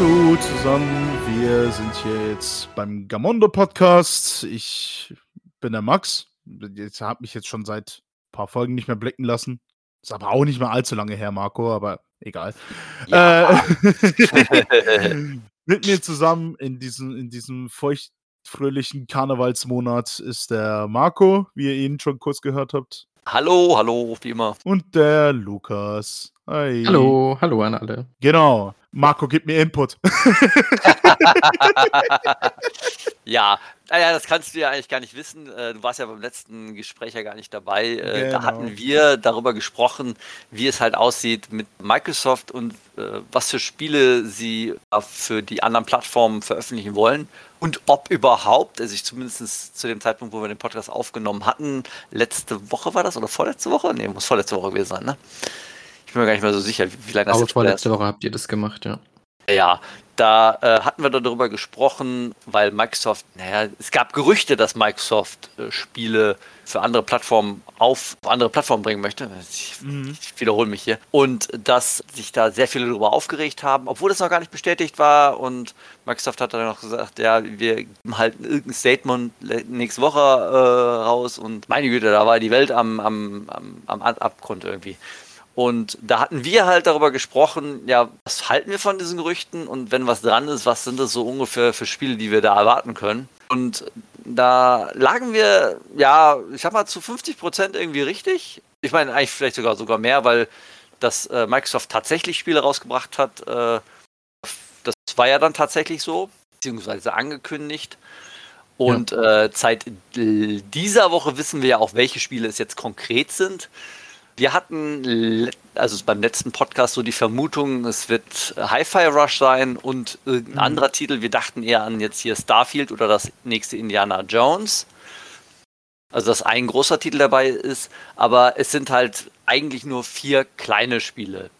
Hallo zusammen, wir sind hier jetzt beim Gamondo Podcast. Ich bin der Max. Jetzt habe mich jetzt schon seit ein paar Folgen nicht mehr blicken lassen. Ist aber auch nicht mehr allzu lange her, Marco, aber egal. Ja. Äh, mit mir zusammen in diesem, in diesem feuchtfröhlichen Karnevalsmonat ist der Marco, wie ihr ihn schon kurz gehört habt. hallo, hallo, wie immer. Und der Lukas. Hi. Hallo, hallo an alle. Genau. Marco, gib mir Input. ja, naja, das kannst du ja eigentlich gar nicht wissen. Äh, Du warst ja beim letzten Gespräch ja gar nicht dabei. Äh, Da Genau. hatten wir darüber gesprochen, wie es halt aussieht mit Microsoft und äh, was für Spiele sie für die anderen Plattformen veröffentlichen wollen. Und ob überhaupt, also ich zumindest zu dem Zeitpunkt, wo wir den Podcast aufgenommen hatten, letzte Woche war das oder vorletzte Woche? Nee, muss vorletzte Woche gewesen sein, ne? Ich bin mir gar nicht mehr so sicher, wie, lange das Aber vorletzte Woche habt ihr das gemacht, ja. Ja, da äh, hatten wir darüber gesprochen, weil Microsoft, naja, es gab Gerüchte, dass Microsoft äh, Spiele für andere Plattformen auf andere Plattformen bringen möchte. Ich, Mhm. ich wiederhole mich hier. Und dass sich da sehr viele darüber aufgeregt haben, obwohl das noch gar nicht bestätigt war. Und Microsoft hat dann noch gesagt, ja, wir geben halt irgendein Statement nächste Woche äh, raus. Und meine Güte, da war die Welt am, am, am, am Abgrund irgendwie. Und da hatten wir halt darüber gesprochen, ja, was halten wir von diesen Gerüchten und wenn was dran ist, was sind das so ungefähr für Spiele, die wir da erwarten können? Und da lagen wir, ja, ich sag mal, zu 50 Prozent irgendwie richtig. Ich meine, eigentlich vielleicht sogar sogar mehr, weil das äh, Microsoft tatsächlich Spiele rausgebracht hat. Äh, das war ja dann tatsächlich so, beziehungsweise angekündigt. Und äh, seit dieser Woche wissen wir ja auch, welche Spiele es jetzt konkret sind. Wir hatten, also beim letzten Podcast, so die Vermutung, es wird Hi-Fi Rush sein und irgendein Mhm. anderer Titel. Wir dachten eher an jetzt hier Starfield oder das nächste Indiana Jones. Also, dass ein großer Titel dabei ist, aber es sind halt eigentlich nur vier kleine Spiele.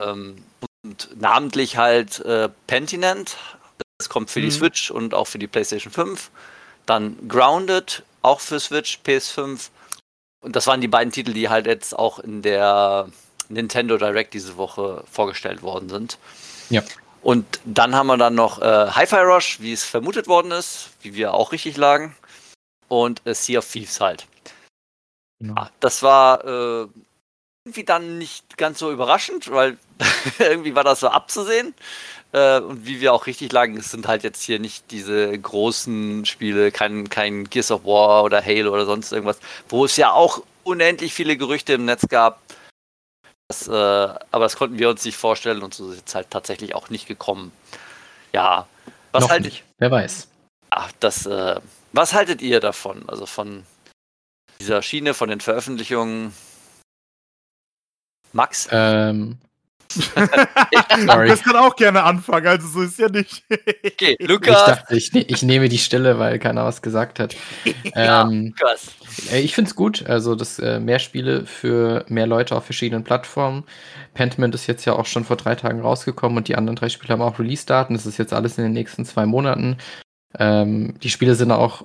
Ähm, und namentlich halt äh, Pentinent, das kommt für die Mhm. Switch und auch für die PlayStation 5. Dann Grounded, auch für Switch, PS5. Und das waren die beiden Titel, die halt jetzt auch in der Nintendo Direct diese Woche vorgestellt worden sind. Ja. Und dann haben wir dann noch äh, Hi-Fi Rush, wie es vermutet worden ist, wie wir auch richtig lagen. Und äh, Sea of Thieves halt. Genau. Ah, das war äh, irgendwie dann nicht ganz so überraschend, weil irgendwie war das so abzusehen. Äh, und wie wir auch richtig lagen, es sind halt jetzt hier nicht diese großen Spiele, kein, kein Gears of War oder Halo oder sonst irgendwas, wo es ja auch unendlich viele Gerüchte im Netz gab. Das, äh, aber das konnten wir uns nicht vorstellen und so ist jetzt halt tatsächlich auch nicht gekommen. Ja, was Noch haltet nicht. Wer weiß. Ach, das, äh, was haltet ihr davon? Also von dieser Schiene, von den Veröffentlichungen? Max? Ähm, sorry. kannst auch gerne anfangen, also so ist ja nicht. Okay, Ich Lukas. dachte, ich, ne- ich nehme die Stille, weil keiner was gesagt hat. Ja. Ähm, Lukas. äh, ich finde es gut, also dass äh, mehr Spiele für mehr Leute auf verschiedenen Plattformen. Pentiment ist jetzt ja auch schon vor drei Tagen rausgekommen und die anderen drei Spiele haben auch Release-Daten. Das ist jetzt alles in den nächsten zwei Monaten. Ähm, die Spiele sind auch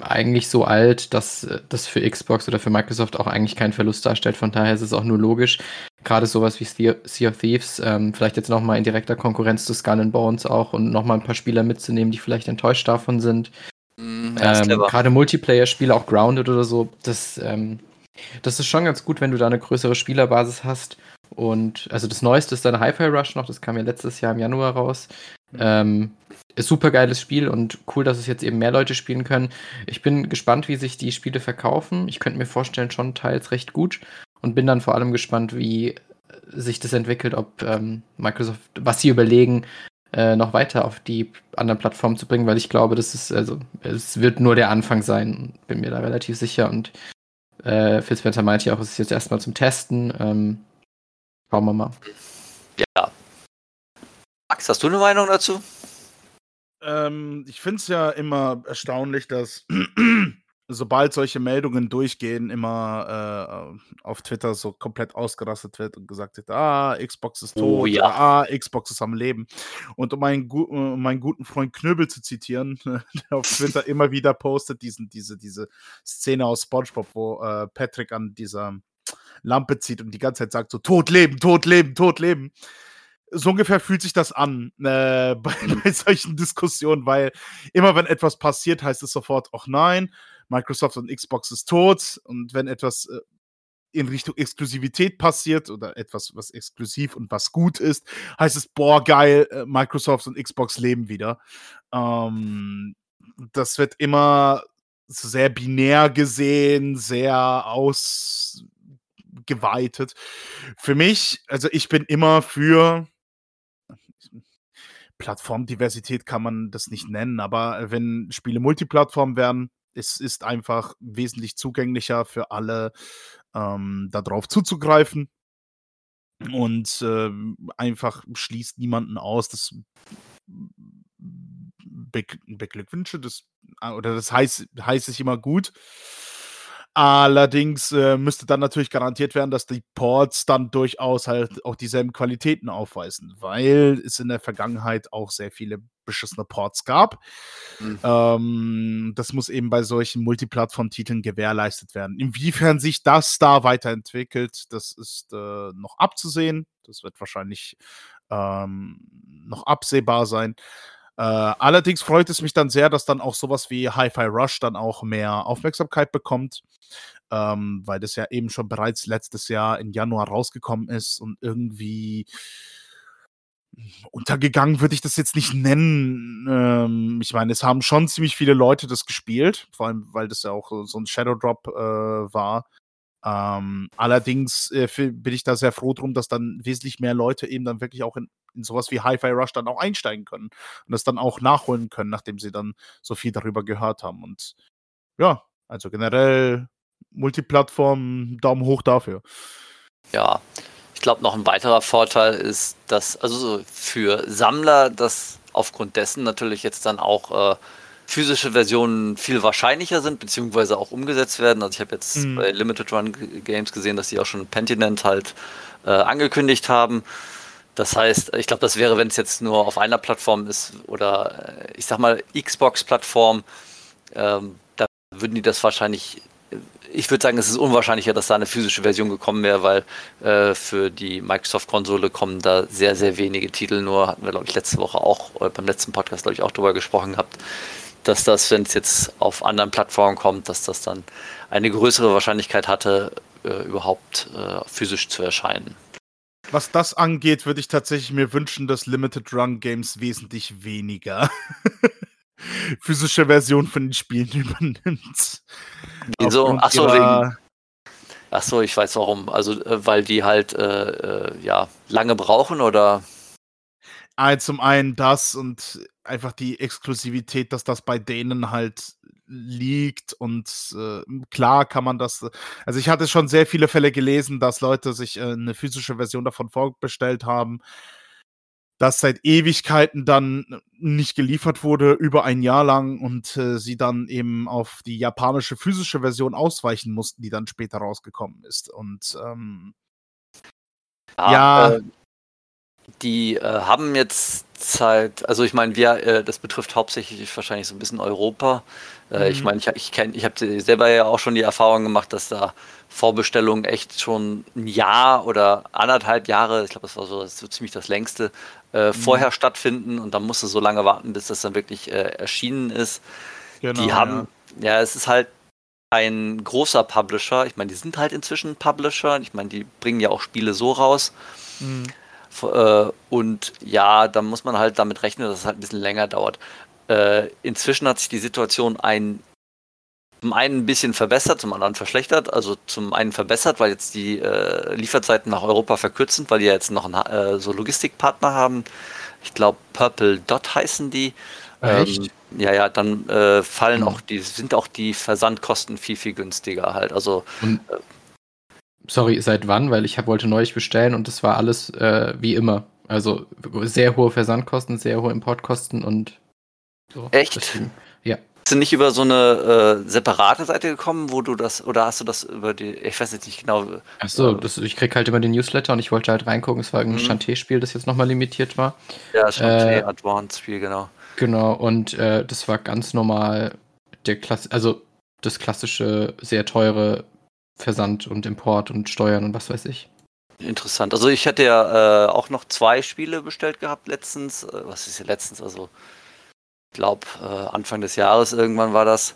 eigentlich so alt, dass äh, das für Xbox oder für Microsoft auch eigentlich keinen Verlust darstellt. Von daher ist es auch nur logisch. Gerade sowas wie Sea of Thieves, ähm, vielleicht jetzt nochmal in direkter Konkurrenz zu Skull and Bones auch und nochmal ein paar Spieler mitzunehmen, die vielleicht enttäuscht davon sind. Hm, ist Ähm. Gerade Multiplayer-Spiele, auch Grounded oder so, das, ähm, das ist schon ganz gut, wenn du da eine größere Spielerbasis hast. Und also das Neueste ist dann Hi-Fi Rush noch, das kam ja letztes Jahr im Januar raus. Ähm, ist super geiles Spiel und cool, dass es jetzt eben mehr Leute spielen können. Ich bin gespannt, wie sich die Spiele verkaufen. Ich könnte mir vorstellen, schon teils recht gut und bin dann vor allem gespannt, wie sich das entwickelt, ob ähm, Microsoft, was sie überlegen, äh, noch weiter auf die anderen Plattformen zu bringen, weil ich glaube, das ist, also, es wird nur der Anfang sein, bin mir da relativ sicher. Und äh, Phil Spencer meinte ja auch, es ist jetzt erstmal zum Testen. Ähm, schauen wir mal. Ja. Max, hast du eine Meinung dazu? Ähm, ich finde es ja immer erstaunlich, dass sobald solche Meldungen durchgehen, immer äh, auf Twitter so komplett ausgerastet wird und gesagt wird, ah, Xbox ist tot, Oh ja. ah, Xbox ist am Leben. Und um meinen, gu um meinen guten Freund Knöbel zu zitieren, der auf Twitter immer wieder postet, diesen, diese, diese Szene aus SpongeBob, wo äh, Patrick an dieser Lampe zieht und die ganze Zeit sagt so, tot leben, tot leben, tot leben. So ungefähr fühlt sich das an äh, bei, bei, solchen Diskussionen, weil immer wenn etwas passiert, heißt es sofort, ach nein, Microsoft und Xbox ist tot. Und wenn etwas äh, in Richtung Exklusivität passiert oder etwas, was exklusiv und was gut ist, heißt es, boah, geil, äh, Microsoft und Xbox leben wieder. Ähm, das wird immer sehr binär gesehen, sehr ausgeweitet. Für mich, also ich bin immer für Plattformdiversität kann man das nicht nennen, aber wenn Spiele Multiplattform werden, es ist einfach wesentlich zugänglicher für alle, ähm, darauf zuzugreifen. Und äh, einfach schließt niemanden aus. Das beglückwünsche, das, oder das heißt, heißt es immer gut. Allerdings äh, müsste dann natürlich garantiert werden, dass die Ports dann durchaus halt auch dieselben Qualitäten aufweisen, weil es in der Vergangenheit auch sehr viele beschissene Ports gab. Mhm. Ähm, das muss eben bei solchen Multiplattform-Titeln gewährleistet werden. Inwiefern sich das da weiterentwickelt, das ist äh, noch abzusehen. Das wird wahrscheinlich ähm, noch absehbar sein. Äh, allerdings freut es mich dann sehr, dass dann auch sowas wie Hi-Fi Rush dann auch mehr Aufmerksamkeit bekommt, ähm, weil das ja eben schon bereits letztes Jahr im Januar rausgekommen ist und irgendwie untergegangen würde ich das jetzt nicht nennen. Ähm, ich meine, es haben schon ziemlich viele Leute das gespielt, vor allem, weil das ja auch so ein Shadow Drop äh, war. Ähm, allerdings äh, bin ich da sehr froh drum, dass dann wesentlich mehr Leute eben dann wirklich auch in, in sowas wie Hi-Fi Rush dann auch einsteigen können und das dann auch nachholen können, nachdem sie dann so viel darüber gehört haben. Und ja, also generell Multiplattform, Daumen hoch dafür. Ja, ich glaube, noch ein weiterer Vorteil ist, dass also für Sammler, dass aufgrund dessen natürlich jetzt dann auch äh, physische Versionen viel wahrscheinlicher sind, beziehungsweise auch umgesetzt werden. Also ich habe jetzt mhm. bei Limited Run Games gesehen, dass sie auch schon Pentinent halt äh, angekündigt haben. Das heißt, ich glaube, das wäre, wenn es jetzt nur auf einer Plattform ist oder äh, ich sag mal Xbox-Plattform, ähm, da würden die das wahrscheinlich ich würde sagen, es ist unwahrscheinlicher, dass da eine physische Version gekommen wäre, weil äh, für die Microsoft-Konsole kommen da sehr, sehr wenige Titel. Nur hatten wir, glaube ich, letzte Woche auch, oder beim letzten Podcast, glaube ich, auch darüber gesprochen gehabt, dass das, wenn es jetzt auf anderen Plattformen kommt, dass das dann eine größere Wahrscheinlichkeit hatte, äh, überhaupt äh, physisch zu erscheinen. Was das angeht, würde ich tatsächlich mir wünschen, dass Limited Run Games wesentlich weniger physische Version von den Spielen übernimmt. Wieso? Achso, wegen. Achso, ich weiß warum. Also, äh, weil die halt äh, äh, ja lange brauchen oder zum einen das und einfach die Exklusivität, dass das bei denen halt liegt und äh, klar kann man das. Also ich hatte schon sehr viele Fälle gelesen, dass Leute sich äh, eine physische Version davon vorbestellt haben, das seit Ewigkeiten dann nicht geliefert wurde, über ein Jahr lang und äh, sie dann eben auf die japanische physische Version ausweichen mussten, die dann später rausgekommen ist. Und ähm, ja, ja äh, die äh, haben jetzt Zeit, also ich meine, wir, äh, das betrifft hauptsächlich wahrscheinlich so ein bisschen Europa. Äh, mhm. Ich meine, ich, ich ich habe selber ja auch schon die Erfahrung gemacht, dass da Vorbestellungen echt schon ein Jahr oder anderthalb Jahre, ich glaube, das war so, so ziemlich das längste, äh, mhm. vorher stattfinden und dann musst du so lange warten, bis das dann wirklich äh, erschienen ist. Genau, die haben, ja. ja, es ist halt ein großer Publisher. Ich meine, die sind halt inzwischen Publisher. Ich meine, die bringen ja auch Spiele so raus. Mhm. Äh, und ja, da muss man halt damit rechnen, dass es halt ein bisschen länger dauert. Äh, inzwischen hat sich die Situation ein, zum einen ein bisschen verbessert, zum anderen verschlechtert. Also zum einen verbessert, weil jetzt die äh, Lieferzeiten nach Europa verkürzen, weil die ja jetzt noch einen, so Logistikpartner haben. Ich glaube, Purple Dot heißen die. Echt? Ähm, ja, ja, dann äh, fallen mhm. auch die, sind auch die Versandkosten viel, viel günstiger halt. Also und, Sorry, seit wann? Weil ich hab, wollte neulich bestellen und das war alles äh, wie immer. Also sehr hohe Versandkosten, sehr hohe Importkosten und so. Echt? Deswegen, ja. Bist du nicht über so eine äh, separate Seite gekommen, wo du das, oder hast du das über die, ich weiß jetzt nicht genau. Achso, äh, ich krieg halt immer den Newsletter und ich wollte halt reingucken, es war irgendein mhm. Chanté-Spiel, das jetzt nochmal limitiert war. Ja, Chanté äh, Advanced-Spiel, genau. Genau, und äh, das war ganz normal der Klasse, also das klassische, sehr teure Versand und Import und Steuern und was weiß ich. interessant. Also ich hatte ja äh, auch noch zwei Spiele bestellt gehabt letztens. Äh, was ist ja letztens? Also ich glaube äh, Anfang des Jahres irgendwann war das.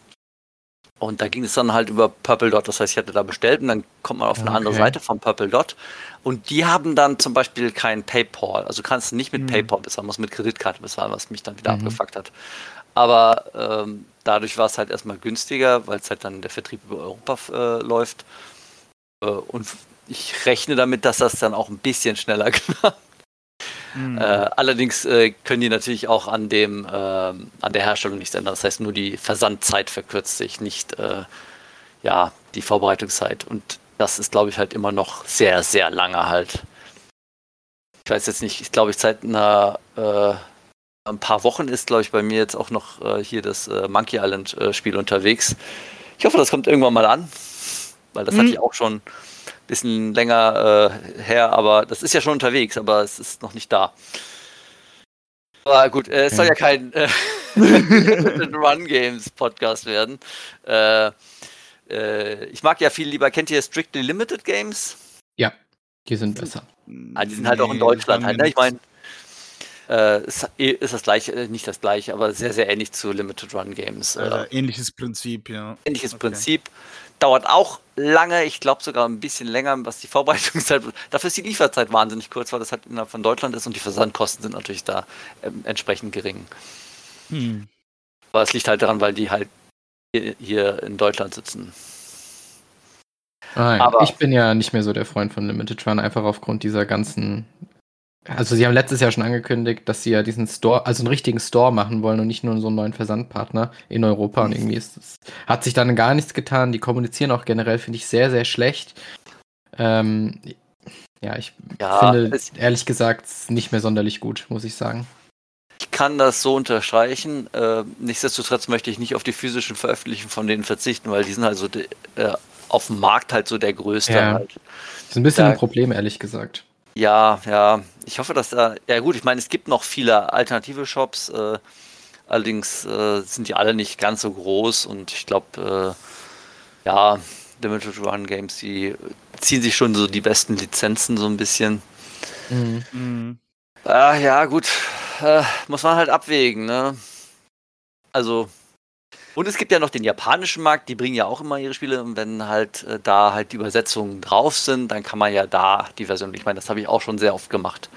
Und da ging es dann halt über Purple Dot. Das heißt, ich hatte da bestellt und dann kommt man auf eine okay. andere Seite von Purple Dot. Und die haben dann zum Beispiel kein PayPal. Also kannst du nicht mit mhm. PayPal bezahlen, musst mit Kreditkarte bezahlen, was mich dann wieder mhm. abgefuckt hat. Aber ähm, dadurch war es halt erstmal günstiger, weil es halt dann der Vertrieb über Europa äh, läuft. Äh, und ich rechne damit, dass das dann auch ein bisschen schneller klappt. Mhm. Äh, allerdings äh, können die natürlich auch an dem äh, an der Herstellung nichts ändern. Das heißt, nur die Versandzeit verkürzt sich, nicht äh, ja die Vorbereitungszeit. Und das ist, glaube ich, halt immer noch sehr, sehr lange halt. Ich weiß jetzt nicht, ich glaube, ich seit einer äh, ein paar Wochen ist, glaube ich, bei mir jetzt auch noch äh, hier das Monkey Island Spiel unterwegs. Ich hoffe, das kommt irgendwann mal an, weil das mhm. hatte ich auch schon bisschen länger äh, her, aber das ist ja schon unterwegs, aber es ist noch nicht da. Aber gut, äh, es soll ja kein äh, Run Games Podcast werden. Äh, äh, ich mag ja viel lieber, kennt ihr Strictly Limited Games? Ja, die sind besser. Ah, die sind halt auch in Deutschland halt, ne? Ich meine, äh, ist, ist, das gleiche, äh, nicht das gleiche, aber sehr, sehr ähnlich zu Limited Run Games. Äh, ähnliches Prinzip, ja. Ähnliches okay. Prinzip. Dauert auch lange, ich glaube sogar ein bisschen länger, was die Vorbereitungszeit. Dafür ist die Lieferzeit wahnsinnig kurz, weil das halt innerhalb von Deutschland ist und die Versandkosten sind natürlich da ähm, entsprechend gering. Hm. Aber es liegt halt daran, weil die halt hier, hier in Deutschland sitzen. Nein, Aber ich bin ja nicht mehr so der Freund von Limited Run, einfach aufgrund dieser ganzen also sie haben letztes Jahr schon angekündigt, dass sie ja diesen Store, also einen richtigen Store machen wollen und nicht nur so einen neuen Versandpartner in Europa. Und irgendwie ist das, hat sich dann gar nichts getan. Die kommunizieren auch generell, finde ich, sehr, sehr schlecht. Ähm, ja, ich ja, finde ehrlich gesagt nicht mehr sonderlich gut, muss ich sagen. Ich kann das so unterstreichen. Äh, nichtsdestotrotz möchte ich nicht auf die physischen Veröffentlichungen von denen verzichten, weil die sind halt so de, äh, auf dem Markt halt so der größte. Ja. Halt. Das ist ein bisschen da, ein Problem, ehrlich gesagt. Ja, ja. Ich hoffe, dass da. Ja, gut, ich meine, es gibt noch viele alternative Shops. Äh, allerdings äh, sind die alle nicht ganz so groß und ich glaube, äh, ja, Limited Run Games, die ziehen sich schon so die besten Lizenzen so ein bisschen. Mhm. Mhm. Ah, ja, gut. Äh, muss man halt abwägen, ne? Also, und es gibt ja noch den japanischen Markt, die bringen ja auch immer ihre Spiele und wenn halt äh, da halt die Übersetzungen drauf sind, dann kann man ja da die Version, ich meine, das habe ich auch schon sehr oft gemacht.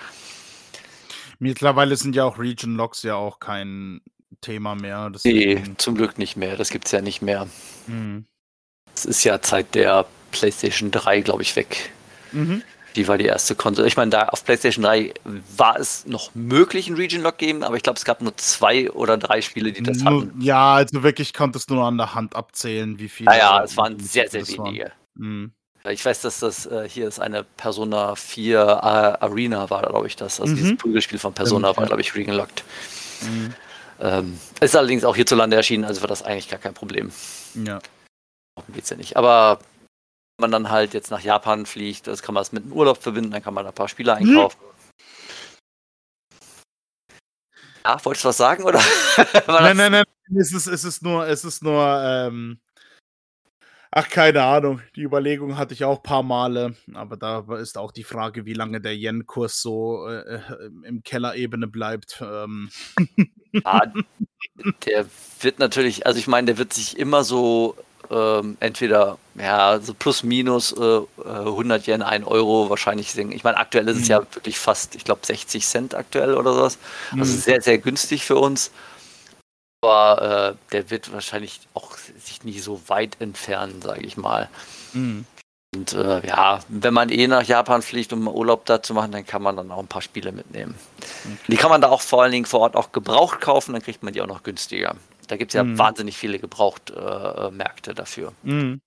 Mittlerweile sind ja auch Region Locks ja auch kein Thema mehr. Deswegen... Nee, zum Glück nicht mehr. Das gibt es ja nicht mehr. Mhm. Das ist ja seit der PlayStation 3, glaube ich, weg. Mhm. Die war die erste Konsole. Ich meine, da auf PlayStation 3 war es noch möglich, ein Region Lock geben, aber ich glaube, es gab nur zwei oder drei Spiele, die das nur, hatten. Ja, also wirklich konnte es nur an der Hand abzählen, wie viele. Naja, es waren sehr, sehr wenige. Mhm. Ich weiß, dass das äh, hier ist eine Persona 4 äh, Arena war, glaube ich, das. Also mhm. dieses Prügelspiel von Persona Stimmt, war, glaube ich, Region Locked. Mhm. Ähm, ist allerdings auch hierzulande erschienen, also war das eigentlich gar kein Problem. Ja. Darum geht's ja nicht. Aber man dann halt jetzt nach Japan fliegt, das kann man es mit einem Urlaub verbinden, dann kann man ein paar Spiele einkaufen. Hm. Ja, wolltest du was sagen oder? nein, nein, nein, es ist, es ist nur, es ist nur, ähm, ach, keine Ahnung. Die Überlegung hatte ich auch ein paar Male, aber da ist auch die Frage, wie lange der Yen-Kurs so äh im Kellerebene bleibt. Ähm. Ja, der wird natürlich, also ich meine, der wird sich immer so ähm, entweder ja, so plus minus äh, 100 äh, Yen, 1 Euro wahrscheinlich sinken. Ich meine, aktuell ist es mhm. ja wirklich fast, ich glaube, 60 Cent aktuell oder sowas. Also mhm. Sehr, sehr günstig für uns. Aber äh, der wird wahrscheinlich auch sich nie so weit entfernen, sage ich mal. Mhm. Und äh, ja, wenn man eh nach Japan fliegt, um Urlaub da zu machen, dann kann man dann auch ein paar Spiele mitnehmen. Okay. Die kann man da auch vor allen Dingen vor Ort auch gebraucht kaufen, dann kriegt man die auch noch günstiger. Da gibt es ja mhm. wahnsinnig viele Gebrauchtmärkte äh, dafür. Mhm.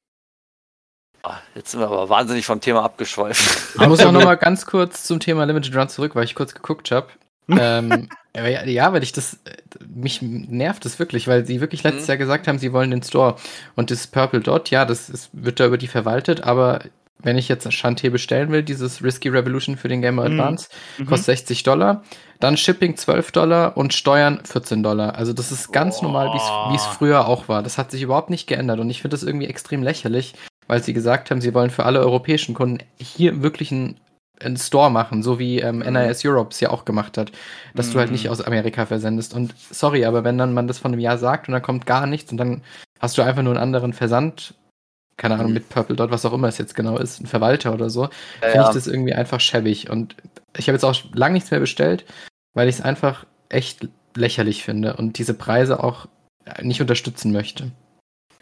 Ah, jetzt sind wir aber wahnsinnig vom Thema abgeschweift. Ich muss auch nochmal ganz kurz zum Thema Limited Run zurück, weil ich kurz geguckt habe. ähm, ja, weil ich das, mich nervt das wirklich, weil sie wirklich letztes mhm. Jahr gesagt haben, sie wollen den Store. Und das Purple Dot, ja, das ist, wird da über die verwaltet, aber wenn ich jetzt Shantae bestellen will, dieses Risky Revolution für den Game Boy mhm. Advance, mhm. kostet 60 Dollar. Dann Shipping 12 Dollar und Steuern 14 Dollar. Also das ist ganz oh. normal, wie es früher auch war. Das hat sich überhaupt nicht geändert und ich finde das irgendwie extrem lächerlich, weil sie gesagt haben, sie wollen für alle europäischen Kunden hier wirklich einen einen Store machen, so wie ähm, Mhm. NIS Europe es ja auch gemacht hat, dass du halt nicht Mhm. aus Amerika versendest. Und sorry, aber wenn dann man das von einem Jahr sagt und dann kommt gar nichts und dann hast du einfach nur einen anderen Versand, keine Ahnung, Mhm. mit Purple Dot, was auch immer es jetzt genau ist, ein Verwalter oder so, Ja, finde ich das irgendwie einfach schäbig. Und ich habe jetzt auch lange nichts mehr bestellt, weil ich es einfach echt lächerlich finde und diese Preise auch nicht unterstützen möchte.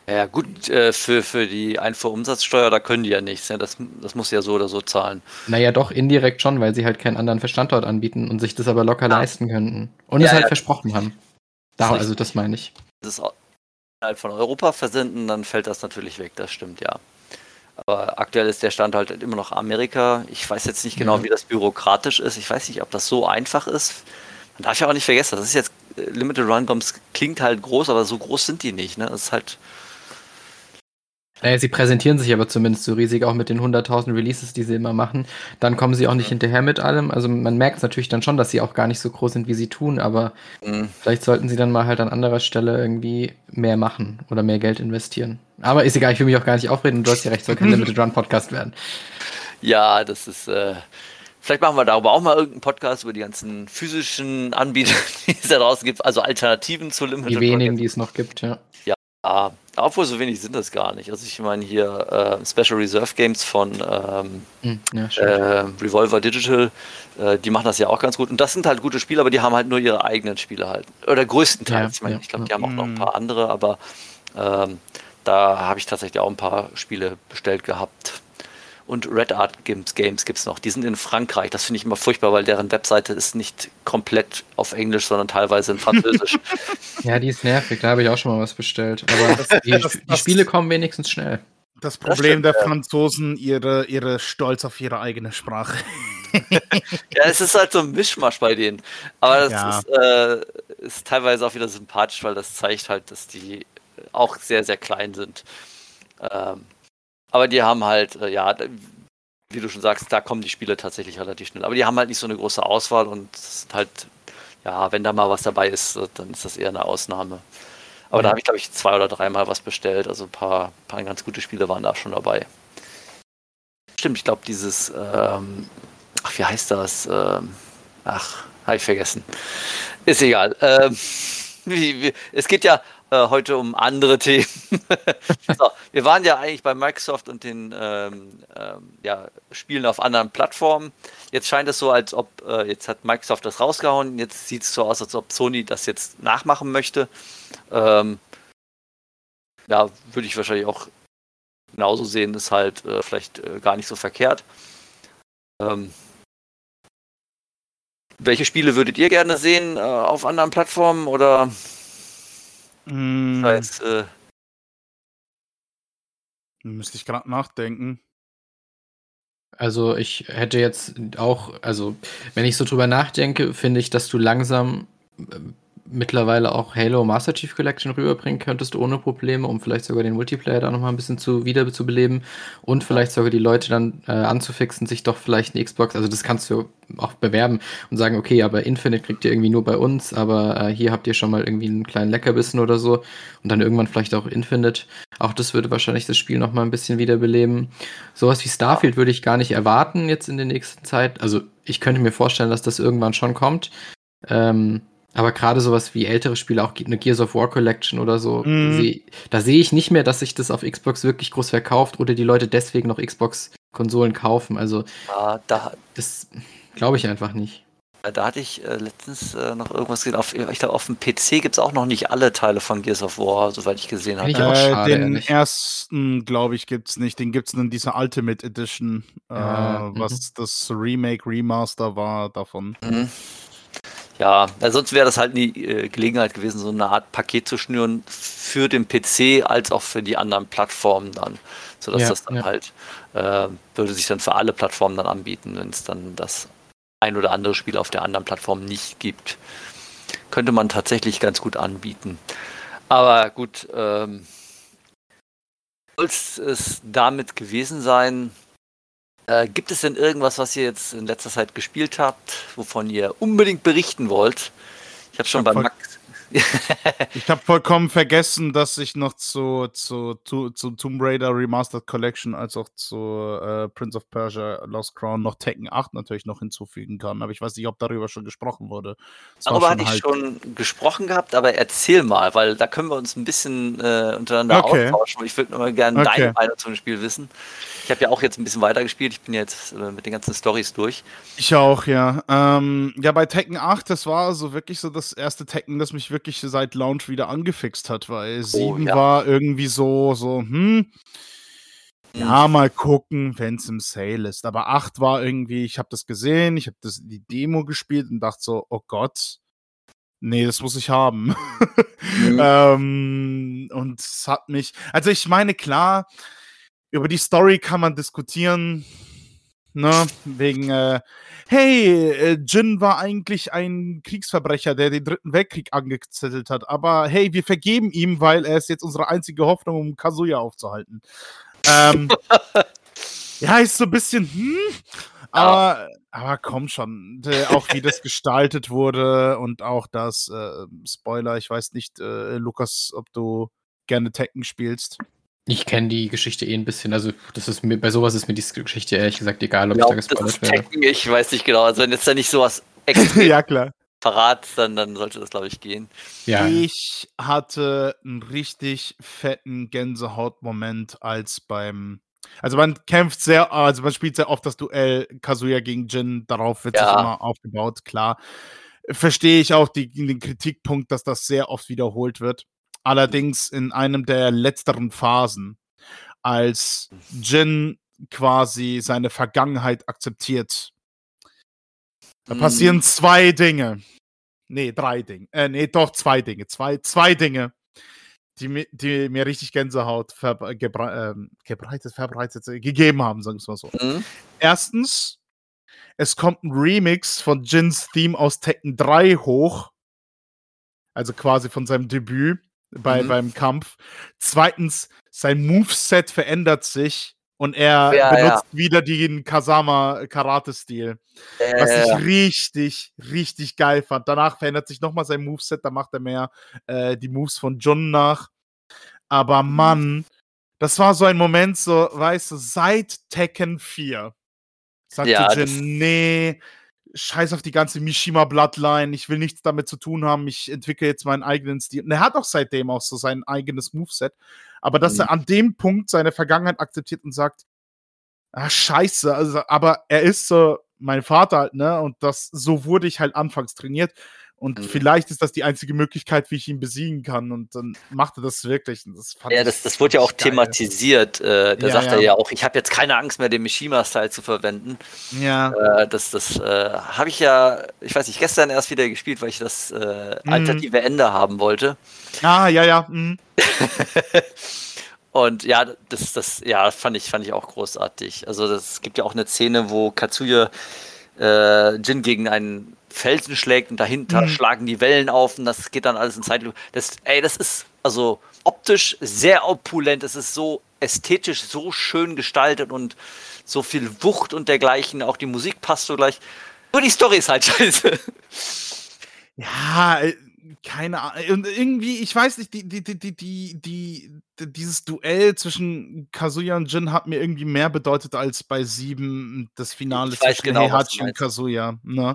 Ja, gut, äh, für, für die Einfuhrumsatzsteuer, da können die ja nichts. Ne? Das, das muss ja so oder so zahlen. Naja, doch, indirekt schon, weil sie halt keinen anderen Standort anbieten und sich das aber locker Ja. leisten könnten. Und Ja, es halt ja. versprochen haben. Da, also das meine ich. Das ist innerhalb von Europa versenden, dann fällt das natürlich weg, das stimmt, ja. Aber aktuell ist der Stand halt immer noch Amerika. Ich weiß jetzt nicht genau, wie das bürokratisch ist. Ich weiß nicht, ob das so einfach ist. Man darf ja auch nicht vergessen, das ist jetzt äh, Limited Run Bombs klingt halt groß, aber so groß sind die nicht. Ne? Das ist halt, Naja, sie präsentieren sich aber zumindest so riesig, auch mit den 100.000 Releases, die sie immer machen. Dann kommen sie auch nicht hinterher mit allem. Also man merkt es natürlich dann schon, dass sie auch gar nicht so groß sind, wie sie tun, aber mh, vielleicht sollten sie dann mal halt an anderer Stelle irgendwie mehr machen oder mehr Geld investieren. Aber ist egal, ich will mich auch gar nicht aufreden du hast ja recht, soll kein Limited Run Podcast werden. ja, das ist. Äh, vielleicht machen wir darüber auch mal irgendeinen Podcast über die ganzen physischen Anbieter, die es da draußen gibt, also Alternativen zu Limited Die Run. wenigen, die es noch gibt, ja. Ja, obwohl so wenig sind das gar nicht. Also ich meine hier äh, Special Reserve Games von ähm, Hm, ja äh, Revolver Digital, äh, die machen das ja auch ganz gut. Und das sind halt gute Spiele, aber die haben halt nur ihre eigenen Spiele halt. Oder größtenteils. Ja, ich meine, ja, ich glaube, die ja. haben auch noch ein Mhm. paar andere, aber ähm, da habe ich tatsächlich auch ein paar Spiele bestellt gehabt. Und Red Art Games, Games gibt es noch. Die sind in Frankreich. Das finde ich immer furchtbar, weil deren Webseite ist nicht komplett auf Englisch, sondern teilweise in Französisch. Ja, die ist nervig, da habe ich auch schon mal was bestellt. Aber die, das- die das- Spiele kommen wenigstens schnell. Das Problem stimmt, der. Franzosen, ihre, ihre Stolz auf ihre eigene Sprache. Ja, es ist halt so ein Mischmasch bei denen. Aber das Ja. ist, äh, ist teilweise auch wieder sympathisch, weil das zeigt halt, dass die auch sehr, sehr klein sind. Ähm, aber die haben halt, äh, ja, wie du schon sagst, da kommen die Spiele tatsächlich relativ schnell. Aber die haben halt nicht so eine große Auswahl und halt, ja, wenn da mal was dabei ist, äh, dann ist das eher eine Ausnahme. Aber da Ja. habe ich, glaube ich, zwei oder dreimal was bestellt. Also ein paar, paar ganz gute Spiele waren da schon dabei. Stimmt, ich glaube, dieses, ähm, ach, wie heißt das? Ähm, ach, habe ich vergessen. Ist egal. Ähm, wie, wie, es geht ja äh, heute um andere Themen. so, wir waren ja eigentlich bei Microsoft und den ähm, ähm, ja, Spielen auf anderen Plattformen. Jetzt scheint es so, als ob, äh, jetzt hat Microsoft das rausgehauen, jetzt sieht es so aus, als ob Sony das jetzt nachmachen möchte. Ähm, ja, würde ich wahrscheinlich auch genauso sehen, ist halt äh, vielleicht äh, gar nicht so verkehrt. Ähm, welche Spiele würdet ihr gerne sehen äh, auf anderen Plattformen oder Es, äh, müsste ich gerade nachdenken. Also ich hätte jetzt auch, also wenn ich so drüber nachdenke, finde ich, dass du langsam äh, mittlerweile auch Halo Master Chief Collection rüberbringen könntest ohne Probleme, um vielleicht sogar den Multiplayer da nochmal ein bisschen zu wieder zu beleben und vielleicht sogar die Leute dann äh, anzufixen, sich doch vielleicht eine Xbox, also das kannst du auch bewerben und sagen, okay, aber Infinite kriegt ihr irgendwie nur bei uns, aber äh, hier habt ihr schon mal irgendwie einen kleinen Leckerbissen oder so und dann irgendwann vielleicht auch Infinite. Auch das würde wahrscheinlich das Spiel nochmal ein bisschen wiederbeleben. Sowas wie Starfield würde ich gar nicht erwarten jetzt in der nächsten Zeit. Also ich könnte mir vorstellen, dass das irgendwann schon kommt. Ähm, aber gerade sowas wie ältere Spiele, auch eine Gears of War Collection oder so, Mhm. seh, da sehe ich nicht mehr, dass sich das auf Xbox wirklich groß verkauft oder die Leute deswegen noch Xbox-Konsolen kaufen. Also ja, da, das glaube ich einfach nicht. da hatte ich äh, letztens äh, noch irgendwas gesehen. Auf, ich glaube, auf dem PC gibt es auch noch nicht alle Teile von Gears of War, soweit ich gesehen habe. Äh, den ehrlich. ersten, glaube ich, gibt es nicht. Den gibt es in dieser Ultimate Edition, Ja, äh, mhm. was das Remake, Remaster war davon. Mhm. Ja, sonst wäre das halt die äh, Gelegenheit gewesen, so eine Art Paket zu schnüren für den PC als auch für die anderen Plattformen dann. Sodass Ja, das dann ja. halt, äh, würde sich dann für alle Plattformen dann anbieten, wenn es dann das ein oder andere Spiel auf der anderen Plattform nicht gibt. Könnte man tatsächlich ganz gut anbieten. Aber gut, ähm, soll es damit gewesen sein? Äh, gibt es denn irgendwas, was ihr jetzt in letzter Zeit gespielt habt, wovon ihr unbedingt berichten wollt? Ich habe schon hab bei Max. Ich habe vollkommen vergessen, dass ich noch zu, zu, zu, zu Tomb Raider Remastered Collection als auch zu äh, Prince of Persia Lost Crown noch Tekken 8 natürlich noch hinzufügen kann. Aber ich weiß nicht, ob darüber schon gesprochen wurde. Das darüber hatte ich halt schon gesprochen gehabt, aber erzähl mal, weil da können wir uns ein bisschen äh, untereinander okay. austauschen. Ich würde mal gerne okay. deine Meinung zu dem Spiel wissen. Ich habe ja auch jetzt ein bisschen weiter gespielt. Ich bin jetzt äh, mit den ganzen Stories durch. Ich auch, ja. Ähm, ja, bei Tekken 8, das war so wirklich so das erste Tekken, das mich wirklich seit Launch wieder angefixt hat, weil 7 oh, ja. war irgendwie so, so, hm. Ja, hm. mal gucken, wenn es im Sale ist. Aber 8 war irgendwie, ich habe das gesehen, ich habe die Demo gespielt und dachte so, oh Gott, nee, das muss ich haben. Mhm. ähm, und es hat mich, also ich meine, klar, über die Story kann man diskutieren. Ne? Wegen, äh, hey, äh, Jin war eigentlich ein Kriegsverbrecher, der den Dritten Weltkrieg angezettelt hat. Aber hey, wir vergeben ihm, weil er ist jetzt unsere einzige Hoffnung, um Kazuya aufzuhalten. Ähm, ja, ist so ein bisschen, hm, aber, aber komm schon, auch wie das gestaltet wurde und auch das, äh, Spoiler, ich weiß nicht, äh, Lukas, ob du gerne Tekken spielst. Ich kenne die Geschichte eh ein bisschen. Also, das ist mir, bei sowas ist mir die Geschichte ehrlich gesagt egal, ob ja, ich da gespoilert werde. Ich weiß nicht genau. Also, wenn jetzt da nicht sowas ja, klar. verrat, dann, dann sollte das, glaube ich, gehen. Ja. Ich hatte einen richtig fetten Gänsehautmoment als beim. Also man kämpft sehr, also man spielt sehr oft das Duell Kazuya gegen Jin, darauf wird ja. sich immer aufgebaut, klar. Verstehe ich auch die, den Kritikpunkt, dass das sehr oft wiederholt wird. Allerdings in einem der letzteren Phasen, als Jin quasi seine Vergangenheit akzeptiert. Da mm. passieren zwei Dinge. Nee, drei Dinge. Äh, nee, doch zwei Dinge. Zwei, zwei Dinge, die, die mir richtig Gänsehaut verbre äh, gebreitet, verbreitet, äh, gegeben haben, sagen wir es mal so. Mm. Erstens, es kommt ein Remix von Jins Theme aus Tekken 3 hoch. Also quasi von seinem Debüt bei, mhm. beim Kampf. Zweitens, sein Moveset verändert sich und er ja, benutzt ja. wieder den Kasama-Karate-Stil. Äh, was ich richtig, richtig geil fand. Danach verändert sich nochmal sein Moveset, da macht er mehr äh, die Moves von John nach. Aber mhm. Mann, das war so ein Moment, so, weißt du, seit Tekken 4 sagte ja, Jin, nee, scheiß auf die ganze Mishima-Bloodline, ich will nichts damit zu tun haben, ich entwickle jetzt meinen eigenen Stil. Und er hat auch seitdem auch so sein eigenes Moveset. Aber dass mhm. er an dem Punkt seine Vergangenheit akzeptiert und sagt, ah, scheiße, also, aber er ist so mein Vater halt, ne? Und das, so wurde ich halt anfangs trainiert. Und mhm. vielleicht ist das die einzige Möglichkeit, wie ich ihn besiegen kann. Und dann macht er das wirklich. Das ja, das, das wurde ja auch geil. thematisiert. Äh, da ja, sagt ja. er ja auch, ich habe jetzt keine Angst mehr, den Mishima-Style zu verwenden. Ja. Äh, das das äh, habe ich ja, ich weiß nicht, gestern erst wieder gespielt, weil ich das äh, mhm. alternative Ende haben wollte. Ah, ja, ja. Mhm. Und ja, das, das, ja, fand ich, fand ich auch großartig. Also es gibt ja auch eine Szene, wo Katsuya äh, Jin gegen einen Felsen schlägt und dahinter mhm. schlagen die Wellen auf und das geht dann alles in Zeitlupe. Das, ey, das ist also optisch sehr opulent. Es ist so ästhetisch so schön gestaltet und so viel Wucht und dergleichen. Auch die Musik passt so gleich. Nur die Story ist halt scheiße. Ja, äh, keine Ahnung. Und irgendwie, ich weiß nicht, die, die, die, die, die, die, dieses Duell zwischen Kazuya und Jin hat mir irgendwie mehr bedeutet als bei 7 das Finale zwischen genau, Heihachi und Kazuya. Ne?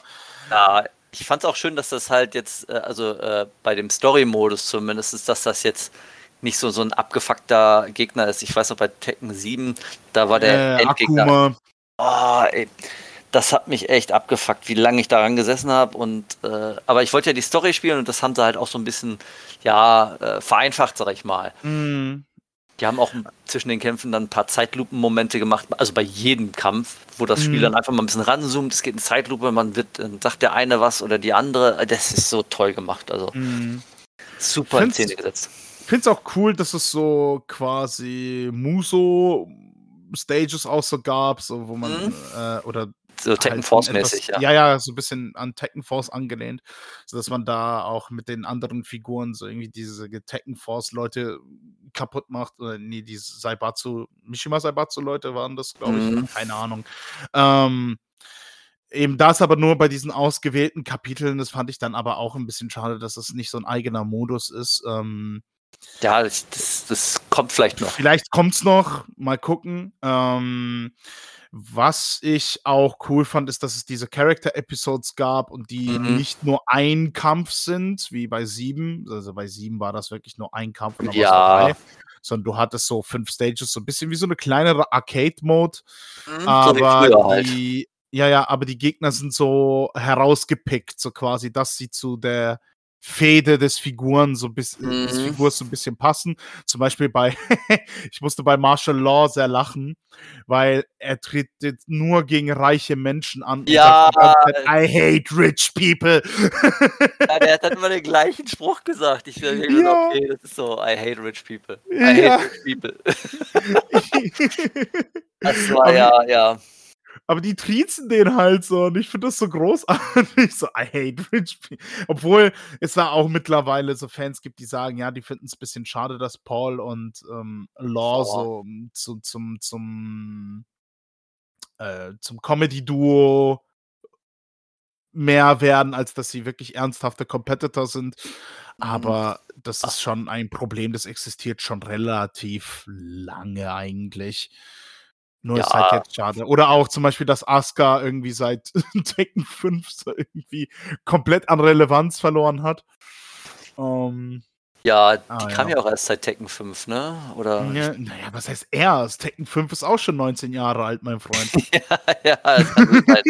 Ja, ich fand es auch schön, dass das halt jetzt, äh, also äh, bei dem Story-Modus zumindest, ist, dass das jetzt nicht so, so ein abgefuckter Gegner ist. Ich weiß noch, bei Tekken 7, da war der äh, Endgegner. Akuma. Oh, ey das hat mich echt abgefuckt, wie lange ich daran gesessen habe. Und äh, aber ich wollte ja die Story spielen und das haben sie halt auch so ein bisschen ja äh, vereinfacht, sag ich mal. Mm. Die haben auch zwischen den Kämpfen dann ein paar Zeitlupen-Momente gemacht, also bei jedem Kampf, wo das Spiel mm. dann einfach mal ein bisschen ranzoomt, es geht in Zeitlupe, man wird, dann sagt der eine was oder die andere. Das ist so toll gemacht. Also mm. super in Szene gesetzt. Ich finde es auch cool, dass es so quasi Muso Stages auch so gab, so wo man mhm. äh, oder so Tekken halt Force-mäßig, ja. Ja, ja, so ein bisschen an Tekken Force angelehnt, sodass man da auch mit den anderen Figuren so irgendwie diese Tekken Force-Leute kaputt macht. Oder nee, die Saibatsu, Mishima Saibatsu-Leute waren das, glaube ich. Mhm. Keine Ahnung. Ähm, eben das aber nur bei diesen ausgewählten Kapiteln. Das fand ich dann aber auch ein bisschen schade, dass es nicht so ein eigener Modus ist. Ähm, ja, das, das, das, kommt vielleicht noch. Vielleicht kommt es noch. Mal gucken. Ähm, was ich auch cool fand, ist, dass es diese Character-Episodes gab und die mhm. nicht nur ein Kampf sind, wie bei sieben. Also bei sieben war das wirklich nur ein Kampf. Und ja. sondern du hattest so fünf Stages, so ein bisschen wie so eine kleinere Arcade-Mode. Mhm, aber so halt. die, ja, ja, aber die Gegner sind so herausgepickt, so quasi, dass sie zu der Fehde des Figuren so bis, mhm. des Figurs so ein bisschen passen. Zum Beispiel bei, ich musste bei Martial Law sehr lachen, weil er tritt nur gegen reiche Menschen an. Ja. Sagt, I hate rich people. ja, der hat dann immer den gleichen Spruch gesagt. Ich dachte, ja. okay, das ist so, I hate rich people. I ja. hate rich people. das war ja, ja. Aber die triezen den halt so und ich finde das so großartig. So, I hate rich people. Obwohl es da auch mittlerweile so Fans gibt, die sagen, ja, die finden es ein bisschen schade, dass Paul und ähm, Law oh. so zu, zum, zum, äh, zum Comedy-Duo mehr werden, als dass sie wirklich ernsthafte Competitor sind. Mhm. Aber das ist schon ein Problem, das existiert schon relativ lange eigentlich. Nur ja. ist halt jetzt schade. Oder auch zum Beispiel, dass Asuka irgendwie seit Tekken 5 so irgendwie komplett an Relevanz verloren hat. Ähm, ja, die ah, kam ja. ja. auch erst seit Tekken 5, ne? Oder? Ja, naja, was heißt erst? Tekken 5 ist auch schon 19 Jahre alt, mein Freund. ja, ja, halt.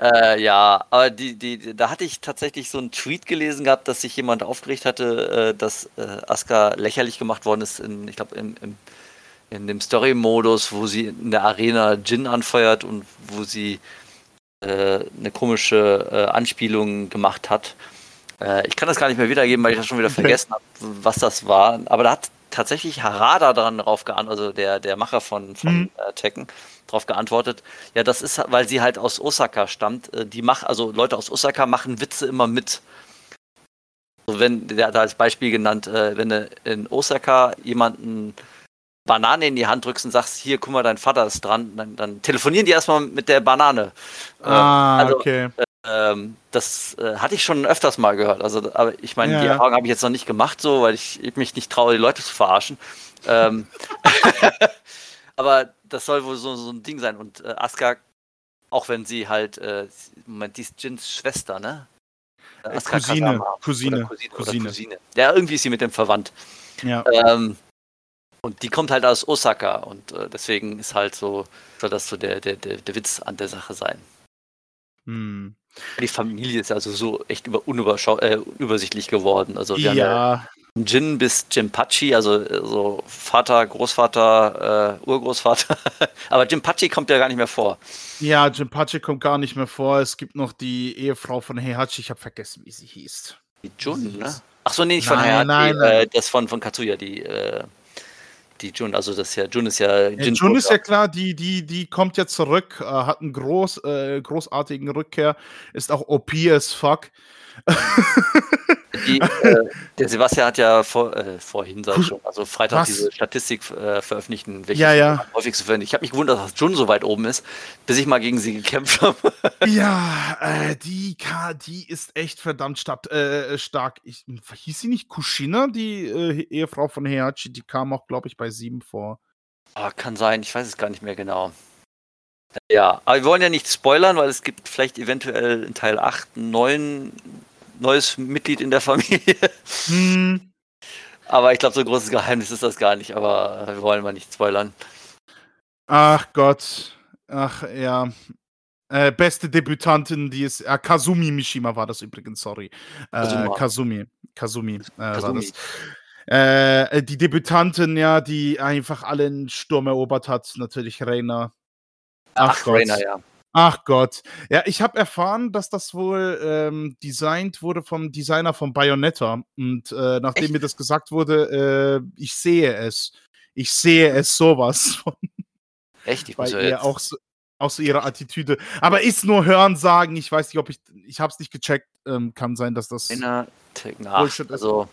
äh, ja, aber die, die, da hatte ich tatsächlich so einen Tweet gelesen gehabt, dass sich jemand aufgeregt hatte, äh, dass äh, Asuka lächerlich gemacht worden ist, in, ich glaube, im, im in dem Story-Modus, wo sie in der Arena Jin anfeuert und wo sie äh, eine komische äh, Anspielung gemacht hat. Äh, ich kann das gar nicht mehr wiedergeben, weil ich das schon wieder vergessen habe, was das war. Aber da hat tatsächlich Harada dran drauf geantwortet, also der, der Macher von, von mhm. Äh, Tekken, darauf geantwortet. Ja, das ist, weil sie halt aus Osaka stammt. Äh, die macht, also Leute aus Osaka machen Witze immer mit. So wenn, der hat als Beispiel genannt, äh, wenn du in Osaka jemanden Banane in die Hand drückst und sagst, hier, guck mal, dein Vater ist dran, dann, dann telefonieren die erstmal mit der Banane. Äh, ah, also, okay. Ähm, das äh, hatte ich schon öfters mal gehört. Also, aber ich meine, ja, die Erfahrung habe ich jetzt noch nicht gemacht, so, weil ich, ich mich nicht traue, die Leute zu verarschen. Ähm, aber das soll wohl so, so ein Ding sein. Und äh, Asuka, auch wenn sie halt, äh, Moment, die ist Jins Schwester, ne? Äh, Asuka Cousine, Cousine, Cousine, Cousine. Cousine. Ja, irgendwie ist sie mit dem verwandt. Ja. Ähm, und die kommt halt aus Osaka und äh, deswegen ist halt so, soll das so der, der, der, der Witz an der Sache sein. Hm. Die Familie ist also so echt über, äh, übersichtlich geworden. Also wir ja. haben ja Jin bis Jinpachi, also äh, so Vater, Großvater, äh, Urgroßvater. Aber Jinpachi kommt ja gar nicht mehr vor. Ja, Jinpachi kommt gar nicht mehr vor. Es gibt noch die Ehefrau von Heihachi, ich habe vergessen, wie sie hieß. Die Jun, ne? Ach so, nee, nicht von Heihachi, nein, nein. Äh, das von, von Katsuya, die äh, die Jun, also das ist ja, Jun ist ja. Jin ja, Jun ist ja klar, die, die, die kommt jetzt zurück, äh, hat einen groß, äh, großartigen Rückkehr, ist auch OP as fuck. Die, äh, der Sebastian hat ja vor, äh, vorhin, sag ich schon, also Freitag Was? diese Statistik äh, veröffentlicht, welche ja, ja. am häufigsten verwendet. Ich habe mich gewundert, dass Jun so weit oben ist, bis ich mal gegen sie gekämpft habe. ja, äh, die, die ist echt verdammt statt, äh, stark. Ich, hieß sie nicht Kushina, die äh, Ehefrau von Heihachi? Die kam auch, glaube ich, bei sieben vor. Oh, kann sein, ich weiß es gar nicht mehr genau. Ja, aber wir wollen ja nicht spoilern, weil es gibt vielleicht eventuell in Teil 8 einen neuen neues Mitglied in der Familie. Hm. Aber ich glaube, so ein großes Geheimnis ist das gar nicht, aber wir wollen mal nicht spoilern. Ach Gott. Ach ja. Äh, beste Debütantin, die ist. Äh, Kazumi Mishima war das übrigens, sorry. Äh, Kazumi. Kazumi, äh, war das. Äh, die Debütantin, ja, die einfach allen Sturm erobert hat, natürlich Reina. Ach, Ach Reina, ja. Ach Gott. Ja, ich habe erfahren, dass das wohl ähm, designt wurde vom Designer von Bayonetta. Und äh, nachdem Echt? mir das gesagt wurde, äh, ich sehe es. Ich sehe es sowas von. Echt? Ich muss ja jetzt... auch, so, auch so ihre Attitüde. Aber ist nur Hören sagen. Ich weiß nicht, ob ich. Ich habe es nicht gecheckt. Ähm, kann sein, dass das. Inner Bullshit ist. Also.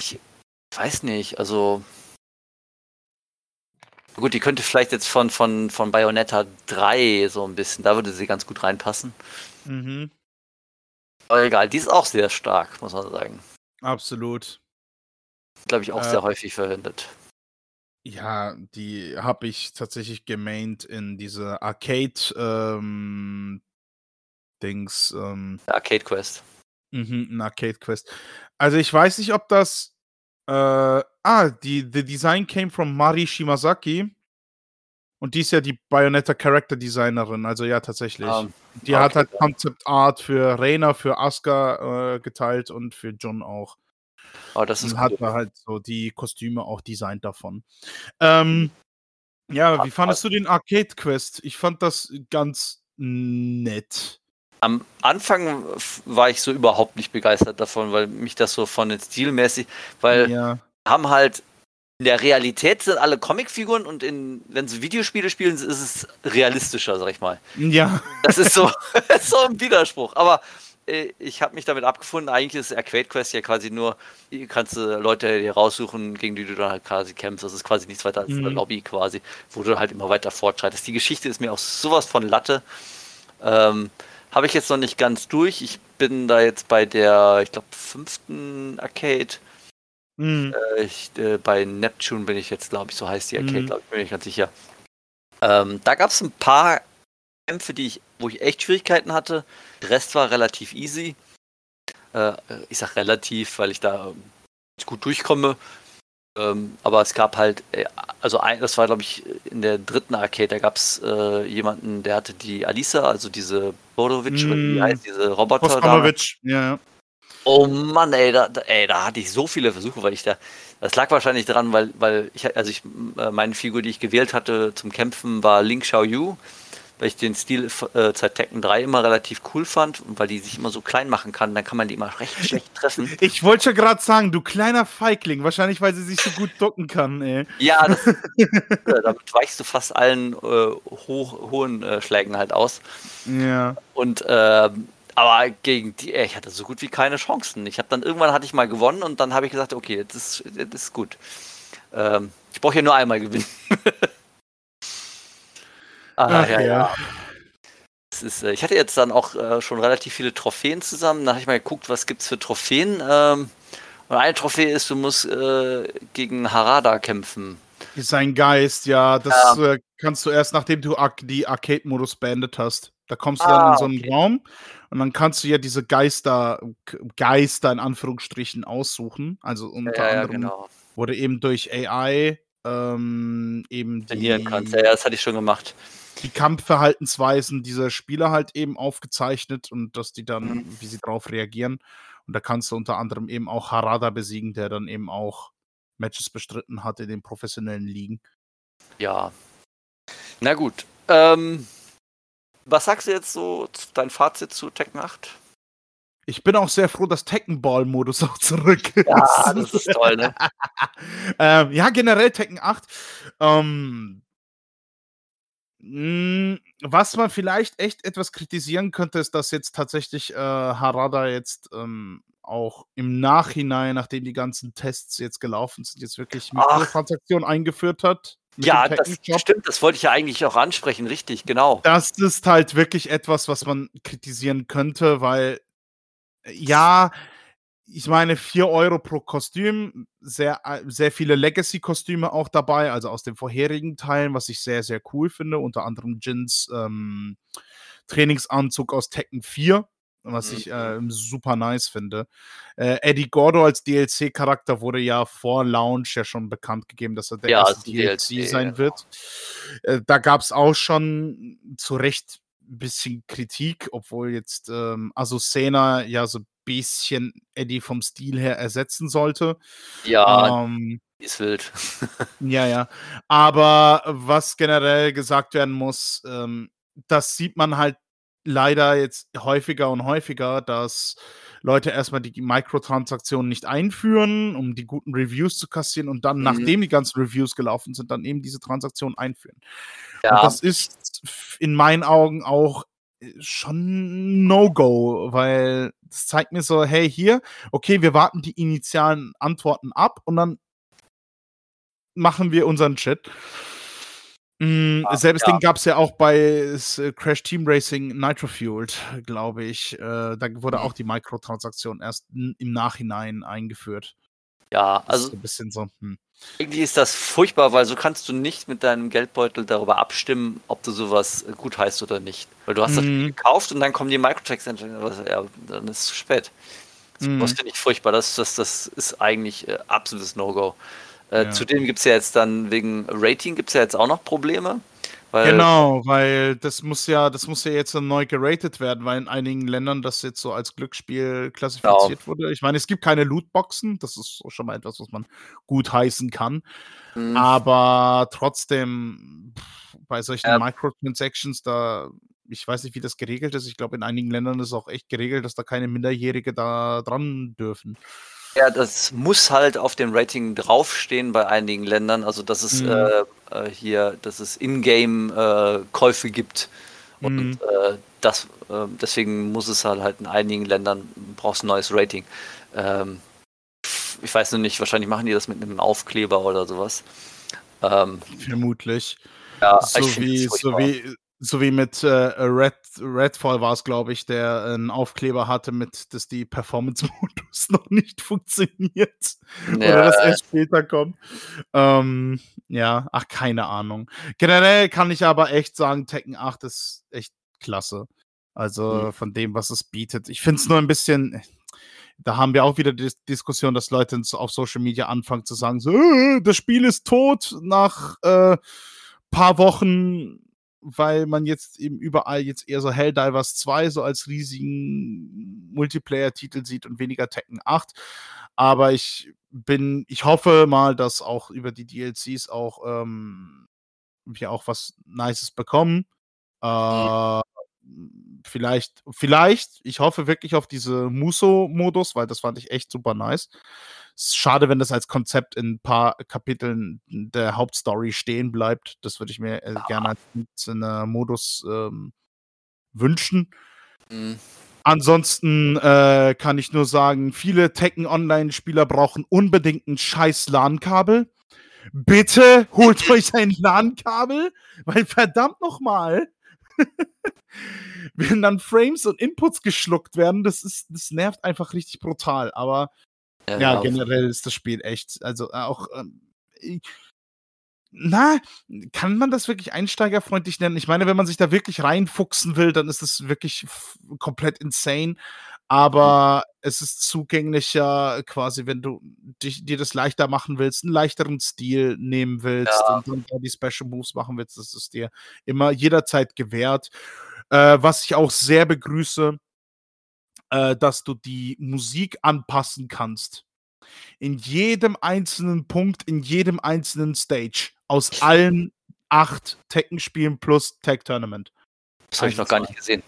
Ich weiß nicht. Also. Gut, die könnte vielleicht jetzt von, von, von Bayonetta 3 so ein bisschen, da würde sie ganz gut reinpassen. Mhm. Aber egal, die ist auch sehr stark, muss man sagen. Absolut. Glaube ich auch Äh, sehr häufig verwendet. Ja, die habe ich tatsächlich gemaint in diese Arcade ähm, Dings, ähm, Arcade Quest. mhm, in Arcade Quest. Also ich weiß nicht, ob das äh, ah, die the Design came from Mari Shimazaki und die ist ja die Bayonetta Character Designerin, also ja tatsächlich. Ähm, die hat okay, halt ja. Concept Art für Reina, für Asuka äh, geteilt und für John auch. aber das ist Und hat cool. da halt so die Kostüme auch designt davon. Ähm, ja, wie fandest du den Arcade Quest? Ich fand das ganz nett. Am Anfang war ich so überhaupt nicht begeistert davon, weil mich das so von den Stilmäßig, weil ja. haben halt in der Realität sind alle Comicfiguren und in, wenn sie Videospiele spielen, ist es realistischer, sag ich mal. Ja. Das ist so, so ein Widerspruch. Aber äh, ich habe mich damit abgefunden. Eigentlich ist Arcade Quest ja quasi nur, kannst du Leute dir raussuchen, gegen die du dann halt quasi kämpfst. Das ist quasi nichts weiter als eine Mhm. Lobby quasi, wo du halt immer weiter fortschreitest. Die Geschichte ist mir auch sowas von Latte. Ähm, habe ich jetzt noch nicht ganz durch. Ich bin da jetzt bei der, ich glaube, fünften Arcade. Mhm. Äh, Ich, äh, bei Neptune bin ich jetzt, glaube ich, so heißt die Arcade, Mhm. glaube ich, bin ich ganz sicher. Ähm, da gab es ein paar Kämpfe, die ich, wo ich echt Schwierigkeiten hatte. Der Rest war relativ easy. Äh, ich sag relativ, weil ich da ähm, gut durchkomme. Ähm, aber es gab halt, äh, also ein, das war glaube ich in der dritten Arcade, da gab es äh, jemanden, der hatte die Alisa, also diese Borovic, oder wie Mm. heißt diese Roboter da. Ja. Oh Mann, ey, da, ey, da hatte ich so viele Versuche, weil ich da. Das lag wahrscheinlich dran, weil, weil ich, also ich, äh, meine Figur, die ich gewählt hatte zum Kämpfen, war Link Xiaoyu, weil ich den Stil äh, seit Tekken 3 immer relativ cool fand und weil die sich immer so klein machen kann, dann kann man die immer recht schlecht treffen. Ich wollte schon gerade sagen, du kleiner Feigling, wahrscheinlich weil sie sich so gut ducken kann, ey. Ja, das, äh, damit weichst du fast allen äh, hoch, hohen äh, Schlägen halt aus. Ja. Und ähm, aber gegen die, ich hatte so gut wie keine Chancen. Ich habe dann irgendwann hatte ich mal gewonnen und dann habe ich gesagt, okay, jetzt ist, jetzt ist gut. Ähm, ich brauche ja nur einmal gewinnen. ah, Ach, ja, ja. ja. Ist, äh, ich hatte jetzt dann auch äh, schon relativ viele Trophäen zusammen. Da habe ich mal geguckt, was gibt's für Trophäen. Ähm, und eine Trophäe ist, du musst äh, gegen Harada kämpfen. Sein Geist, ja, das Äh, kannst du erst, nachdem du die Arcade-Modus beendet hast. Da kommst du dann Ah, in so einen okay. Raum und dann kannst du ja diese Geister, Geister in Anführungsstrichen aussuchen. Also unter Ja, ja, anderem genau. wurde eben durch AI ähm, eben die, Trainieren kannst. Ja, ja, das hatte ich schon gemacht. Die Kampfverhaltensweisen dieser Spieler halt eben aufgezeichnet und dass die dann, Mhm. wie sie darauf reagieren. Und da kannst du unter anderem eben auch Harada besiegen, der dann eben auch Matches bestritten hat in den professionellen Ligen. Ja. Na gut. Ähm, was sagst du jetzt so, dein Fazit zu Tekken 8? Ich bin auch sehr froh, dass Tekken Ball-Modus auch zurück ist. Ja, das ist toll, ne? ähm, ja, generell Tekken 8. Ähm, was man vielleicht echt etwas kritisieren könnte, ist, dass jetzt tatsächlich äh, Harada jetzt ähm, auch im Nachhinein, nachdem die ganzen Tests jetzt gelaufen sind, jetzt wirklich. Mikrotransaktionen eingeführt hat. Ja, das stimmt, das wollte ich ja eigentlich auch ansprechen, richtig, genau. Das ist halt wirklich etwas, was man kritisieren könnte, weil äh, ja, ich meine, 4 Euro pro Kostüm, sehr, äh, sehr viele Legacy-Kostüme auch dabei, also aus den vorherigen Teilen, was ich sehr, sehr cool finde, unter anderem Jins ähm, Trainingsanzug aus Tekken 4, was ich Mhm. ähm, super nice finde. Äh, Eddie Gordo als DLC-Charakter wurde ja vor Launch ja schon bekannt gegeben, dass er der Ja, erste DLC, DLC, sein wird. Äh, da gab es auch schon zu Recht ein bisschen Kritik, obwohl jetzt ähm, Azucena ja so ein bisschen Eddie vom Stil her ersetzen sollte. Ja, Ähm, ist wild. ja, ja. Aber was generell gesagt werden muss, ähm, das sieht man halt leider jetzt häufiger und häufiger, dass Leute erstmal die Mikrotransaktionen nicht einführen, um die guten Reviews zu kassieren und dann, Mhm. nachdem die ganzen Reviews gelaufen sind, dann eben diese Transaktionen einführen. Und Ja, das ist in meinen Augen auch äh, schon No-Go, weil das zeigt mir so, hey, hier, okay, wir warten die initialen Antworten ab und dann machen wir unseren Shit. Mm, Ah, selbes ja. Ding gab es ja auch bei Crash Team Racing Nitro Fueled, glaube ich. Äh, da wurde Mhm. auch die Mikrotransaktion erst im Nachhinein eingeführt. Ja, Das also so ein bisschen so. Hm. Eigentlich ist das furchtbar, weil so kannst du nicht mit deinem Geldbeutel darüber abstimmen, ob du sowas äh, gut heißt oder nicht. Weil du hast das Mhm. gekauft und dann kommen die Microtransactions, ja, dann ist es zu spät. Das Mhm. finde ich furchtbar. Das, das, das ist eigentlich äh, absolutes No-Go. Äh, Ja. Zudem gibt es ja jetzt dann wegen Rating gibt es ja jetzt auch noch Probleme. Weil, Genau, weil das muss ja, das muss ja jetzt neu geratet werden, weil in einigen Ländern das jetzt so als Glücksspiel klassifiziert wurde. Ich meine, es gibt keine Lootboxen, das ist schon mal etwas, was man gut heißen kann. Hm, Aber trotzdem, pff, bei solchen Ja. Microtransactions, da, ich weiß nicht, wie das geregelt ist. Ich glaube, in einigen Ländern ist auch echt geregelt, dass da keine Minderjährige da dran dürfen. Ja, das muss halt auf dem Rating draufstehen bei einigen Ländern, also dass es Mhm. äh, äh, hier, dass es Ingame-Käufe gibt. Und Mhm. äh, das, äh, deswegen muss es halt, halt in einigen Ländern brauchst ein neues Rating. Ähm, ich weiß nur nicht, wahrscheinlich machen die das mit einem Aufkleber oder sowas. Ähm, Vermutlich. ja, So wie, so wie, so wie mit äh, Red, Redfall war es, glaube ich, der einen Aufkleber hatte, mit, dass die Performance-Modus noch nicht funktioniert. Oder Ja, dass erst später kommt. Ähm, ja, ach, keine Ahnung. Generell kann ich aber echt sagen, Tekken 8 ist echt klasse. Also Mhm. von dem, was es bietet. Ich finde es nur ein bisschen. Da haben wir auch wieder die Dis- Diskussion, dass Leute auf Social Media anfangen zu sagen: so, äh, das Spiel ist tot nach äh, paar Wochen, weil man jetzt eben überall jetzt eher so Helldivers 2 so als riesigen Multiplayer-Titel sieht und weniger Tekken 8. Aber ich bin, ich hoffe mal, dass auch über die DLCs auch ähm, wir auch was Nices bekommen. Äh, vielleicht, vielleicht, ich hoffe wirklich auf diese Muso-Modus, weil das fand ich echt super nice. Schade, wenn das als Konzept in ein paar Kapiteln der Hauptstory stehen bleibt. Das würde ich mir äh, gerne als äh, Modus ähm, wünschen. Mhm. Ansonsten äh, kann ich nur sagen, viele Tekken Online-Spieler brauchen unbedingt ein scheiß LAN-Kabel. Bitte holt euch ein LAN-Kabel, weil verdammt nochmal, wenn dann Frames und Inputs geschluckt werden, das ist, das nervt einfach richtig brutal. Aber ja, ja, generell ist das Spiel echt, also auch, ähm, na, kann man das wirklich einsteigerfreundlich nennen? Ich meine, wenn man sich da wirklich reinfuchsen will, dann ist das wirklich komplett insane. Aber es ist zugänglicher, quasi, wenn du dich, dir das leichter machen willst, einen leichteren Stil nehmen willst Ja. und dann da die Special Moves machen willst, das ist dir immer jederzeit gewährt. Äh, was ich auch sehr begrüße, äh, dass du die Musik anpassen kannst. In jedem einzelnen Punkt, in jedem einzelnen Stage. Aus allen acht Tekken-Spielen plus Tech Tournament. das habe ich noch gar nicht gesehen.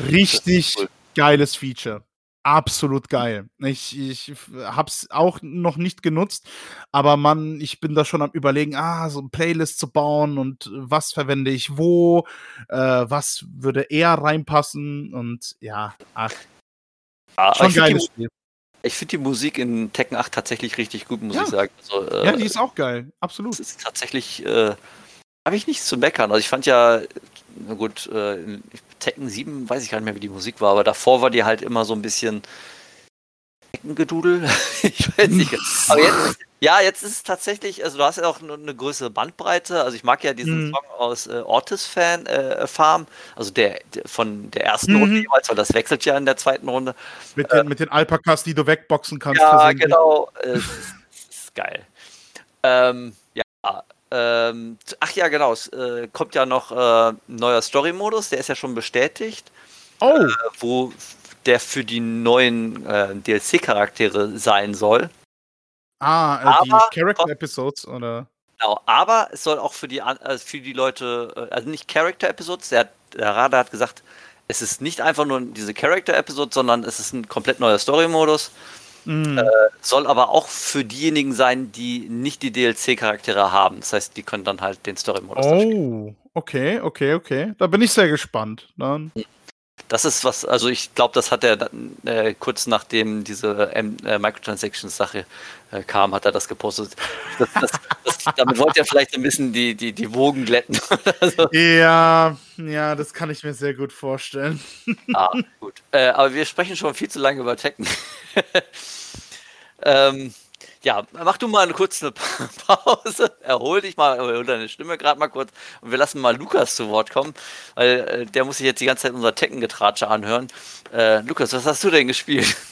Richtig cool. geiles Feature. Absolut geil. Ich, ich f- hab's auch noch nicht genutzt, aber man, ich bin da schon am überlegen, ah, so ein Playlist zu bauen und was verwende ich wo, äh, was würde eher reinpassen und ja, ach, aber schon ich finde geiles die, Spiel. ich find die Musik in Tekken 8 tatsächlich richtig gut, muss Ja. ich sagen. Also, äh, Ja, die ist auch geil. Absolut. Das ist tatsächlich, äh, habe ich nichts zu meckern. Also ich fand ja, na gut, äh, in Tekken 7 weiß ich gar nicht mehr, wie die Musik war, aber davor war die halt immer so ein bisschen Tekkengedudel. ich weiß nicht. Aber jetzt, ja, jetzt ist es tatsächlich, also du hast ja auch eine, größere Bandbreite. Also ich mag ja diesen Mhm. Song aus äh, Ortis Fan äh, Farm, also der, der von der ersten Mhm. Runde jeweils, weil das wechselt ja in der zweiten Runde. Mit den, mit den Alpakas, die du wegboxen kannst. Ja, genau. Äh, Es ist, es ist geil. Ähm, ja. Ähm, ach ja, genau. Es äh, kommt ja noch äh, ein neuer Story-Modus, der ist ja schon bestätigt, Oh, äh, wo der für die neuen äh, DLC-Charaktere sein soll. ah, äh, aber- die Character Episodes oder. Genau, aber es soll auch für die, äh, für die Leute, also nicht Character-Episodes, der, der Radar hat gesagt, es ist nicht einfach nur diese Character-Episode, sondern es ist ein komplett neuer Story-Modus. Mm, Soll aber auch für diejenigen sein, die nicht die DLC-Charaktere haben. Das heißt, die können dann halt den Story-Modus oh, okay, okay, okay. Da bin ich sehr gespannt. Dann, Das ist was, also ich glaube, das hat er äh, kurz nachdem diese ähm, äh, Microtransactions-Sache äh, kam, hat er das gepostet. Das, das, das, damit wollte er vielleicht ein bisschen die, die, die Wogen glätten. also. Ja, ja, das kann ich mir sehr gut vorstellen. ah, gut. Äh, aber wir sprechen schon viel zu lange über Tekken. ähm, ja, mach du mal eine kurze Pause, erhol dich mal, erhol deine Stimme gerade mal kurz und wir lassen mal Lukas zu Wort kommen, weil äh, der muss sich jetzt die ganze Zeit unser Tekken-Getratsche anhören. Äh, Lukas, was hast du denn gespielt?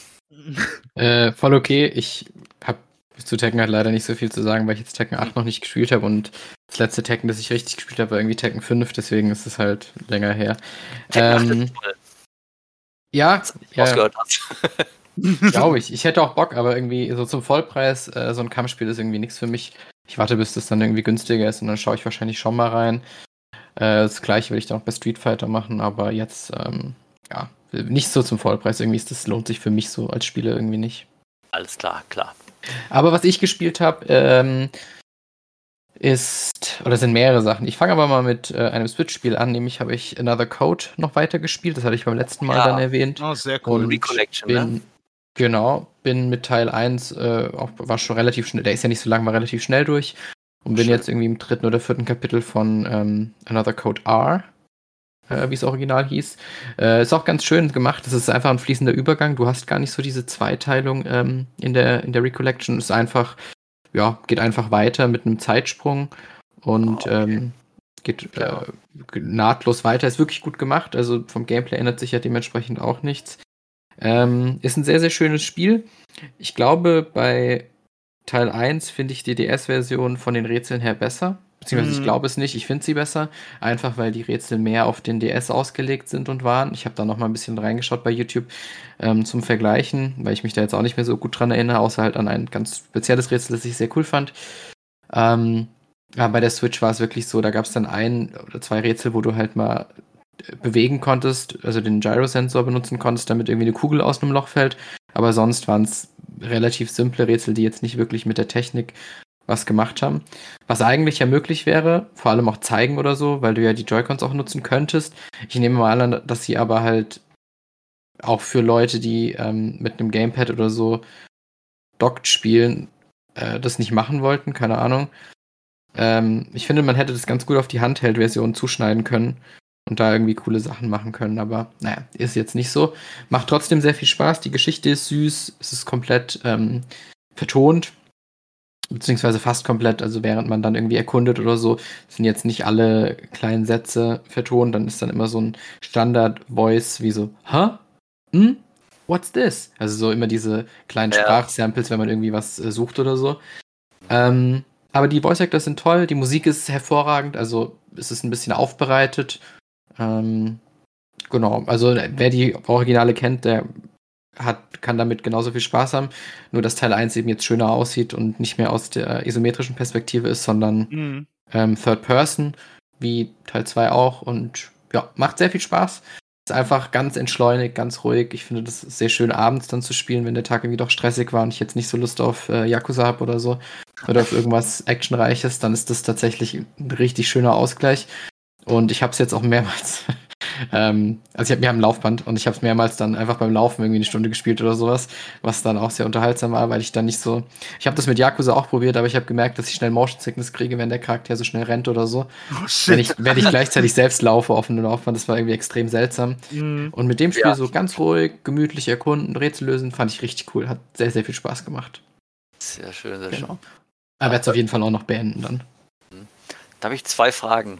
Äh, voll okay. Ich habe zu Tekken halt leider nicht so viel zu sagen, weil ich jetzt Tekken 8 noch nicht gespielt habe und das letzte Tekken, das ich richtig gespielt habe, war irgendwie Tekken 5, deswegen ist es halt länger her. Ähm, ja, ja. Glaube ich. Ich hätte auch Bock, aber irgendwie so zum Vollpreis, äh, so ein Kampfspiel ist irgendwie nichts für mich. Ich warte, bis das dann irgendwie günstiger ist und dann schaue ich wahrscheinlich schon mal rein. Äh, das gleiche will ich dann auch bei Street Fighter machen, aber jetzt, ähm, ja, nicht so zum Vollpreis. Irgendwie ist das lohnt sich für mich so als Spieler irgendwie nicht. Alles klar, klar. Aber was ich gespielt habe, ähm, ist, oder sind mehrere Sachen. Ich fange aber mal mit äh, einem Switch-Spiel an, nämlich habe ich Another Code noch weiter gespielt. Das hatte ich beim letzten Mal ja. dann erwähnt. Oh, sehr cool. Und Recollection, bin, ne? Genau, bin mit Teil 1, äh, auch, war schon relativ schnell, der ist ja nicht so lang, war relativ schnell durch. Und bin Schön. jetzt irgendwie im dritten oder vierten Kapitel von ähm, Another Code R, äh, wie es original hieß. Äh, ist auch ganz schön gemacht. Es ist einfach ein fließender Übergang. Du hast gar nicht so diese Zweiteilung ähm, in, der, in der Recollection. Es ist einfach, ja, geht einfach weiter mit einem Zeitsprung und oh, okay. ähm, geht äh, nahtlos weiter. Ist wirklich gut gemacht. Also vom Gameplay ändert sich ja dementsprechend auch nichts. Ähm, ist ein sehr, sehr schönes Spiel. Ich glaube, bei Teil 1 finde ich die DS-Version von den Rätseln her besser. Beziehungsweise mhm. ich glaube es nicht, ich finde sie besser. Einfach weil die Rätsel mehr auf den DS ausgelegt sind und waren. Ich habe da noch mal ein bisschen reingeschaut bei YouTube ähm, zum Vergleichen, weil ich mich da jetzt auch nicht mehr so gut dran erinnere, außer halt an ein ganz spezielles Rätsel, das ich sehr cool fand. Ähm, ja, bei der Switch war es wirklich so, da gab es dann ein oder zwei Rätsel, wo du halt mal bewegen konntest, also den Gyrosensor benutzen konntest, damit irgendwie eine Kugel aus einem Loch fällt. Aber sonst waren es relativ simple Rätsel, die jetzt nicht wirklich mit der Technik was gemacht haben. Was eigentlich ja möglich wäre, vor allem auch zeigen oder so, weil du ja die Joy-Cons auch nutzen könntest. Ich nehme mal an, dass sie aber halt auch für Leute, die ähm, mit einem Gamepad oder so dockt spielen, äh, das nicht machen wollten, keine Ahnung. Ähm, ich finde, man hätte das ganz gut auf die Handheld-Version zuschneiden können und da irgendwie coole Sachen machen können. Aber naja, ist jetzt nicht so. Macht trotzdem sehr viel Spaß. Die Geschichte ist süß. Es ist komplett ähm, vertont. Beziehungsweise fast komplett. Also während man dann irgendwie erkundet oder so, sind jetzt nicht alle kleinen Sätze vertont. Dann ist dann immer so ein Standard-Voice wie so, huh? Hm? What's this? Also so immer diese kleinen ja. Sprachsamples, wenn man irgendwie was äh, sucht oder so. Ähm, aber die Voice Actors sind toll, die Musik ist hervorragend, also es ist ein bisschen aufbereitet ähm, genau, also wer die Originale kennt, der hat, kann damit genauso viel Spaß haben. Nur dass Teil 1 eben jetzt schöner aussieht und nicht mehr aus der isometrischen Perspektive ist, sondern mhm. ähm, Third Person, wie Teil 2 auch. Und ja, macht sehr viel Spaß. Ist einfach ganz entschleunigt, ganz ruhig. Ich finde das sehr schön, abends dann zu spielen, wenn der Tag irgendwie doch stressig war und ich jetzt nicht so Lust auf äh, Yakuza habe oder so. Oder auf irgendwas Actionreiches, dann ist das tatsächlich ein richtig schöner Ausgleich. Und ich habe es jetzt auch mehrmals. ähm, also ich habe mir am Laufband und ich habe es mehrmals dann einfach beim Laufen irgendwie eine Stunde gespielt oder sowas, was dann auch sehr unterhaltsam war, weil ich dann nicht so. Ich habe das mit Yakuza auch probiert, aber ich habe gemerkt, dass ich schnell Motion Sickness kriege, wenn der Charakter so schnell rennt oder so. Oh, shit. Wenn ich, wenn ich gleichzeitig selbst laufe auf einem Laufband, das war irgendwie extrem seltsam. Mhm. Und mit dem Spiel ja. so ganz ruhig, gemütlich erkunden, Rätsel lösen, fand ich richtig cool. Hat sehr, sehr viel Spaß gemacht. Sehr schön, sehr genau. schön. Aber werde es auf jeden Fall auch noch beenden dann. Da habe ich zwei Fragen.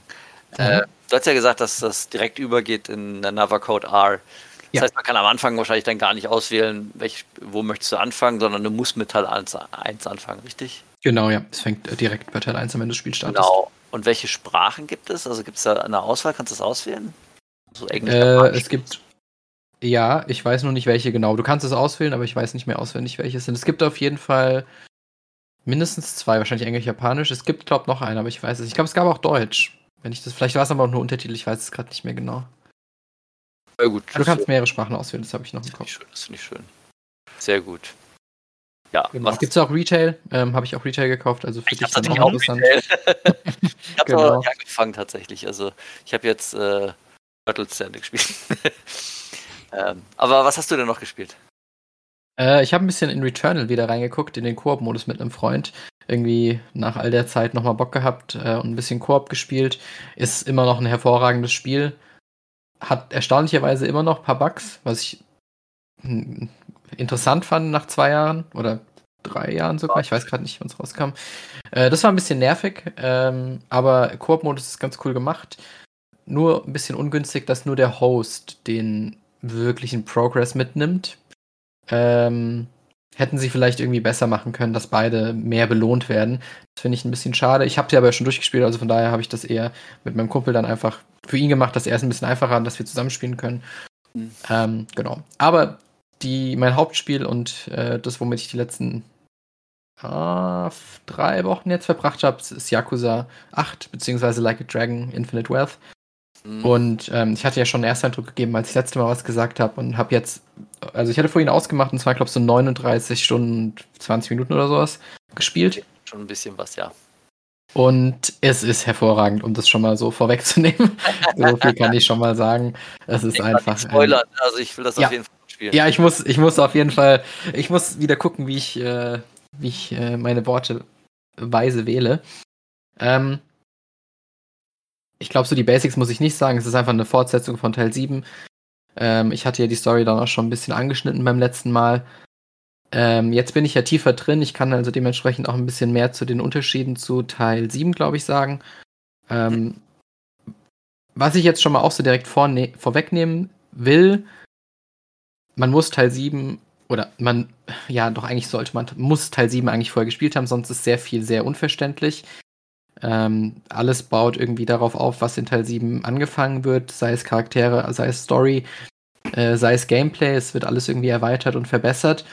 Äh, du hast ja gesagt, dass das direkt übergeht in der Navacode R. Das ja. heißt, man kann am Anfang wahrscheinlich dann gar nicht auswählen, welch, wo möchtest du anfangen, sondern du musst mit Teil 1, 1 anfangen, richtig? Genau, ja. Es fängt äh, direkt bei Teil 1 an, wenn du das Spiel startest. Genau. Und welche Sprachen gibt es? Also gibt es da eine Auswahl? Kannst du das auswählen? So Englisch, äh, es gibt. Ja, ich weiß noch nicht welche genau. Du kannst es auswählen, aber ich weiß nicht mehr auswendig, welche es sind. Es gibt auf jeden Fall mindestens zwei, wahrscheinlich Englisch, Japanisch. Es gibt, glaube ich, noch einen, aber ich weiß es. Ich glaube, es gab auch Deutsch. Wenn ich das, vielleicht war es aber auch nur Untertitel, ich weiß es gerade nicht mehr genau. Ja, gut. Du kannst mehrere Sprachen auswählen, das habe ich noch im Kopf. Schön, das finde ich schön. Sehr gut. Ja, genau. Gibt es auch Retail? Ähm, habe ich auch Retail gekauft, also für ich dich dann auch interessant. ich habe genau. angefangen tatsächlich. Also ich habe jetzt äh, Turtles zu Ende gespielt. Ähm, aber was hast du denn noch gespielt? Äh, ich habe ein bisschen in Returnal wieder reingeguckt, in den Koop-Modus mit einem Freund. Irgendwie nach all der Zeit nochmal Bock gehabt äh, und ein bisschen Koop gespielt. Ist immer noch ein hervorragendes Spiel. Hat erstaunlicherweise immer noch ein paar Bugs, was ich hm, interessant fand nach zwei Jahren oder drei Jahren sogar. Ich weiß gerade nicht, wann es rauskam. Äh, das war ein bisschen nervig, ähm, aber Koop-Modus ist ganz cool gemacht. Nur ein bisschen ungünstig, dass nur der Host den wirklichen Progress mitnimmt. Ähm, hätten sie vielleicht irgendwie besser machen können, dass beide mehr belohnt werden. Das finde ich ein bisschen schade. Ich habe sie aber schon durchgespielt, also von daher habe ich das eher mit meinem Kumpel dann einfach für ihn gemacht, dass er es ein bisschen einfacher hat, dass wir zusammenspielen können. Mhm. Ähm, genau. Aber die, mein Hauptspiel und äh, das, womit ich die letzten äh, drei Wochen jetzt verbracht habe, ist Yakuza 8, beziehungsweise Like a Dragon Infinite Wealth. Mhm. Und ähm, ich hatte ja schon einen Ersteindruck gegeben, als ich das letzte Mal was gesagt habe und habe jetzt, also ich hatte vorhin ausgemacht und zwar, glaube ich, so 39 Stunden, 20 Minuten oder sowas gespielt. Schon ein bisschen was, ja. Und es ist hervorragend, um das schon mal so vorwegzunehmen. so viel kann ich schon mal sagen. Es ist ich einfach. Spoiler, ähm, also ich will das ja, auf jeden Fall spielen. Ja, ich muss, ich muss auf jeden Fall, ich muss wieder gucken, wie ich, äh, wie ich äh, meine Worte weise wähle. Ähm, ich glaube, so die Basics muss ich nicht sagen. Es ist einfach eine Fortsetzung von Teil 7. Ähm, ich hatte ja die Story dann auch schon ein bisschen angeschnitten beim letzten Mal. Ähm, jetzt bin ich ja tiefer drin. Ich kann also dementsprechend auch ein bisschen mehr zu den Unterschieden zu Teil 7, glaube ich, sagen. Ähm, was ich jetzt schon mal auch so direkt vorwegnehmen will, man muss Teil 7 oder man, ja, doch eigentlich sollte man, muss Teil 7 eigentlich vorher gespielt haben, sonst ist sehr viel sehr unverständlich. Ähm, alles baut irgendwie darauf auf, was in Teil 7 angefangen wird, sei es Charaktere, sei es Story, äh, sei es Gameplay, es wird alles irgendwie erweitert und verbessert.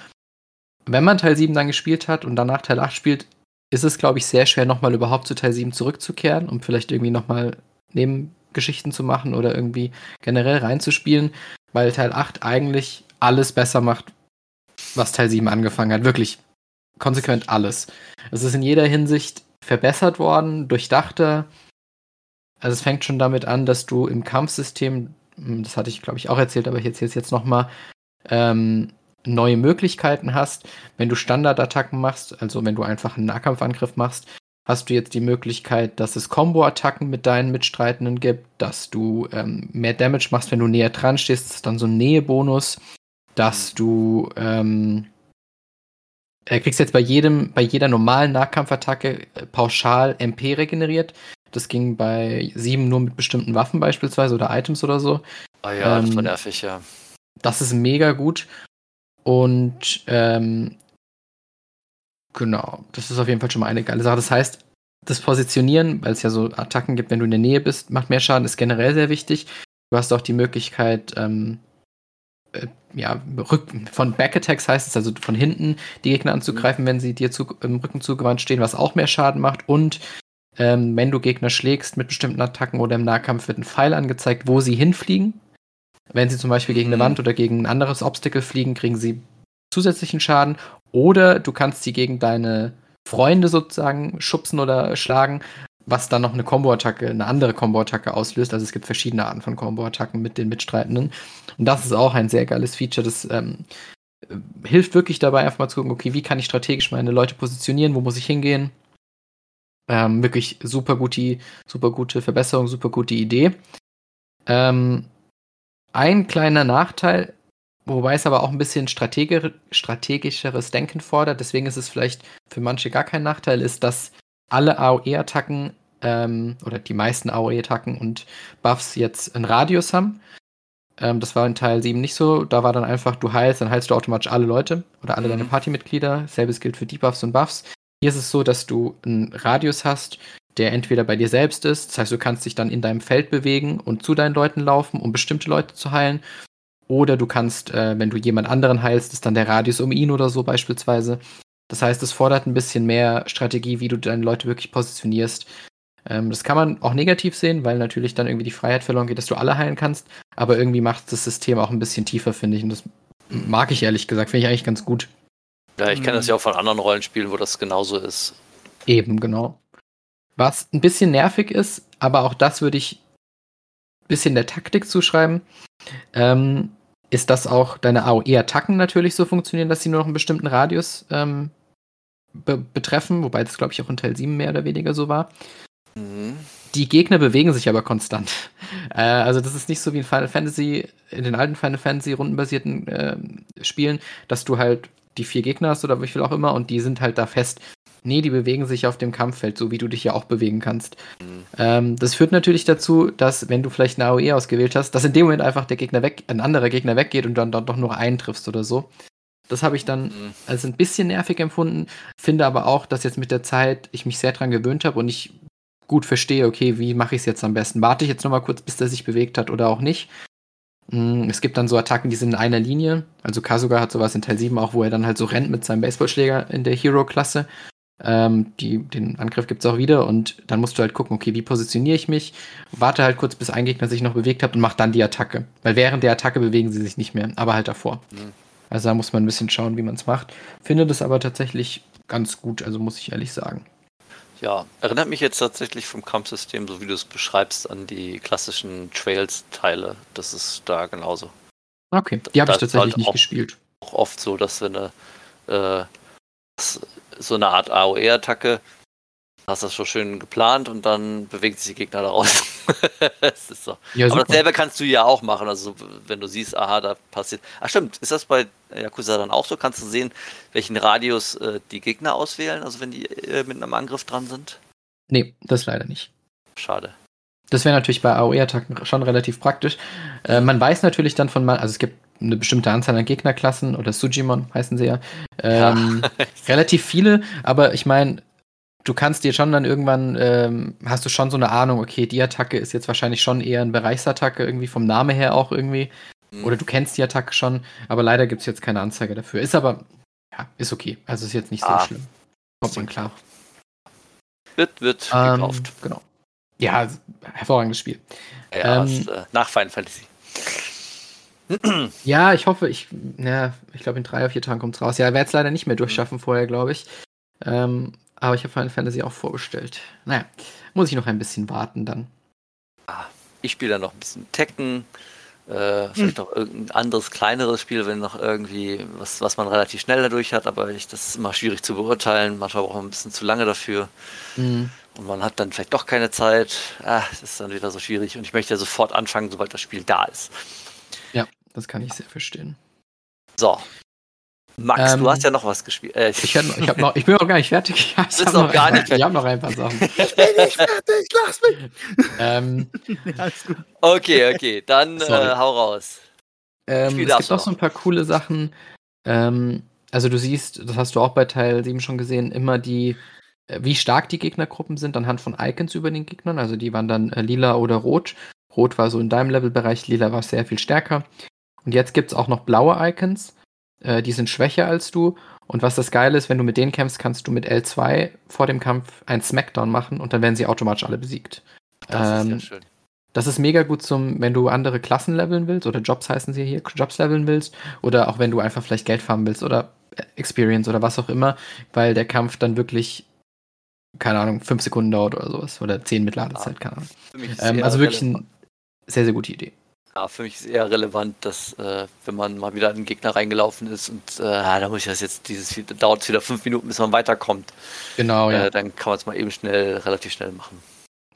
Wenn man Teil 7 dann gespielt hat und danach Teil 8 spielt, ist es, glaube ich, sehr schwer, nochmal überhaupt zu Teil 7 zurückzukehren, um vielleicht irgendwie nochmal Nebengeschichten zu machen oder irgendwie generell reinzuspielen, weil Teil 8 eigentlich alles besser macht, was Teil 7 angefangen hat. Wirklich konsequent alles. Es ist in jeder Hinsicht verbessert worden, durchdachter. Also es fängt schon damit an, dass du im Kampfsystem, hm, das hatte ich glaube ich auch erzählt, aber ich erzähle es jetzt nochmal, ähm, neue Möglichkeiten hast. Wenn du Standardattacken machst, also wenn du einfach einen Nahkampfangriff machst, hast du jetzt die Möglichkeit, dass es Combo-Attacken mit deinen Mitstreitenden gibt, dass du ähm, mehr Damage machst, wenn du näher dran stehst, das ist dann so ein Nähebonus, dass du ähm, er kriegst jetzt bei jedem, bei jeder normalen Nahkampfattacke äh, pauschal MP regeneriert. Das ging bei 7 nur mit bestimmten Waffen beispielsweise oder Items oder so. Ah ja, ähm, das war nervig, ja. Das ist mega gut. Und ähm, genau, das ist auf jeden Fall schon mal eine geile Sache. Das heißt, das Positionieren, weil es ja so Attacken gibt, wenn du in der Nähe bist, macht mehr Schaden, ist generell sehr wichtig. Du hast auch die Möglichkeit, ähm, äh, ja, von Backattacks heißt es, also von hinten die Gegner anzugreifen, mhm. wenn sie dir zu, im Rücken zugewandt stehen, was auch mehr Schaden macht. Und ähm, wenn du Gegner schlägst mit bestimmten Attacken oder im Nahkampf wird ein Pfeil angezeigt, wo sie hinfliegen. Wenn sie zum Beispiel gegen eine mhm. Wand oder gegen ein anderes Obstacle fliegen, kriegen sie zusätzlichen Schaden. Oder du kannst sie gegen deine Freunde sozusagen schubsen oder schlagen was dann noch eine Combo-Attacke, eine andere Combo-Attacke auslöst. Also es gibt verschiedene Arten von Combo-Attacken mit den Mitstreitenden. Und das ist auch ein sehr geiles Feature. Das ähm, hilft wirklich dabei, einfach mal zu gucken, okay, wie kann ich strategisch meine Leute positionieren, wo muss ich hingehen. Ähm, wirklich super gute, super gute Verbesserung, super gute Idee. Ähm, ein kleiner Nachteil, wobei es aber auch ein bisschen strategischeres Denken fordert, deswegen ist es vielleicht für manche gar kein Nachteil, ist, dass alle AOE-Attacken ähm, oder die meisten AOE-Attacken und Buffs jetzt einen Radius haben. Ähm, das war in Teil 7 nicht so. Da war dann einfach, du heilst, dann heilst du automatisch alle Leute oder alle mhm. deine Partymitglieder. Selbes gilt für Debuffs und Buffs. Hier ist es so, dass du einen Radius hast, der entweder bei dir selbst ist, das heißt, du kannst dich dann in deinem Feld bewegen und zu deinen Leuten laufen, um bestimmte Leute zu heilen. Oder du kannst, äh, wenn du jemand anderen heilst, ist dann der Radius um ihn oder so beispielsweise. Das heißt, es fordert ein bisschen mehr Strategie, wie du deine Leute wirklich positionierst. Ähm, das kann man auch negativ sehen, weil natürlich dann irgendwie die Freiheit verloren geht, dass du alle heilen kannst. Aber irgendwie macht das System auch ein bisschen tiefer, finde ich. Und das mag ich ehrlich gesagt. Finde ich eigentlich ganz gut. Ja, ich kenne das ja auch von anderen Rollenspielen, wo das genauso ist. Eben, genau. Was ein bisschen nervig ist, aber auch das würde ich ein bisschen der Taktik zuschreiben. Ähm, ist, dass auch deine AOE-Attacken natürlich so funktionieren, dass sie nur noch einen bestimmten Radius ähm, be betreffen, wobei das, glaube ich, auch in Teil 7 mehr oder weniger so war. Mhm. Die Gegner bewegen sich aber konstant. Äh, also das ist nicht so wie in Final Fantasy, in den alten Final Fantasy rundenbasierten äh, Spielen, dass du halt die vier Gegner hast oder wie viel auch immer und die sind halt da fest. Nee, die bewegen sich auf dem Kampffeld, so wie du dich ja auch bewegen kannst. Mhm. Ähm, das führt natürlich dazu, dass, wenn du vielleicht eine AOE ausgewählt hast, dass in dem Moment einfach der Gegner weg, ein anderer Gegner weggeht und dann, dann doch nur einen triffst oder so. Das habe ich dann mhm. als ein bisschen nervig empfunden, finde aber auch, dass jetzt mit der Zeit ich mich sehr dran gewöhnt habe und ich gut verstehe, okay, wie mache ich es jetzt am besten? Warte ich jetzt nochmal kurz, bis der sich bewegt hat oder auch nicht? Mm, es gibt dann so Attacken, die sind in einer Linie. Also Kasuga hat sowas in Teil 7 auch, wo er dann halt so rennt mit seinem Baseballschläger in der Hero-Klasse. Ähm, die, den Angriff gibt es auch wieder und dann musst du halt gucken, okay, wie positioniere ich mich? Warte halt kurz, bis ein Gegner sich noch bewegt hat und mach dann die Attacke. Weil während der Attacke bewegen sie sich nicht mehr, aber halt davor. Mhm. Also da muss man ein bisschen schauen, wie man es macht. Finde das aber tatsächlich ganz gut, also muss ich ehrlich sagen. Ja, erinnert mich jetzt tatsächlich vom Kampfsystem, so wie du es beschreibst, an die klassischen Trails-Teile. Das ist da genauso. Okay, die habe ich tatsächlich halt nicht gespielt. Auch oft so, dass wenn eine äh, so eine Art AOE-Attacke hast das schon schön geplant und dann bewegt sich die Gegner daraus. das ist so. Ja, Aber dasselbe kannst du ja auch machen. Also wenn du siehst, aha, da passiert. Ach stimmt, ist das bei Yakuza dann auch so? Kannst du sehen, welchen Radius äh, die Gegner auswählen, also wenn die äh, mit einem Angriff dran sind? Nee, das leider nicht. Schade. Das wäre natürlich bei AOE-Attacken schon relativ praktisch. Äh, man weiß natürlich dann von, also es gibt eine bestimmte Anzahl an Gegnerklassen oder Sujimon heißen sie ja. Ähm, ja. relativ viele, aber ich meine, du kannst dir schon dann irgendwann, ähm, hast du schon so eine Ahnung, okay, die Attacke ist jetzt wahrscheinlich schon eher eine Bereichsattacke, irgendwie vom Namen her auch irgendwie. Mhm. Oder du kennst die Attacke schon, aber leider gibt es jetzt keine Anzeige dafür. Ist aber, ja, ist okay. Also ist jetzt nicht ah. so schlimm. Kommt man klar. Wird, wird ähm, gekauft. Genau. Ja, hervorragendes Spiel. Ja, ähm, ist, äh, nach Final Fantasy. ja, ich hoffe, ich, ja, ich glaube, in drei oder vier Tagen kommt es raus. Ja, werde es leider nicht mehr durchschaffen mhm. vorher, glaube ich. Ähm, aber ich habe Final Fantasy auch vorbestellt. Naja, muss ich noch ein bisschen warten dann. Ah, ich spiele dann noch ein bisschen Tekken. Äh, vielleicht hm. noch irgendein anderes, kleineres Spiel, wenn noch irgendwie was, was man relativ schnell dadurch hat, aber ich, das ist immer schwierig zu beurteilen. Manchmal braucht man ein bisschen zu lange dafür. Mhm. Und man hat dann vielleicht doch keine Zeit. Ah, das ist dann wieder so schwierig. Und ich möchte ja sofort anfangen, sobald das Spiel da ist. Ja, das kann ich sehr verstehen. So, Max, ähm, du hast ja noch was gespielt. Äh, ich, hab, ich, hab noch, ich bin noch gar nicht fertig. Ich bin noch, noch gar nicht fertig. Ich habe noch ein paar Sachen. Ich bin nicht fertig, lass mich. Ähm, ja, okay, okay, dann äh, hau raus. Ähm, es gibt auch so ein paar coole Sachen. Ähm, also du siehst, das hast du auch bei Teil 7 schon gesehen, immer die, äh, wie stark die Gegnergruppen sind anhand von Icons über den Gegnern. Also die waren dann äh, lila oder rot. Rot war so in deinem Levelbereich, lila war sehr viel stärker. Und jetzt gibt es auch noch blaue Icons. Äh, die sind schwächer als du. Und was das Geile ist, wenn du mit denen kämpfst, kannst du mit L2 vor dem Kampf einen Smackdown machen und dann werden sie automatisch alle besiegt. Das ähm, ist ja schön. Das ist mega gut zum, wenn du andere Klassen leveln willst oder Jobs heißen sie hier, Jobs leveln willst oder auch wenn du einfach vielleicht Geld farmen willst oder Experience oder was auch immer, weil der Kampf dann wirklich, keine Ahnung, fünf Sekunden dauert oder sowas oder zehn mit Ladezeit, keine Ahnung. Ähm, also wirklich eine sehr, sehr gute Idee. Ja, für mich ist eher relevant, dass äh, wenn man mal wieder in einen Gegner reingelaufen ist und äh, da muss ich das jetzt, dieses dauert es wieder fünf Minuten, bis man weiterkommt. Genau, ja. Äh, dann kann man es mal eben schnell, relativ schnell machen.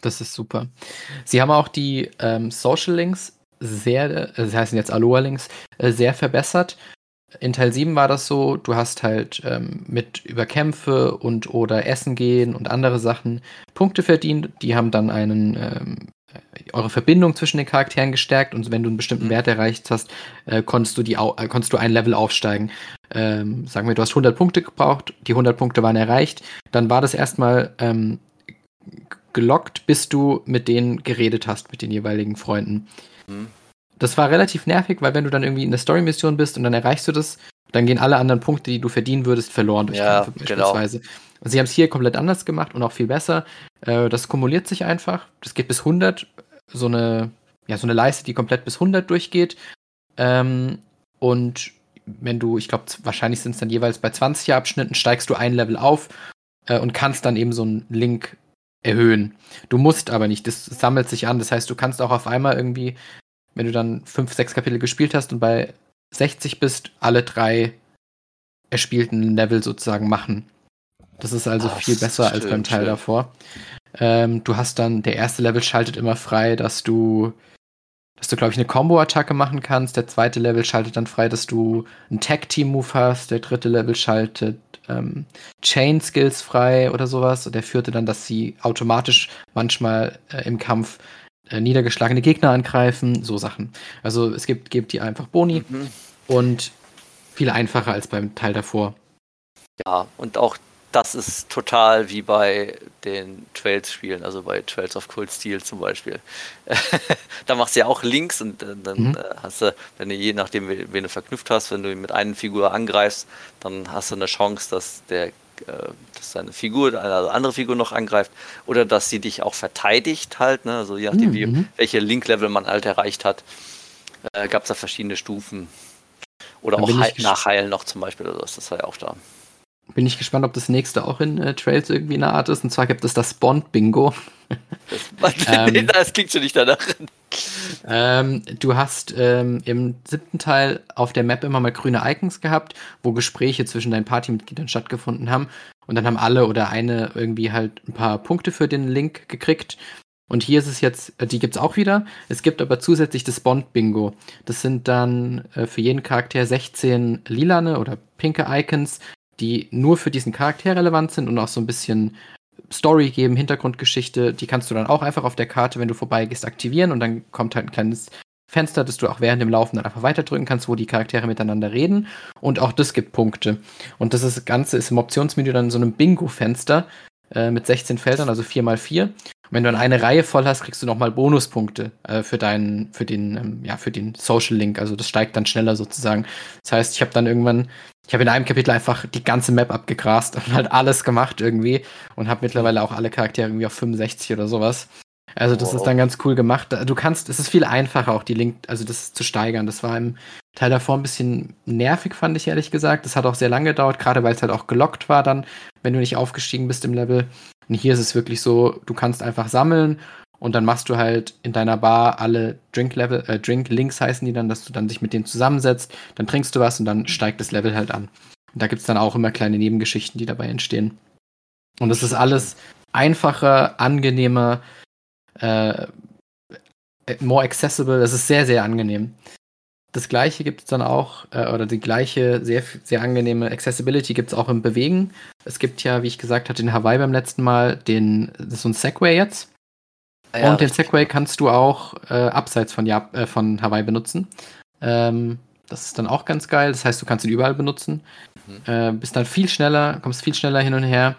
Das ist super. Sie haben auch die ähm, Social Links sehr, äh, sie heißen jetzt Aloha Links, äh, sehr verbessert. In Teil 7 war das so, du hast halt ähm, mit über Kämpfe und oder Essen gehen und andere Sachen Punkte verdient. Die haben dann einen ähm, eure Verbindung zwischen den Charakteren gestärkt und wenn du einen bestimmten mhm. Wert erreicht hast, äh, konntest, du die, äh, konntest du ein Level aufsteigen. Ähm, sagen wir, du hast 100 Punkte gebraucht, die 100 Punkte waren erreicht, dann war das erstmal ähm, gelockt, bis du mit denen geredet hast, mit den jeweiligen Freunden. Mhm. Das war relativ nervig, weil wenn du dann irgendwie in der Story-Mission bist und dann erreichst du das, dann gehen alle anderen Punkte, die du verdienen würdest, verloren durch ja, Kämpfe genau. beispielsweise. Genau. Und sie haben es hier komplett anders gemacht und auch viel besser. Äh, das kumuliert sich einfach. Das geht bis 100. So eine, ja, so eine Leiste, die komplett bis 100 durchgeht. Ähm, und wenn du, ich glaube, wahrscheinlich sind es dann jeweils bei 20 Abschnitten, steigst du ein Level auf äh, und kannst dann eben so einen Link erhöhen. Du musst aber nicht, das sammelt sich an. Das heißt, du kannst auch auf einmal irgendwie, wenn du dann fünf, sechs Kapitel gespielt hast und bei 60 bist, alle drei erspielten Level sozusagen machen. Das ist also Ah, viel besser als schön, beim Teil schön. davor. Ähm, du hast dann, der erste Level schaltet immer frei, dass du, dass du, glaube ich, eine Combo-Attacke machen kannst. Der zweite Level schaltet dann frei, dass du einen Tag-Team-Move hast. Der dritte Level schaltet ähm, Chain-Skills frei oder sowas. Und der vierte dann, dass sie automatisch manchmal äh, im Kampf äh, niedergeschlagene Gegner angreifen. So Sachen. Also es gibt, gibt die einfach Boni Mhm. und viel einfacher als beim Teil davor. Ja, und auch das ist total wie bei den Trails-Spielen, also bei Trails of Cold Steel zum Beispiel. da machst du ja auch Links und dann Mhm. äh, hast du, wenn du je nachdem, wen du verknüpft hast, wenn du ihn mit einer Figur angreifst, dann hast du eine Chance, dass der äh, dass deine Figur, eine andere Figur noch angreift oder dass sie dich auch verteidigt halt, ne? also je nachdem, wie, Mhm. welche Link-Level man halt erreicht hat, äh, gab es da verschiedene Stufen. Oder Dann auch Nachheilen noch zum Beispiel oder so, das war ja auch da. Bin ich gespannt, ob das nächste auch in äh, Trails irgendwie eine Art ist. Und zwar gibt es das Bond-Bingo. Ähm. das klingt schon nicht danach. Ähm, du hast ähm, im siebten Teil auf der Map immer mal grüne Icons gehabt, wo Gespräche zwischen deinen Partymitgliedern stattgefunden haben. Und dann haben alle oder eine irgendwie halt ein paar Punkte für den Link gekriegt. Und hier ist es jetzt, äh, die gibt es auch wieder. Es gibt aber zusätzlich das Bond-Bingo. Das sind dann äh, für jeden Charakter 16 lilane oder pinke Icons, die nur für diesen Charakter relevant sind und auch so ein bisschen Story geben, Hintergrundgeschichte. Die kannst du dann auch einfach auf der Karte, wenn du vorbeigehst, aktivieren und dann kommt halt ein kleines Fenster, das du auch während dem Laufen dann einfach weiterdrücken kannst, wo die Charaktere miteinander reden. Und auch das gibt Punkte. Und das, ist, das Ganze ist im Optionsmenü dann so einem Bingo-Fenster äh, mit 16 Feldern, also 4x4. Wenn du dann eine Reihe voll hast, kriegst du nochmal Bonuspunkte äh, für deinen, für den, ähm, ja, für den Social Link. Also das steigt dann schneller sozusagen. Das heißt, ich habe dann irgendwann, ich habe in einem Kapitel einfach die ganze Map abgegrast und halt alles gemacht irgendwie und habe mittlerweile auch alle Charaktere irgendwie auf 65 oder sowas. Also das Wow. ist dann ganz cool gemacht. Du kannst, es ist viel einfacher auch die Link, also das zu steigern. Das war im Teil davor ein bisschen nervig, fand ich ehrlich gesagt. Das hat auch sehr lange gedauert, gerade weil es halt auch gelockt war dann, wenn du nicht aufgestiegen bist im Level. Und hier ist es wirklich so, du kannst einfach sammeln und dann machst du halt in deiner Bar alle Drink-Level, äh, Drink-Links heißen die dann, dass du dann dich mit denen zusammensetzt, dann trinkst du was und dann steigt das Level halt an. Und da gibt es dann auch immer kleine Nebengeschichten, die dabei entstehen. Und das ist alles einfacher, angenehmer, äh, more accessible. Das ist sehr, sehr angenehm. Das gleiche gibt es dann auch, äh, oder die gleiche sehr, sehr angenehme Accessibility gibt es auch im Bewegen. Es gibt ja, wie ich gesagt hatte, in Hawaii beim letzten Mal den, das ist so ein Segway jetzt. Ja, und den. Segway kannst du auch äh, abseits von, Jap äh, von Hawaii benutzen. Ähm, das ist dann auch ganz geil. Das heißt, du kannst ihn überall benutzen. Mhm. Äh, bist dann viel schneller, kommst viel schneller hin und her.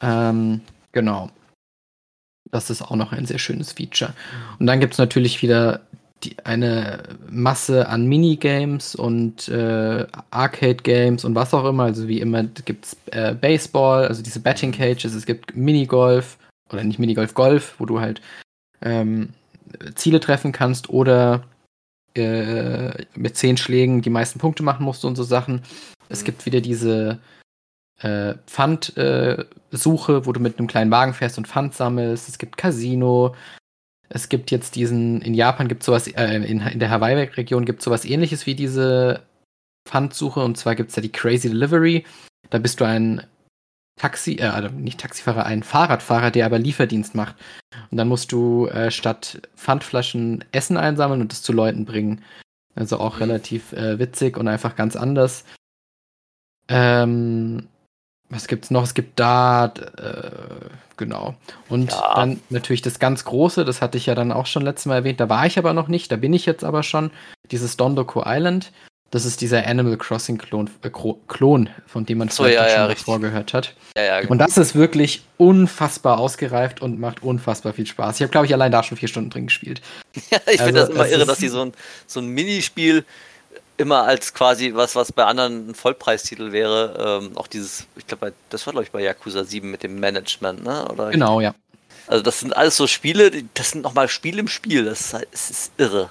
Ähm, genau. Das ist auch noch ein sehr schönes Feature. Und dann gibt es natürlich wieder die, eine Masse an Minigames und äh, Arcade-Games und was auch immer. Also wie immer gibt es äh, Baseball, also diese Betting Cages, es gibt Minigolf oder nicht Minigolf, Golf, wo du halt ähm, Ziele treffen kannst oder äh, mit zehn Schlägen die meisten Punkte machen musst und so Sachen. Es Mhm. gibt wieder diese äh, Pfand-Suche, wo du mit einem kleinen Wagen fährst und Pfand sammelst. Es gibt Casino. Es gibt jetzt diesen, in Japan gibt es sowas, äh, in, in der Hawaii-Region gibt es sowas ähnliches wie diese Pfandsuche. Und zwar gibt es da die Crazy Delivery. Da bist du ein Taxi, äh, also nicht Taxifahrer, ein Fahrradfahrer, der aber Lieferdienst macht. Und dann musst du äh, statt Pfandflaschen Essen einsammeln und es zu Leuten bringen. Also auch relativ äh, witzig und einfach ganz anders. Ähm, was gibt's noch? Es gibt Dart, äh, genau. Und Ja. dann natürlich das ganz Große, das hatte ich ja dann auch schon letztes Mal erwähnt, da war ich aber noch nicht, da bin ich jetzt aber schon. Dieses Dondoko Island, das ist dieser Animal Crossing Klon, äh, Klon von dem man So, vielleicht ja, schon ja, davor richtig. gehört hat. Ja, ja, Und das ist wirklich unfassbar ausgereift und macht unfassbar viel Spaß. Ich habe, glaube ich, allein da schon vier Stunden drin gespielt. Ja, ich finde Also, das immer irre, dass sie so ein, so ein Minispiel immer als quasi was, was bei anderen ein Vollpreistitel wäre. Ähm, auch dieses, ich glaube, das war, glaube ich, bei Yakuza 7 mit dem Management, ne? Oder Genau, ja. Also, das sind alles so Spiele, das sind nochmal Spiele im Spiel. Das ist, halt- es ist irre.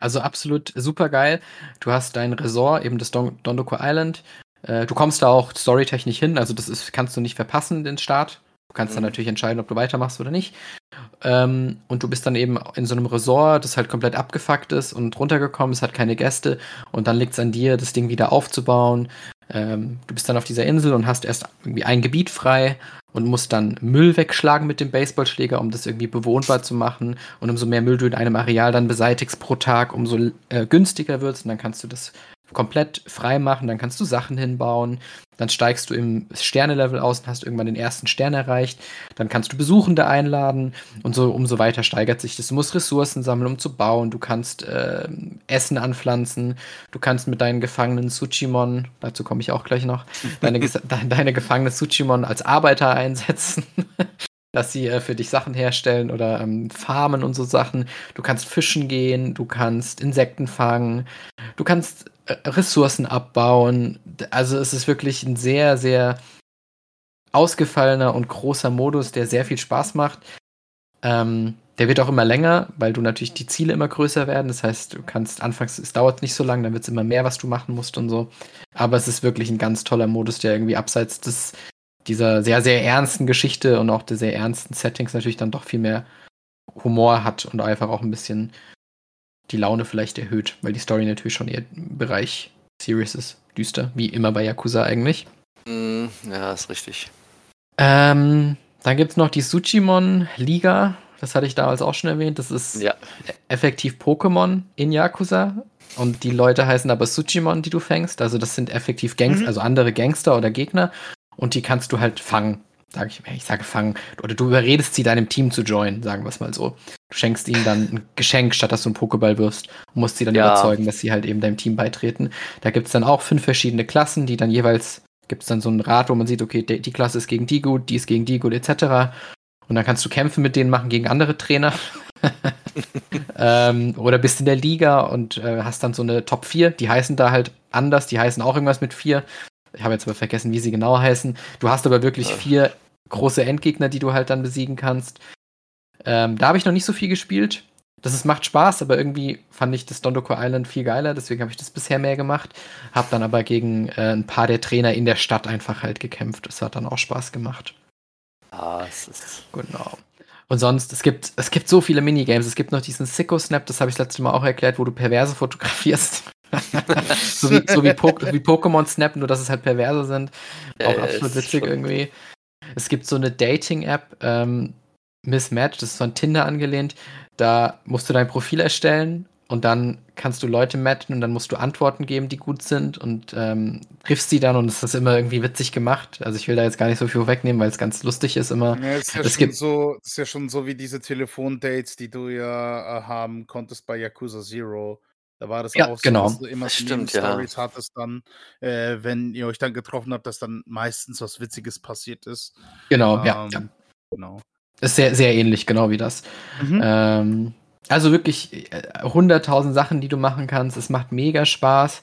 Also absolut super geil. Du hast dein Resort, eben das Don Dondoko Island. Äh, du kommst da auch storytechnisch hin, also das ist, kannst du nicht verpassen, den Start. Du kannst dann Mhm. natürlich entscheiden, ob du weitermachst oder nicht. Ähm, und du bist dann eben in so einem Resort, das halt komplett abgefuckt ist und runtergekommen, es hat keine Gäste. Und dann liegt es an dir, das Ding wieder aufzubauen. Ähm, du bist dann auf dieser Insel und hast erst irgendwie ein Gebiet frei und musst dann Müll wegschlagen mit dem Baseballschläger, um das irgendwie bewohnbar zu machen. Und umso mehr Müll du in einem Areal dann beseitigst pro Tag, umso äh, günstiger wird es. Und dann kannst du das komplett frei machen, dann kannst du Sachen hinbauen, dann steigst du im Sternelevel aus und hast irgendwann den ersten Stern erreicht, dann kannst du Besuchende einladen und so umso weiter steigert sich das. Du musst Ressourcen sammeln, um zu bauen, du kannst äh, Essen anpflanzen, du kannst mit deinen Gefangenen Tsuchimon, dazu komme ich auch gleich noch, deine, deine Gefangene Tsuchimon als Arbeiter einsetzen. dass sie äh, für dich Sachen herstellen oder ähm, farmen und so Sachen. Du kannst fischen gehen, du kannst Insekten fangen, du kannst äh, Ressourcen abbauen. Also es ist wirklich ein sehr, sehr ausgefallener und großer Modus, der sehr viel Spaß macht. Ähm, der wird auch immer länger, weil du natürlich die Ziele immer größer werden. Das heißt, du kannst anfangs, es dauert nicht so lange, dann wird es immer mehr, was du machen musst und so. Aber es ist wirklich ein ganz toller Modus, der irgendwie abseits des, dieser sehr, sehr ernsten Geschichte und auch der sehr ernsten Settings natürlich dann doch viel mehr Humor hat und einfach auch ein bisschen die Laune vielleicht erhöht, weil die Story natürlich schon eher im Bereich Serious ist, düster, wie immer bei Yakuza eigentlich. Mhm, ja, ist richtig. Ähm, dann gibt es noch die Suchimon Liga. Das hatte ich damals auch schon erwähnt. Das ist Ja. effektiv Pokémon in Yakuza. Und die Leute heißen aber Suchimon, die du fängst. Also das sind effektiv Gangs, Mhm. also andere Gangster oder Gegner. Und die kannst du halt fangen. Sag ich, ich sage fangen. Oder du überredest sie, deinem Team zu joinen, sagen wir es mal so. Du schenkst ihnen dann ein Geschenk, statt dass du einen Pokéball wirfst. Und musst sie dann Ja. überzeugen, dass sie halt eben deinem Team beitreten. Da gibt es dann auch fünf verschiedene Klassen, die dann jeweils, gibt es dann so ein Rad, wo man sieht, okay, die, Klasse ist gegen die gut, die ist gegen die gut, etc. Und dann kannst du Kämpfe mit denen machen gegen andere Trainer. ähm, oder bist in der Liga und äh, hast dann so eine Top 4, die heißen da halt anders, die heißen auch irgendwas mit 4. Ich habe jetzt aber vergessen, wie sie genau heißen. Du hast aber wirklich Ja. vier große Endgegner, die du halt dann besiegen kannst. Ähm, da habe ich noch nicht so viel gespielt. Das ist, macht Spaß, aber irgendwie fand ich das Dondoko Island viel geiler, deswegen habe ich das bisher mehr gemacht. Hab dann aber gegen äh, ein paar der Trainer in der Stadt einfach halt gekämpft. Das hat dann auch Spaß gemacht. Ah, es ist. Genau. Und sonst, es gibt, es gibt so viele Minigames. Es gibt noch diesen Sicko Snap, das habe ich das letzte Mal auch erklärt, wo du Perverse fotografierst. so wie, so wie, po wie Pokémon Snap, nur dass es halt Perverse sind. Auch absolut witzig irgendwie. Es gibt so eine Dating-App, ähm, Miss Match, das ist von Tinder angelehnt. Da musst du dein Profil erstellen und dann kannst du Leute matchen und dann musst du Antworten geben, die gut sind und ähm, triffst sie dann und es ist immer irgendwie witzig gemacht. Also ich will da jetzt gar nicht so viel wegnehmen, weil es ganz lustig ist immer. Ja, ist ja, Es gibt- so, ist ja schon so wie diese Telefondates, die du ja äh, haben konntest bei Yakuza Zero. Da war das Ja, auch so, genau. dass du immer stimmt, ja. Stories hattest dann, äh, wenn ihr euch dann getroffen habt, dass dann meistens was Witziges passiert ist. Genau, ja, Ähm, ja. Genau. Ist sehr, sehr ähnlich, genau wie das. Mhm. Ähm, also wirklich äh, 100.000 Sachen, die du machen kannst. Es macht mega Spaß.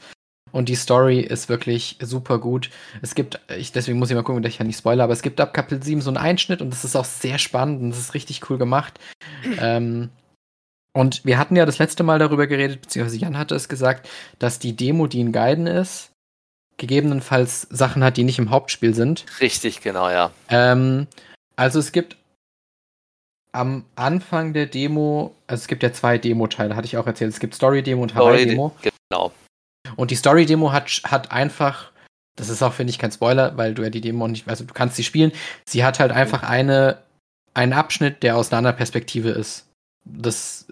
Und die Story ist wirklich super gut. Es gibt, ich, deswegen muss ich mal gucken, dass ich ja nicht spoilere, aber es gibt ab Kapitel 7 so einen Einschnitt und das ist auch sehr spannend und das ist richtig cool gemacht. ähm, und wir hatten ja das letzte Mal darüber geredet, beziehungsweise Jan hatte es gesagt, dass die Demo, die in Guiden ist, gegebenenfalls Sachen hat, die nicht im Hauptspiel sind. Richtig, genau, ja. Ähm, also es gibt am Anfang der Demo, also es gibt ja zwei Demo-Teile, hatte ich auch erzählt. Es gibt Story-Demo und Hawaii-Demo. Genau. Und die Story-Demo hat, hat einfach, das ist auch, finde ich, kein Spoiler, weil du ja die Demo nicht, also du kannst sie spielen. Sie hat halt einfach eine, einen Abschnitt, der aus einer anderen Perspektive ist. Das,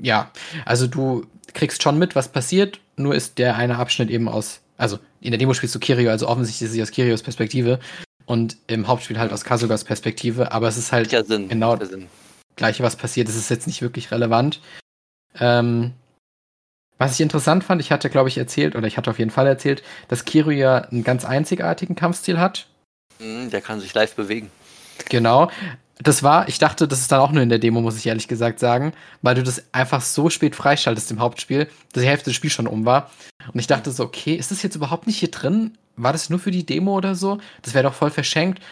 ja, also du kriegst schon mit, was passiert, nur ist der eine Abschnitt eben aus, also in der Demo spielst du Kirio, also offensichtlich ist sie aus Kirios Perspektive und im Hauptspiel halt aus Kasugas Perspektive, aber es ist halt Sinn. Genau. Sinn. gleiche, was passiert. Das ist jetzt nicht wirklich relevant. Ähm, was ich interessant fand, ich hatte, glaube ich, erzählt, oder ich hatte auf jeden Fall erzählt, dass Kiryu ja einen ganz einzigartigen Kampfstil hat. Mhm, Der kann sich live bewegen. Genau. Das war, ich dachte, das ist dann auch nur in der Demo, muss ich ehrlich gesagt sagen, weil du das einfach so spät freischaltest im Hauptspiel, dass die Hälfte des Spiels schon um war. Und ich dachte so, okay, ist das jetzt überhaupt nicht hier drin? War das nur für die Demo oder so? Das wäre doch voll verschenkt.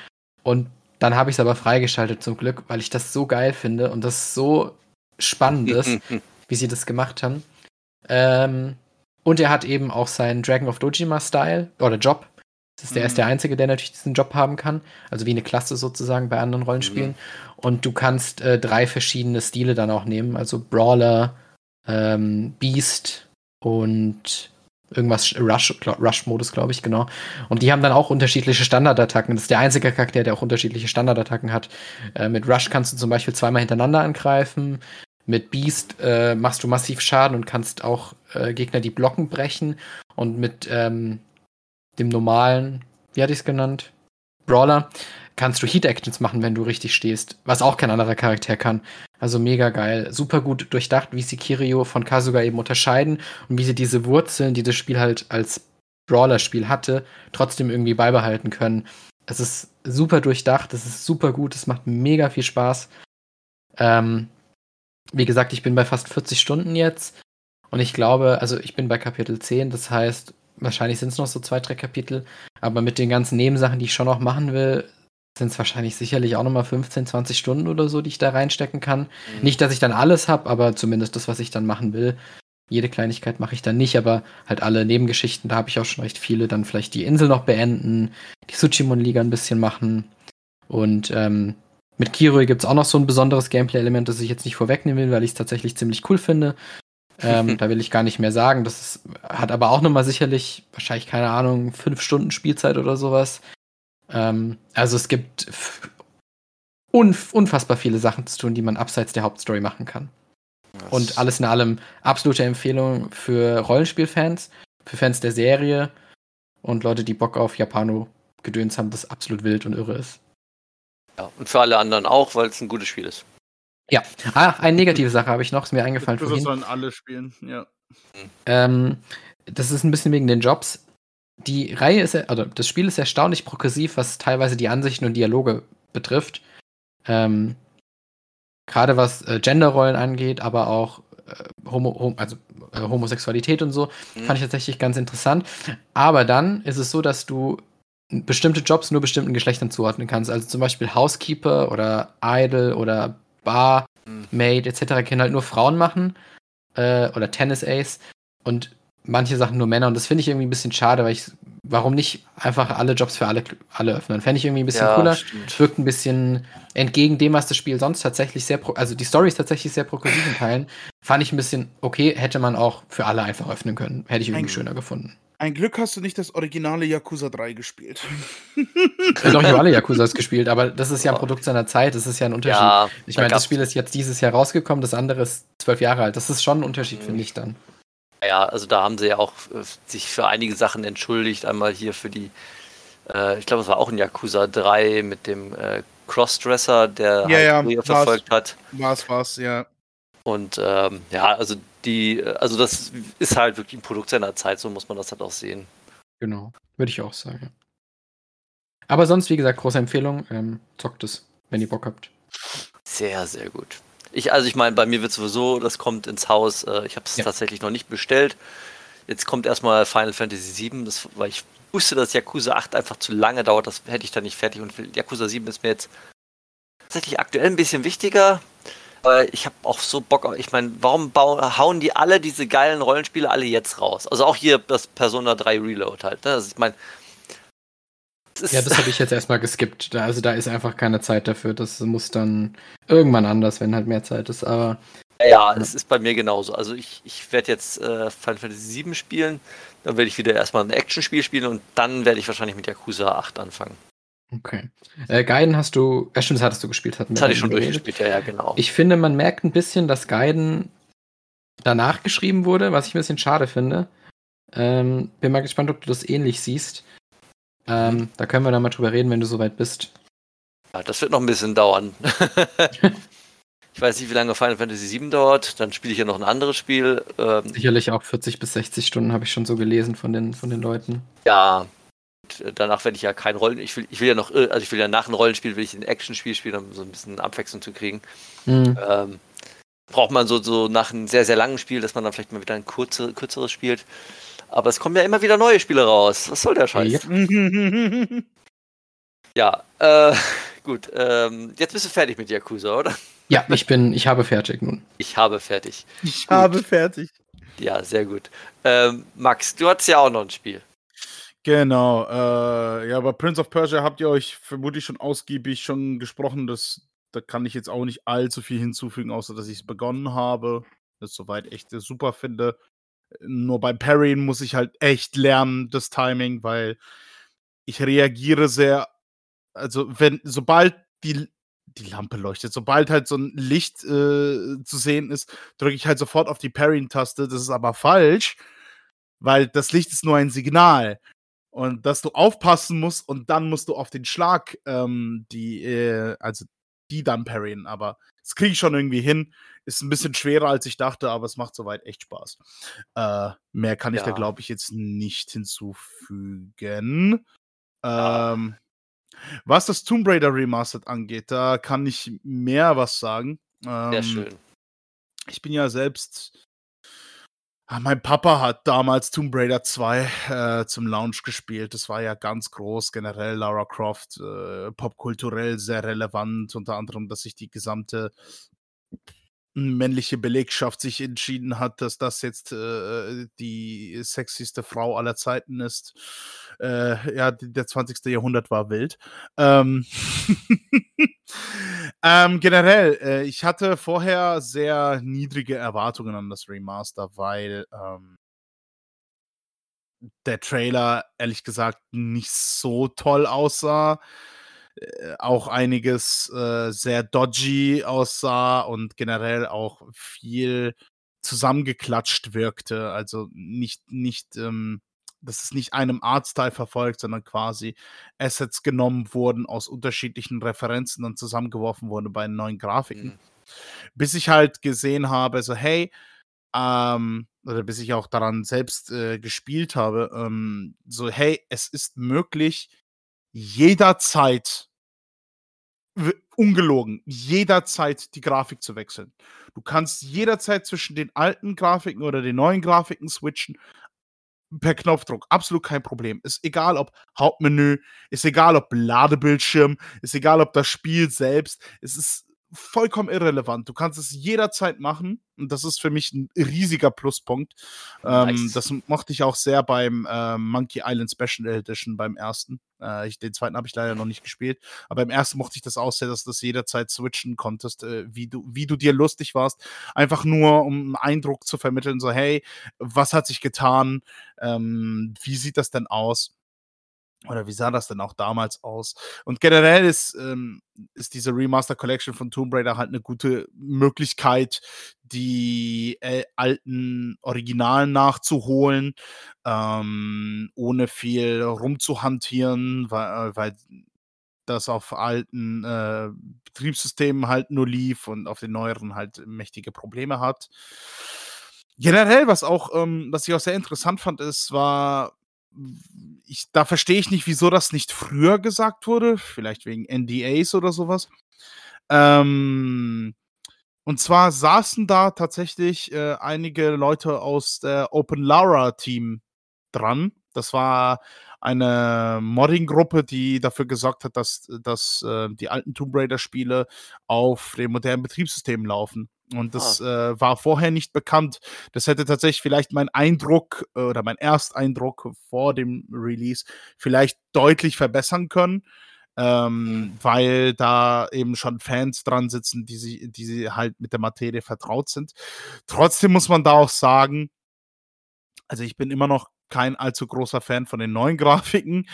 Und dann habe ich es aber freigeschaltet zum Glück, weil ich das so geil finde und das so spannend ist, wie sie das gemacht haben. Ähm, und er hat eben auch seinen Dragon of Dojima-Style oder Job. Das ist der, mhm. ist der Einzige, der natürlich diesen Job haben kann. Also wie eine Klasse sozusagen bei anderen Rollenspielen. Mhm. Und du kannst äh, drei verschiedene Stile dann auch nehmen. Also Brawler, ähm, Beast und irgendwas Rush-Modus, Rush glaube ich, genau. Und die haben dann auch unterschiedliche Standardattacken. Das ist der einzige Charakter, der auch unterschiedliche Standardattacken hat. Äh, mit Rush kannst du zum Beispiel zweimal hintereinander angreifen. Mit Beast äh, machst du massiv Schaden und kannst auch äh, Gegner die Blocken brechen. Und mit ähm, dem normalen, wie hatte ich es genannt? Brawler, kannst du Heat-Actions machen, wenn du richtig stehst, was auch kein anderer Charakter kann. Also mega geil. Super gut durchdacht, wie sie Kirio von Kasuga eben unterscheiden und wie sie diese Wurzeln, die das Spiel halt als Brawler-Spiel hatte, trotzdem irgendwie beibehalten können. Es ist super durchdacht, es ist super gut, es macht mega viel Spaß. Ähm, wie gesagt, ich bin bei fast 40 Stunden jetzt und ich glaube, also ich bin bei Kapitel 10, das heißt, wahrscheinlich sind es noch so zwei, drei Kapitel, aber mit den ganzen Nebensachen, die ich schon noch machen will, sind es wahrscheinlich sicherlich auch nochmal 15, 20 Stunden oder so, die ich da reinstecken kann. Mhm. Nicht, dass ich dann alles habe, aber zumindest das, was ich dann machen will. Jede Kleinigkeit mache ich dann nicht, aber halt alle Nebengeschichten, da habe ich auch schon recht viele. Dann vielleicht die Insel noch beenden, die Suchimon-Liga ein bisschen machen. Und ähm, mit Kiroi gibt es auch noch so ein besonderes Gameplay-Element, das ich jetzt nicht vorwegnehmen will, weil ich es tatsächlich ziemlich cool finde. Ähm, da will ich gar nicht mehr sagen. Das ist, hat aber auch nochmal sicherlich, wahrscheinlich, keine Ahnung, fünf Stunden Spielzeit oder sowas. Ähm, also es gibt unf unfassbar viele Sachen zu tun, die man abseits der Hauptstory machen kann. Das und alles in allem absolute Empfehlung für Rollenspielfans, für Fans der Serie und Leute, die Bock auf Japano-Gedöns haben, das absolut wild und irre ist. Ja, und für alle anderen auch, weil es ein gutes Spiel ist. Ja, ah, eine negative Sache habe ich noch, ist mir eingefallen. Das sollen alle spielen, ja. Ähm, das ist ein bisschen wegen den Jobs die Reihe ist, also das Spiel ist erstaunlich progressiv, was teilweise die Ansichten und Dialoge betrifft. Ähm, Gerade was äh, Genderrollen angeht, aber auch äh, Homo, hom also, äh, Homosexualität und so, mhm. fand ich tatsächlich ganz interessant. Aber dann ist es so, dass du bestimmte Jobs nur bestimmten Geschlechtern zuordnen kannst. Also zum Beispiel Housekeeper oder Idol oder Barmaid mhm. etc. können halt nur Frauen machen. Äh, oder Tennis Ace. Und manche Sachen nur Männer und das finde ich irgendwie ein bisschen schade, weil ich, warum nicht einfach alle Jobs für alle, alle öffnen? Fände ich irgendwie ein bisschen ja, cooler. Stimmt. Wirkt ein bisschen entgegen dem, was das Spiel sonst tatsächlich sehr, also die Story ist tatsächlich sehr progressiv in Teilen. Fand ich ein bisschen okay, hätte man auch für alle einfach öffnen können. Hätte ich irgendwie ein, schöner gefunden. Ein Glück hast du nicht das originale Yakuza 3 gespielt. Ja, doch, ich habe alle Yakuzas gespielt, aber das ist ja ein Produkt seiner Zeit, das ist ja ein Unterschied. Ja, ich meine, das Spiel ist jetzt dieses Jahr rausgekommen, das andere ist zwölf Jahre alt. Das ist schon ein Unterschied, mhm. finde ich dann. Ja, also da haben sie ja auch äh, sich für einige Sachen entschuldigt. Einmal hier für die, äh, ich glaube, es war auch in Yakuza 3 mit dem äh, Crossdresser, der ja, halt ja, verfolgt hat. War's, war's, ja. Und ähm, ja, also die, also das ist halt wirklich ein Produkt seiner Zeit, so muss man das halt auch sehen. Genau, würde ich auch sagen. Aber sonst, wie gesagt, große Empfehlung, ähm, zockt es, wenn ihr Bock habt. Sehr, sehr gut. Ich, also ich meine, bei mir wird sowieso, das kommt ins Haus. Äh, ich habe es ja. tatsächlich noch nicht bestellt. Jetzt kommt erstmal Final Fantasy VII, das, weil ich wusste, dass Yakuza 8 einfach zu lange dauert. Das hätte ich dann nicht fertig. Und Yakuza 7 ist mir jetzt tatsächlich aktuell ein bisschen wichtiger. Aber ich habe auch so Bock auf, ich meine, warum hauen die alle diese geilen Rollenspiele alle jetzt raus? Also auch hier das Persona 3 Reload halt. Ne? Also ich meine, ja, das habe ich jetzt erstmal geskippt. Also da ist einfach keine Zeit dafür. Das muss dann irgendwann anders, wenn halt mehr Zeit ist. Aber ja, es ist bei mir genauso. Also ich, ich werde jetzt äh, Final Fantasy VII spielen, dann werde ich wieder erstmal ein Actionspiel spielen und dann werde ich wahrscheinlich mit Yakuza 8 anfangen. Okay. Äh, Gaiden hast du, ja stimmt, das hattest du gespielt. Hatten das hatte ich schon durchgespielt, ja, ja, genau. Ich finde, man merkt ein bisschen, dass Gaiden danach geschrieben wurde, was ich ein bisschen schade finde. Ähm, bin mal gespannt, ob du das ähnlich siehst. Ähm, da können wir dann mal drüber reden, wenn du soweit bist. Ja, das wird noch ein bisschen dauern. ich weiß nicht, wie lange Final Fantasy VII dauert. Dann spiele ich ja noch ein anderes Spiel. Ähm, Sicherlich auch 40 bis 60 Stunden habe ich schon so gelesen von den, von den Leuten. Ja. Danach werde ich ja kein Rollen. Ich will, ich will ja noch, also ich will ja nach einem Rollenspiel will ich ein Actionspiel spielen, um so ein bisschen Abwechslung zu kriegen. Mhm. Ähm, braucht man so, so nach einem sehr, sehr langen Spiel, dass man dann vielleicht mal wieder ein kurze, kürzeres spielt. Aber es kommen ja immer wieder neue Spiele raus. Was soll der Scheiß? Ja, ja äh, gut. Ähm, jetzt bist du fertig mit Yakuza, oder? Ja, ich bin, ich habe fertig nun. Ich habe fertig. Ich gut. habe fertig. Ja, sehr gut. Ähm, Max, du hattest ja auch noch ein Spiel. Genau, äh, ja, bei Prince of Persia habt ihr euch vermutlich schon ausgiebig schon gesprochen. Das, da kann ich jetzt auch nicht allzu viel hinzufügen, außer dass ich es begonnen habe. Das soweit echt super finde. Nur beim Parryen muss ich halt echt lernen, das Timing, weil ich reagiere sehr, also wenn, sobald die, die Lampe leuchtet, sobald halt so ein Licht äh, zu sehen ist, drücke ich halt sofort auf die Parryen-Taste. Das ist aber falsch, weil das Licht ist nur ein Signal. Und dass du aufpassen musst und dann musst du auf den Schlag ähm, die, äh, also die dann parryen. Aber das kriege ich schon irgendwie hin. Ist ein bisschen schwerer, als ich dachte, aber es macht soweit echt Spaß. Äh, mehr kann ich da, glaube ich, jetzt nicht hinzufügen. Ja. Ähm, was das Tomb Raider Remastered angeht, da kann ich mehr was sagen. Sehr Ähm, schön. ich bin ja selbst. Ah, Mein Papa hat damals Tomb Raider 2 äh, zum Launch gespielt. Das war ja ganz groß, generell Lara Croft, äh, popkulturell sehr relevant, unter anderem, dass sich die gesamte männliche Belegschaft sich entschieden hat, dass das jetzt äh, die sexyste Frau aller Zeiten ist. Äh, ja, der 20. Jahrhundert war wild. Ähm, ähm, generell, äh, ich hatte vorher sehr niedrige Erwartungen an das Remaster, weil ähm, der Trailer ehrlich gesagt nicht so toll aussah. Äh, auch einiges äh, sehr dodgy aussah und generell auch viel zusammengeklatscht wirkte. Also nicht, nicht, ähm, dass es nicht einem Artstyle verfolgt, sondern quasi Assets genommen wurden aus unterschiedlichen Referenzen und zusammengeworfen wurden bei neuen Grafiken Mhm. bis ich halt gesehen habe, so hey, ähm, oder bis ich auch daran selbst äh, gespielt habe, ähm, so hey, es ist möglich, jederzeit, ungelogen, jederzeit die Grafik zu wechseln. Du kannst jederzeit zwischen den alten Grafiken oder den neuen Grafiken switchen, per Knopfdruck, absolut kein Problem. Ist egal, ob Hauptmenü, ist egal, ob Ladebildschirm, ist egal, ob das Spiel selbst. Es ist vollkommen irrelevant. Du kannst es jederzeit machen und das ist für mich ein riesiger Pluspunkt. Ähm, Nice. das mochte ich auch sehr beim ähm, Monkey Island Special Edition beim ersten. Äh, ich, den zweiten habe ich leider noch nicht gespielt, aber beim ersten mochte ich das auch sehr, dass du das jederzeit switchen konntest, äh, wie, du, wie du dir lustig warst. Einfach nur, um einen Eindruck zu vermitteln, so hey, was hat sich getan? Ähm, wie sieht das denn aus? Oder wie sah das denn auch damals aus? Und generell ist, ähm, ist diese Remaster Collection von Tomb Raider halt eine gute Möglichkeit, die äh, alten Originalen nachzuholen, ähm, ohne viel rumzuhantieren, weil, weil das auf alten äh, Betriebssystemen halt nur lief und auf den neueren halt mächtige Probleme hat. Generell, was auch, ähm, was ich auch sehr interessant fand, ist, war, ich, da verstehe ich nicht, wieso das nicht früher gesagt wurde. Vielleicht wegen NDAs oder sowas. Ähm, und zwar saßen da tatsächlich äh, einige Leute aus der Open Lara Team dran. Das war eine Modding-Gruppe, die dafür gesorgt hat, dass, dass äh, die alten Tomb Raider-Spiele auf dem modernen Betriebssystem laufen. Und das äh, war vorher nicht bekannt. Das hätte tatsächlich vielleicht mein Eindruck äh, oder mein Ersteindruck vor dem Release vielleicht deutlich verbessern können. Ähm, weil da eben schon Fans dran sitzen, die sie, die sie halt mit der Materie vertraut sind. Trotzdem muss man da auch sagen, also ich bin immer noch kein allzu großer Fan von den neuen Grafiken.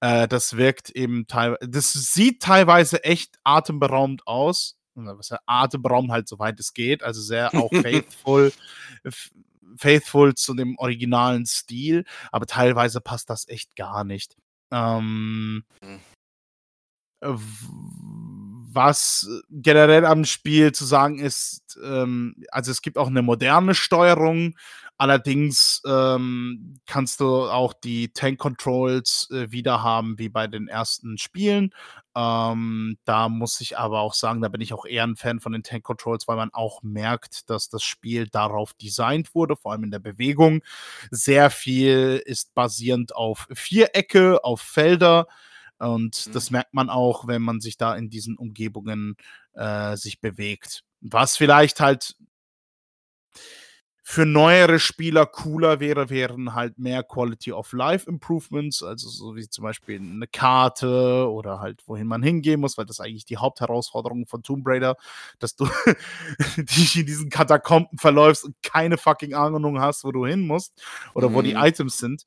Äh, das wirkt eben teilweise, das sieht teilweise echt atemberaubend aus. Was ja atemberaubend halt, soweit es geht. Also sehr auch faithful, faithful zu dem originalen Stil. Aber teilweise passt das echt gar nicht. Ähm, w- was generell am Spiel zu sagen ist, ähm, also es gibt auch eine moderne Steuerung, allerdings ähm, kannst du auch die Tank Controls äh, wieder haben wie bei den ersten Spielen. Ähm, da muss ich aber auch sagen, da bin ich auch eher ein Fan von den Tank Controls, weil man auch merkt, dass das Spiel darauf designt wurde, vor allem in der Bewegung. Sehr viel ist basierend auf Vierecke, auf Felder. Und Mhm. das merkt man auch, wenn man sich da in diesen Umgebungen äh, sich bewegt. Was vielleicht halt für neuere Spieler cooler wäre, wären halt mehr Quality of Life Improvements, also so wie zum Beispiel eine Karte oder halt wohin man hingehen muss, weil das eigentlich die Hauptherausforderung von Tomb Raider, dass du dich in diesen Katakomben verläufst und keine fucking Ahnung hast, wo du hin musst oder mhm. wo die mhm. Items sind.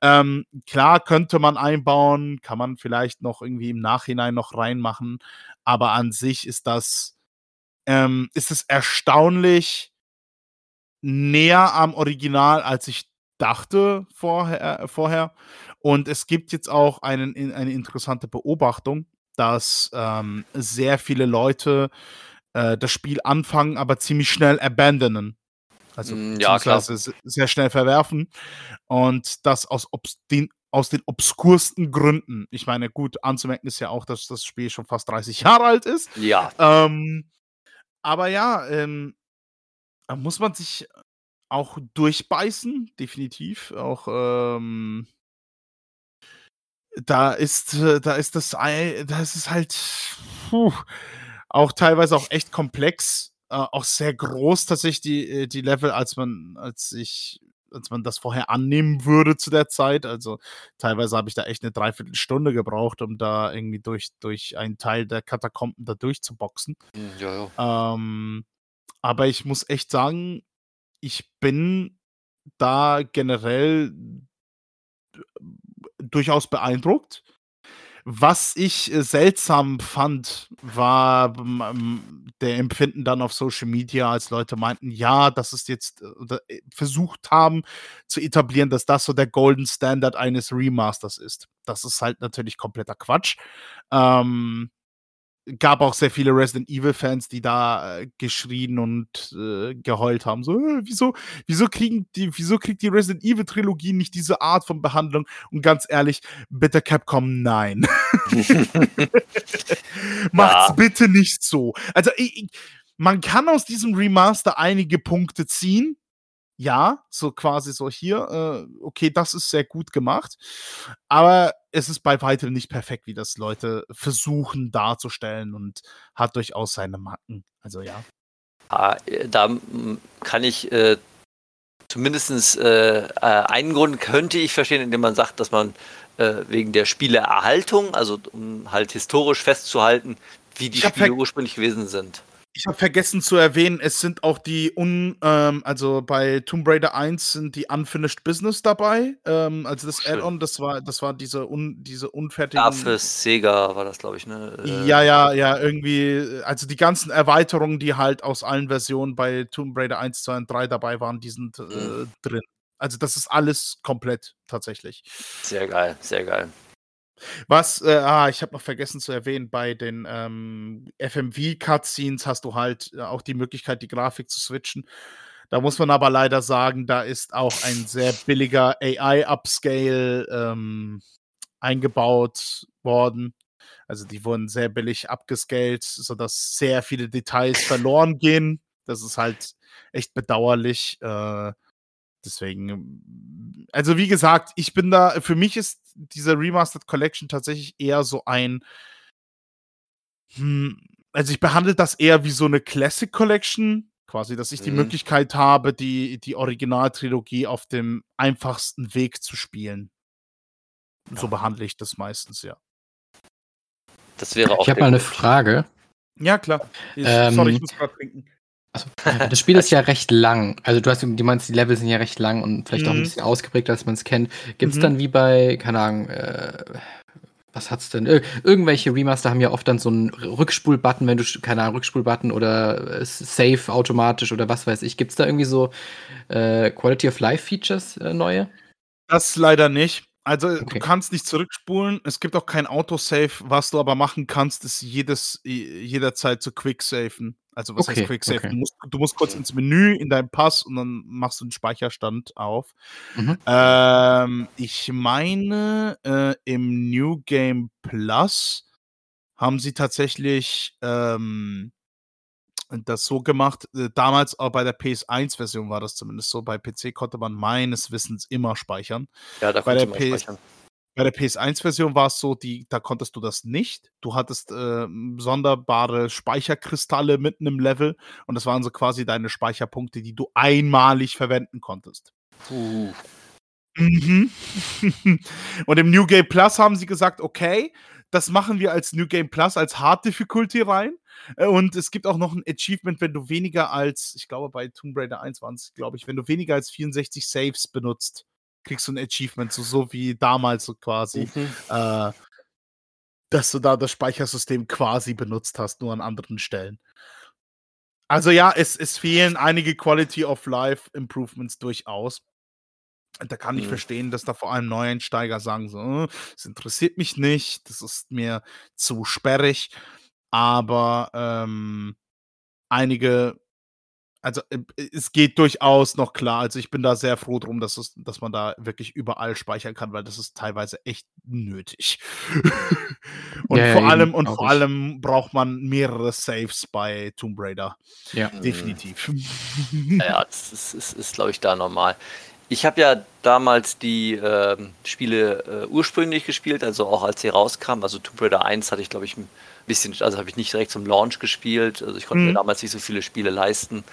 Ähm, klar könnte man einbauen, kann man vielleicht noch irgendwie im Nachhinein noch reinmachen, aber an sich ist das ähm, ist es erstaunlich, näher am Original, als ich dachte vorher. vorher. Und es gibt jetzt auch einen, eine interessante Beobachtung, dass ähm, sehr viele Leute äh, das Spiel anfangen, aber ziemlich schnell abandonen. Also mm, ja, klar. sehr schnell verwerfen. Und das aus, den, aus den obskursten Gründen. Ich meine, gut, anzumerken ist ja auch, dass das Spiel schon fast 30 Jahre alt ist. Ja. Ähm, aber ja, ähm, muss man sich auch durchbeißen, definitiv. Auch, ähm da ist, äh, da ist das Ei da ist es halt, puh, auch teilweise auch echt komplex, äh, auch sehr groß tatsächlich die, äh, die Level, als man als ich als man das vorher annehmen würde zu der Zeit. Also, teilweise habe ich da echt eine Dreiviertelstunde gebraucht, um da irgendwie durch durch einen Teil der Katakomben da durchzuboxen. Hm, ja, ja. Ähm aber ich muss echt sagen, ich bin da generell durchaus beeindruckt. Was ich äh, seltsam fand, war der Empfinden dann auf Social Media, als Leute meinten, ja, das ist jetzt oder äh, versucht haben zu etablieren, dass das so der Golden Standard eines Remasters ist. Das ist halt natürlich kompletter Quatsch. Ähm, gab auch sehr viele Resident Evil-Fans, die da äh, geschrien und äh, geheult haben. So, äh, wieso, wieso kriegen die, wieso kriegt die Resident Evil-Trilogie nicht diese Art von Behandlung? Und ganz ehrlich, bitte Capcom, nein. Macht's ja. bitte nicht so. Also, ich, man kann aus diesem Remaster einige Punkte ziehen, ja, so quasi so hier, äh, okay, das ist sehr gut gemacht, aber es ist bei weitem nicht perfekt, wie das Leute versuchen darzustellen und hat durchaus seine Macken. Also ja. Ah, äh, da kann ich äh, zumindest äh, äh, einen Grund könnte ich verstehen, indem man sagt, dass man äh, wegen der Spieleerhaltung, also um halt historisch festzuhalten, wie die Spiele ursprünglich gewesen sind. Ich habe vergessen zu erwähnen, es sind auch die un, ähm, also bei Tomb Raider 1 sind die Unfinished Business dabei. Ähm, also das Add-on, das war, das war diese, un, diese unfertigen. Ja, für Sega war das, glaube ich, ne? Äh, ja, ja, ja, irgendwie, also die ganzen Erweiterungen, die halt aus allen Versionen bei Tomb Raider 1, 2 und 3 dabei waren, die sind äh, mhm. drin. Also das ist alles komplett tatsächlich. Sehr geil, sehr geil. Was, äh, ah, ich habe noch vergessen zu erwähnen, bei den ähm, FMV-Cutscenes hast du halt äh, auch die Möglichkeit, die Grafik zu switchen. Da muss man aber leider sagen, da ist auch ein sehr billiger AI-Upscale ähm, eingebaut worden. Also die wurden sehr billig abgescaled, sodass sehr viele Details verloren gehen. Das ist halt echt bedauerlich. Äh, Deswegen, also wie gesagt, ich bin da, für mich ist diese Remastered Collection tatsächlich eher so ein, hm, also ich behandle das eher wie so eine Classic Collection, quasi, dass ich die mhm. Möglichkeit habe, die, die Originaltrilogie auf dem einfachsten Weg zu spielen. Ja. So behandle ich das meistens, ja. Das wäre auch. Ich habe mal eine Frage. Ja, klar. Ich, ähm, sorry, ich muss gerade trinken. Also, das Spiel ist ja recht lang. Also du hast, du meinst, die Level sind ja recht lang und vielleicht mhm. auch ein mhm. bisschen ausgeprägt, als man es kennt. Gibt es mhm. dann wie bei, keine Ahnung, äh, was hat's denn? Ir irgendwelche Remaster haben ja oft dann so einen Rückspul-Button, wenn du, keine Ahnung, Rückspul-Button oder äh, Save automatisch oder was weiß ich. Gibt es da irgendwie so äh, Quality of Life Features äh, neue? Das leider nicht. Also okay. du kannst nicht zurückspulen, es gibt auch kein Autosave. Was du aber machen kannst, ist jedes, jederzeit zu quicksafen. Also was okay, heißt Quicksave? Okay. Du, musst, du musst kurz ins Menü in deinem Pass und dann machst du einen Speicherstand auf. Mhm. Ähm, ich meine, äh, im New Game Plus haben sie tatsächlich ähm, das so gemacht. Äh, damals auch bei der PS1-Version war das zumindest so. Bei PC konnte man meines Wissens immer speichern. Ja, da bei konnte man PS speichern. Bei der PS1-Version war es so, die da konntest du das nicht. Du hattest, ähm, sonderbare Speicherkristalle mitten im Level und das waren so quasi deine Speicherpunkte, die du einmalig verwenden konntest. Puh. Mhm. Und im New Game Plus haben sie gesagt: „Okay, das machen wir als New Game Plus als Hard Difficulty rein.“ Äh, und es gibt auch noch 'n Achievement, wenn du weniger als ich glaube, bei Tomb Raider 1 waren's, glaube ich, wenn du weniger als 64 Saves benutzt, kriegst du 'n Achievement, so so wie damals so quasi, Mhm. äh dass du da das Speichersystem quasi benutzt hast, nur an anderen Stellen. Also ja, es es fehlen einige Quality of Life Improvements durchaus. Da kann ich Mhm. verstehen, dass da vor allem Neueinsteiger sagen so: „Äh, es interessiert mich nicht, das ist mir zu sperrig.“ Aber, ähm, einige also, äh, es geht durchaus noch klar. Also, ich bin da sehr froh drum, dass es dass man da wirklich überall speichern kann, weil das ist teilweise echt nötig. Und Ja, vor allem und vor ich. allem braucht man mehrere Saves bei Tomb Raider. Ja. Mhm. Definitiv. Ja, ja, das ist ist ist, glaube ich, da normal. Ich habe ja damals die, ähm, Spiele, äh, ursprünglich gespielt, also auch als sie rauskamen. Also Tomb Raider 1 hatte ich, glaube ich, 'n bisschen also, habe ich nicht direkt zum Launch gespielt. Also, ich konnte mir Mhm. damals nicht so viele Spiele leisten.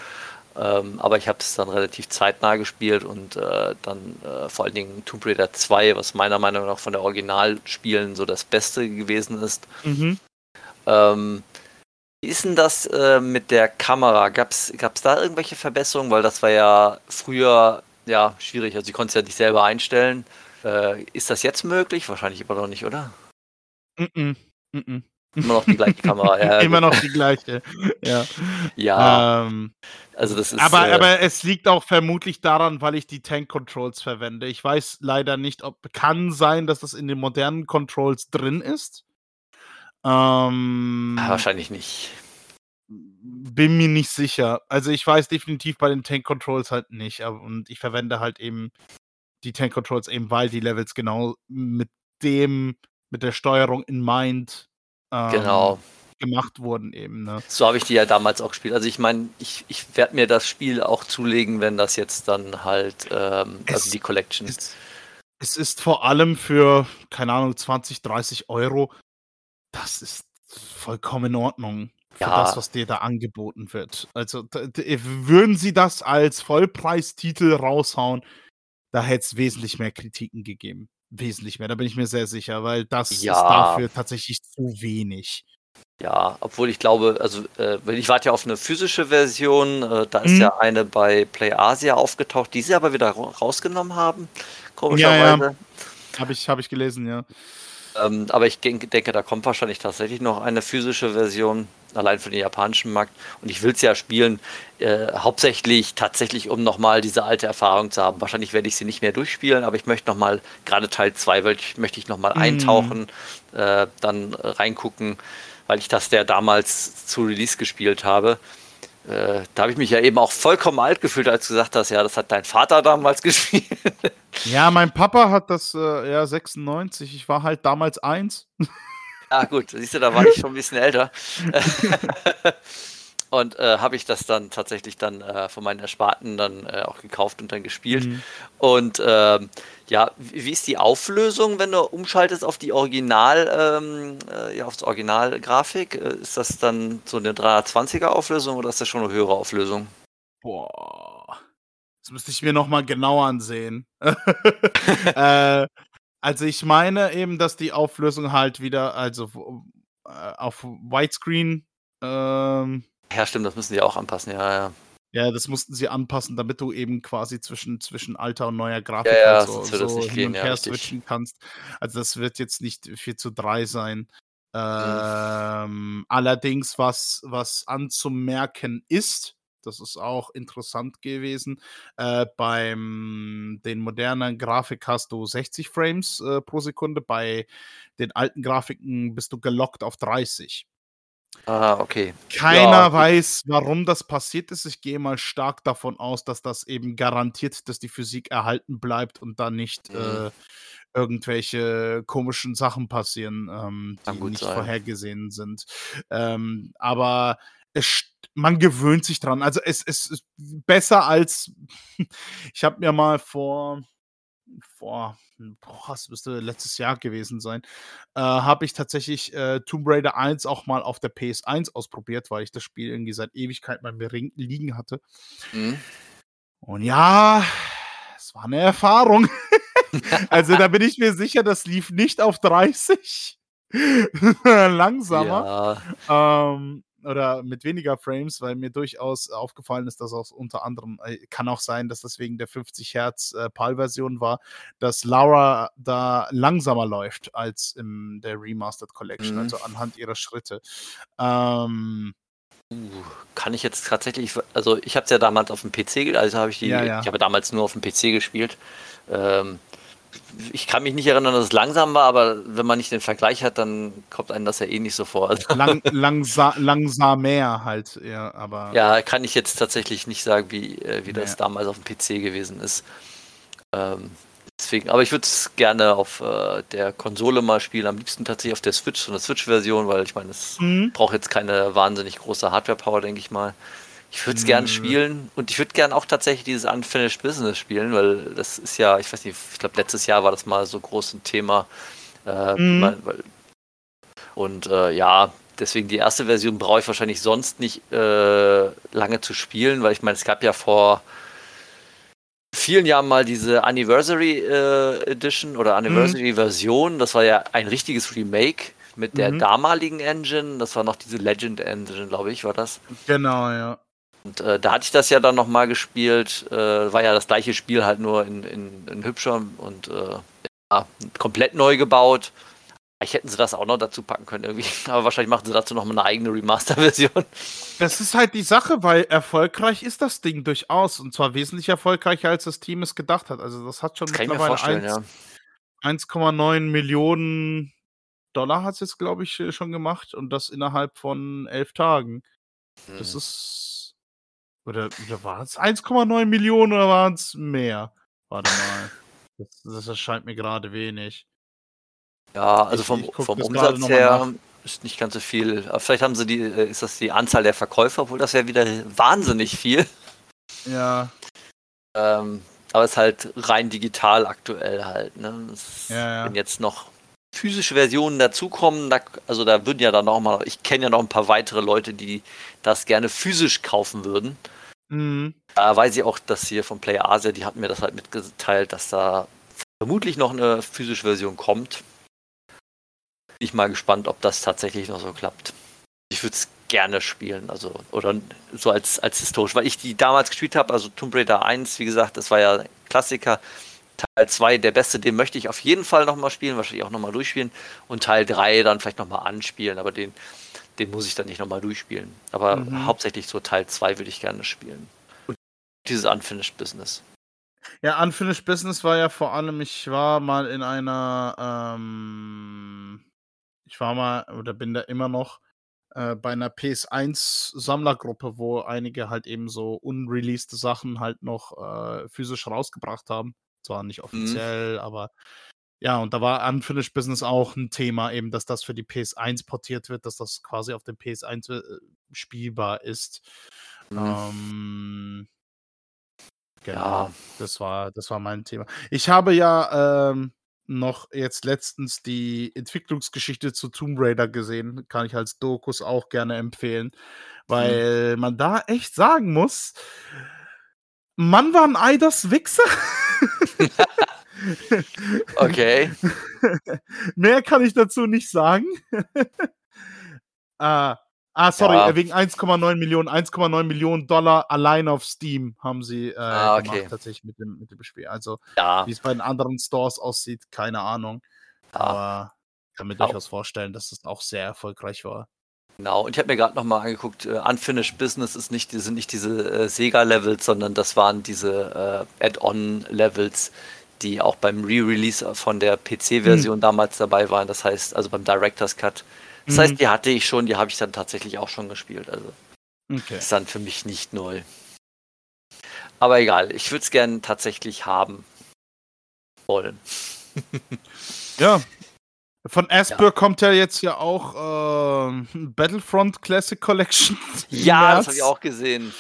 Ähm, aber ich habe es dann relativ zeitnah gespielt und, äh, dann, äh, vor allen Dingen Tomb Raider 2, was meiner Meinung nach von der Originalspielen so das Beste gewesen ist. Mhm. Ähm, wie ist denn das, äh, mit der Kamera? Gab's gab's da irgendwelche Verbesserungen? Weil das war ja früher, ja, schwierig. Also, ich konnte es ja nicht selber einstellen. Äh, ist das jetzt möglich? Wahrscheinlich immer noch nicht, oder? Mm-mm, mm-mm. Immer noch die gleiche Kamera, ja, Immer noch die gleiche, ja. Ja. Ähm, Also, das ist, aber äh aber es liegt auch vermutlich daran, weil ich die Tank Controls verwende. Ich weiß leider nicht, ob kann sein, dass das in den modernen Controls drin ist. Ähm Ah, wahrscheinlich nicht. Bin mir nicht sicher. Also, ich weiß definitiv bei den Tank Controls halt nicht, und ich verwende halt eben die Tank Controls eben, weil die Levels genau mit dem mit der Steuerung in mind, ähm, Genau. gemacht wurden eben, ne? So habe ich die ja damals auch gespielt. Also, ich meine, ich ich werde mir das Spiel auch zulegen, wenn das jetzt dann halt, ähm also, Es die Collection. es es ist vor allem für, keine Ahnung, 20, 30 € das ist vollkommen in Ordnung für Ja. das, was dir da angeboten wird. Also, d würden sie das als Vollpreistitel raushauen, da hätte es wesentlich mehr Kritiken gegeben. Wesentlich mehr, da bin ich mir sehr sicher, weil das ist Ja. dafür tatsächlich zu wenig. Ja, obwohl ich glaube, also, äh, ich warte ja auf 'ne physische Version, äh, da ist Mhm. ja eine bei PlayAsia aufgetaucht, die sie aber wieder rau rausgenommen haben, Ja, komischerweise. ja. Habe ich habe ich gelesen, ja. Ähm, aber ich denke da kommt wahrscheinlich tatsächlich noch eine physische Version, allein für den japanischen Markt. Und ich will es ja spielen, äh, hauptsächlich tatsächlich, um noch mal diese alte Erfahrung zu haben. Wahrscheinlich werde ich sie nicht mehr durchspielen, aber ich möchte noch mal grade Teil 2 wollte ich möchte ich noch mal Mhm. eintauchen, äh, dann reingucken, weil ich das ja damals zu Release gespielt habe. Äh, da habe ich mich ja eben auch vollkommen alt gefühlt, als du gesagt hast: „Ja, das hat dein Vater damals gespielt.“ Ja, mein Papa hat das, äh ja, 96. Ich war halt damals 1. Ah, gut, siehst du, da war ich schon 'n bisschen älter. Und, äh, habe ich das dann tatsächlich dann, äh, von meinen Ersparten dann, äh, auch gekauft und dann gespielt. Mhm. Und, ähm, ja, wie ist die Auflösung, wenn du umschaltest auf die Original ähm, äh, ja, aufs Originalgrafik? Äh, ist das dann so 'ne 320er Auflösung oder ist das schon 'ne höhere Auflösung? Boah. Das müsste ich mir noch mal genauer ansehen. Äh, also, ich meine eben, dass die Auflösung halt wieder also, äh, auf Widescreen, ähm Ja, stimmt, das müssen sie auch anpassen, ja, ja. Ja, das mussten sie anpassen, damit du eben quasi zwischen zwischen alter und neuer Grafik Ja, ja, halt so so hin gehen, und ja, her richtig. switchen kannst. Also, das wird jetzt nicht 4:3 sein. Mhm. Ähm, allerdings, was was anzumerken ist, das ist auch interessant gewesen, äh, beim den modernen Grafik hast du 60 Frames, äh, pro Sekunde, bei den alten Grafiken bist du gelockt auf 30. Ah, okay. Keiner Ja, weiß, warum das passiert ist. Ich gehe mal stark davon aus, dass das eben garantiert, dass die Physik erhalten bleibt und da nicht, Mhm. äh, irgendwelche komischen Sachen passieren, ähm, die nicht sein. vorhergesehen sind. Ähm, aber es man gewöhnt sich dran. Also, es es ist besser als ich habe mir mal vor vor boah, das müsste letztes Jahr gewesen sein, äh, habe ich tatsächlich äh, Tomb Raider 1 auch mal auf der PS1 ausprobiert, weil ich das Spiel irgendwie seit Ewigkeit bei mir liegen hatte. Mhm. Und ja, es war eine Erfahrung. also da bin ich mir sicher, das lief nicht auf 30. Langsamer. Ja. Ähm, oder mit weniger Frames, weil mir durchaus aufgefallen ist, dass auch unter anderem, äh, kann auch sein, dass das wegen der 50 Hertz äh, PAL-Version war, dass Laura da langsamer läuft als in der Remastered Collection, mhm. also anhand ihrer Schritte. Ähm, Uh, kann ich jetzt tatsächlich, also ich habe es ja damals auf dem PC, also habe ich die, ja, ja. ich habe damals nur auf dem PC gespielt. Ähm, ich kann mich nicht erinnern, dass es langsam war, aber wenn man nicht den Vergleich hat, dann kommt einem das ja eh nicht so vor. Also Lang, langsa langsamer halt, ja, aber. Ja, kann ich jetzt tatsächlich nicht sagen, wie, äh, wie das damals auf dem PC gewesen ist. Ähm, deswegen, aber ich würde es gerne auf äh, der Konsole mal spielen, am liebsten tatsächlich auf der Switch, so eine Switch-Version, weil ich meine, es mhm. braucht jetzt keine wahnsinnig große Hardware-Power, denke ich mal. Ich würde es mhm. gerne spielen und ich würde gerne auch tatsächlich dieses Unfinished Business spielen, weil das ist ja, ich weiß nicht, ich glaube letztes Jahr war das mal so groß ein Thema. Äh, mhm. weil, und äh, ja, deswegen die erste Version brauche ich wahrscheinlich sonst nicht äh, lange zu spielen, weil ich meine, es gab ja vor vielen Jahren mal diese Anniversary äh, Edition oder Anniversary Version. Das war ja ein richtiges Remake mit der mhm. damaligen Engine. Das war noch diese Legend Engine, glaube ich, war das. Genau, ja. Und äh, da hatte ich das ja dann nochmal gespielt. Äh, war ja das gleiche Spiel, halt nur in, in, in hübscher und äh, ja, komplett neu gebaut. Vielleicht hätten sie das auch noch dazu packen können irgendwie. Aber wahrscheinlich machen sie dazu noch mal eine eigene Remaster-Version. Das ist halt die Sache, weil erfolgreich ist das Ding durchaus. Und zwar wesentlich erfolgreicher, als das Team es gedacht hat. Also das hat schon das mittlerweile ja. 1,9 Millionen Dollar hat es jetzt, glaube ich, schon gemacht. Und das innerhalb von elf Tagen. Hm. Das ist oder, oder war es 1,9 Millionen oder waren es mehr? Warte mal. Das, das erscheint mir gerade wenig. Ja, also vom, ich, ich vom Umsatz her ist nicht ganz so viel. Aber vielleicht haben sie die, äh, ist das die Anzahl der Verkäufer, obwohl das wäre wieder wahnsinnig viel. Ja. Ähm, aber es ist halt rein digital aktuell halt. Ne? ja, ja. Wenn jetzt noch physische Versionen dazukommen, da, also da würden ja dann noch mal, ich kenne ja noch ein paar weitere Leute, die das gerne physisch kaufen würden. Mhm. Da weiß ich auch, dass hier von Player Asia, die hatten mir das halt mitgeteilt, dass da vermutlich noch eine physische Version kommt. Bin ich mal gespannt, ob das tatsächlich noch so klappt. Ich würde es gerne spielen, also oder so als, als historisch, weil ich die damals gespielt habe, also Tomb Raider 1, wie gesagt, das war ja Klassiker. Teil 2, der beste, den möchte ich auf jeden Fall nochmal spielen, wahrscheinlich auch nochmal durchspielen. Und Teil 3 dann vielleicht nochmal anspielen, aber den den muss ich dann nicht nochmal durchspielen. Aber mhm. hauptsächlich so Teil 2 würde ich gerne spielen. Und dieses Unfinished Business. Ja, Unfinished Business war ja vor allem, ich war mal in einer, ähm, ich war mal oder bin da immer noch äh, bei einer PS1-Sammlergruppe, wo einige halt eben so unreleased Sachen halt noch äh, physisch rausgebracht haben. Zwar nicht mhm. offiziell, mhm. aber ja, und da war Unfinished Business auch ein Thema, eben, dass das für die PS1 portiert wird, dass das quasi auf dem PS1 äh, spielbar ist. Mhm. Ähm, genau, ja. das war, das war mein Thema. Ich habe ja ähm, noch jetzt letztens die Entwicklungsgeschichte zu Tomb Raider gesehen. Kann ich als Dokus auch gerne empfehlen, mhm. weil mhm. man da echt sagen muss, Mann war ein Eidos Wichser. Okay. Mehr kann ich dazu nicht sagen. ah, ah, sorry, ja. wegen 1,9 Millionen, 1,9 Millionen Dollar allein auf Steam haben sie äh, ah, okay. gemacht, tatsächlich mit dem, mit dem Spiel. Also, ja. wie es bei den anderen Stores aussieht, keine Ahnung. Ja. Aber ich kann mir durchaus vorstellen, dass es auch sehr erfolgreich war. Genau, und ich habe mir gerade nochmal angeguckt, uh, Unfinished Business ist nicht, sind nicht diese äh, Sega-Levels, sondern das waren diese äh, Add-on-Levels, die auch beim Re-Release von der PC-Version mhm. damals dabei waren. Das heißt, also beim Director's Cut. Das mhm. heißt, die hatte ich schon, die habe ich dann tatsächlich auch schon gespielt. Also okay. ist dann für mich nicht neu. Aber egal, ich würde es gerne tatsächlich haben wollen. ja. Von Asper ja. kommt ja jetzt ja auch äh, Battlefront Classic Collection. Ja, das habe ich auch gesehen.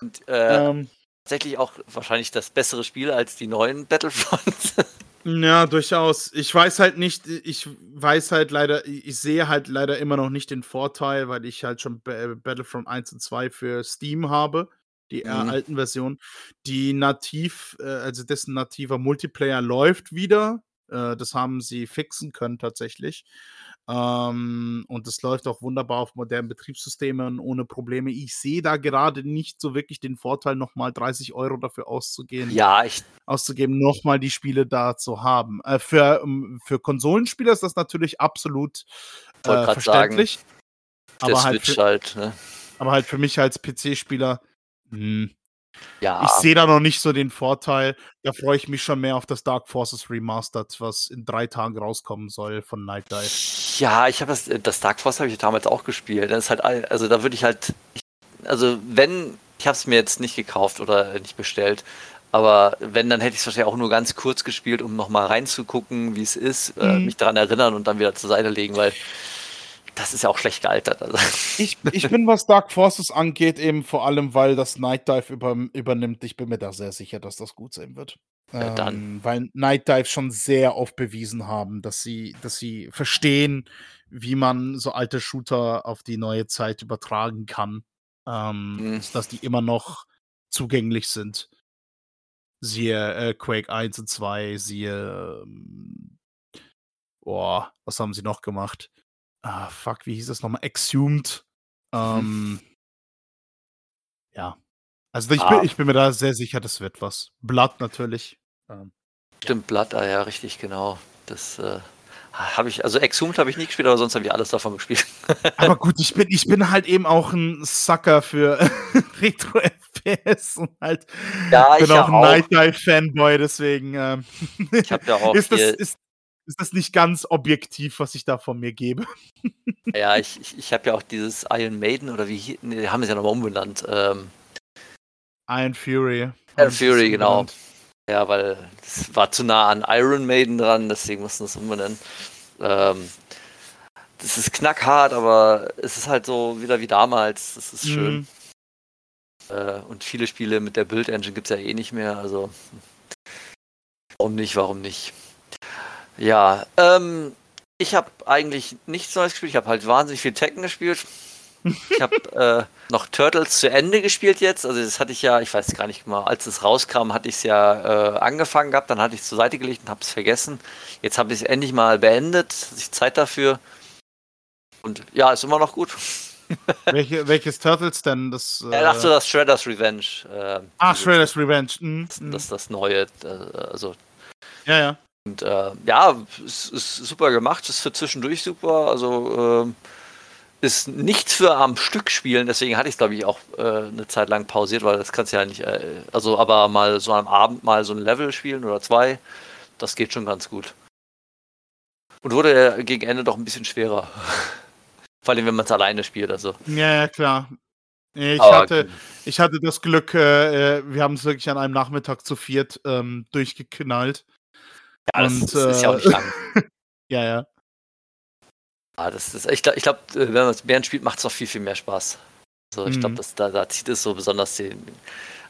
Und, äh, ähm, tatsächlich auch wahrscheinlich das bessere Spiel als die neuen Battlefronts. Ja, durchaus. Ich weiß halt nicht, ich weiß halt leider, ich sehe halt leider immer noch nicht den Vorteil, weil ich halt schon Battlefront 1 und 2 für Steam habe, die mhm. alten Versionen, die nativ, äh, also dessen nativer Multiplayer läuft wieder. Äh, das haben sie fixen können tatsächlich. Ähm, und das läuft auch wunderbar auf modernen Betriebssystemen ohne Probleme. Ich sehe da gerade nicht so wirklich den Vorteil, nochmal 30 Euro dafür auszugehen. Ja, ich. Auszugeben, nochmal die Spiele da zu haben. Äh, für, um, für Konsolenspieler ist das natürlich absolut äh, verständlich. Sagen, aber, halt für, halt, ne? aber halt für mich als PC-Spieler, hm, ja. Ich sehe da noch nicht so den Vorteil. Da freue ich mich schon mehr auf das Dark Forces Remastered, was in drei Tagen rauskommen soll von Night Dive. Ja, ich habe das, das Dark Force habe ich damals auch gespielt. Das ist halt, also da würde ich halt, also wenn, ich habe es mir jetzt nicht gekauft oder nicht bestellt, aber wenn, dann hätte ich es wahrscheinlich auch nur ganz kurz gespielt, um nochmal reinzugucken, wie es ist, äh, mhm. äh, mich daran erinnern und dann wieder zur Seite legen, weil das ist ja auch schlecht gealtert. Also. Ich, ich bin, was Dark Forces angeht, eben vor allem, weil das Night Dive über, übernimmt. Ich bin mir da sehr sicher, dass das gut sein wird. Ja, dann. Ähm, weil Night Dive schon sehr oft bewiesen haben, dass sie, dass sie verstehen, wie man so alte Shooter auf die neue Zeit übertragen kann. Ähm, mhm. Dass die immer noch zugänglich sind. Siehe äh, Quake 1 und 2, siehe. Ähm, boah, was haben sie noch gemacht? Ah, fuck, wie hieß das nochmal? Exhumed. Mhm. Ähm, ja. Also ich, ah. bin, ich bin mir da sehr sicher, das wird was. Blood natürlich. Ähm, Stimmt, Blood, ah ja, richtig, genau. Das äh, habe ich, also Exhumed habe ich nie gespielt, aber sonst habe ich alles davon gespielt. aber gut, ich bin, ich bin halt eben auch ein Sucker für Retro-FPS und halt ja, bin auch ein. Night Dive Fanboy, deswegen ähm, ich habe ja auch ist, das, ist, ist das nicht ganz objektiv, was ich da von mir gebe. ja, ich, ich, ich habe ja auch dieses Iron Maiden oder wie nee, haben es ja nochmal umbenannt. Ähm, Iron Fury. Iron Fury, genau. Ja, weil es war zu nah an Iron Maiden dran, deswegen mussten wir es umbenennen. Ähm, das ist knackhart, aber es ist halt so wieder wie damals. Das ist schön. Mhm. Äh, und viele Spiele mit der Build Engine gibt es ja eh nicht mehr, also warum nicht, warum nicht? Ja, ähm, ich habe eigentlich nichts Neues gespielt. Ich habe halt wahnsinnig viel Tekken gespielt. Ich habe äh, noch Turtles zu Ende gespielt jetzt. Also das hatte ich ja, ich weiß gar nicht mal, als es rauskam, hatte ich es ja äh, angefangen gehabt, dann hatte ich es zur Seite gelegt und habe es vergessen. Jetzt habe ich es endlich mal beendet. Ich Zeit dafür. Und ja, ist immer noch gut. Welche, welches Turtles denn? Das, äh... Ach so, das Shredder's Revenge. Äh, ah, Shredder's Revenge. Mhm. Das, das, das neue. Äh, also, ja, ja. Und äh, ja, es ist super gemacht, ist für zwischendurch super. Also äh, ist nichts für am Stück spielen, deswegen hatte ich es, glaube ich, auch äh, eine Zeit lang pausiert, weil das kannst du ja nicht, äh, also aber mal so am Abend mal so ein Level spielen oder zwei, das geht schon ganz gut. Und wurde gegen Ende doch ein bisschen schwerer. Vor allem, wenn man es alleine spielt. Also. Ja, ja, klar. Ich hatte, ich hatte das Glück, äh, äh, wir haben es wirklich an einem Nachmittag zu viert ähm, durchgeknallt. Ja, das, und, das ist ja auch nicht lang. ja, ja. Ah, das ist, ich glaube, glaub, äh, wenn man es Bären spielt, macht es noch viel, viel mehr Spaß. Also ich mhm. glaube, da, da zieht es so besonders den.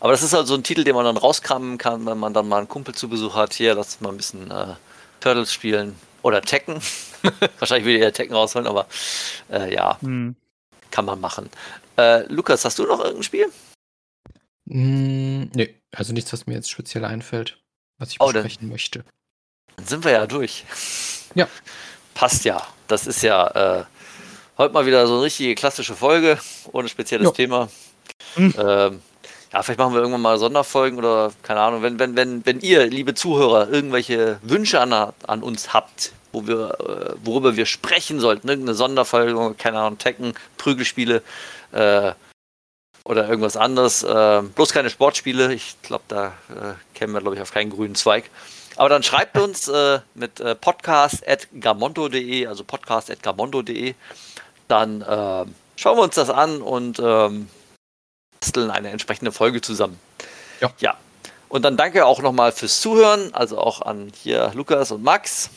Aber das ist halt so ein Titel, den man dann rauskramen kann, wenn man dann mal einen Kumpel zu Besuch hat. Hier, lass mal ein bisschen äh, Turtles spielen. Oder Tekken. Wahrscheinlich würde er Tekken rausholen, aber äh, ja, mhm. kann man machen. Äh, Lukas, hast du noch irgendein Spiel? Mm, nee, also nichts, was mir jetzt speziell einfällt, was ich oh, besprechen dann, möchte. Dann sind wir ja durch. Ja. Passt ja. Das ist ja äh, heute mal wieder so eine richtige klassische Folge, ohne spezielles jo. Thema. Mhm. Ähm, ja, vielleicht machen wir irgendwann mal Sonderfolgen oder keine Ahnung, wenn, wenn, wenn, wenn ihr, liebe Zuhörer, irgendwelche Wünsche an, an uns habt, wo wir, äh, worüber wir sprechen sollten, irgendeine Sonderfolge, keine Ahnung, Tekken, Prügelspiele äh, oder irgendwas anderes, äh, bloß keine Sportspiele, ich glaube, da äh, kämen wir, glaube ich, auf keinen grünen Zweig. Aber dann schreibt uns äh, mit äh, podcast.gamondo.de, also podcast.gamondo.de. Dann äh, schauen wir uns das an und ähm, basteln eine entsprechende Folge zusammen. Ja. ja. Und dann danke auch nochmal fürs Zuhören, also auch an hier Lukas und Max.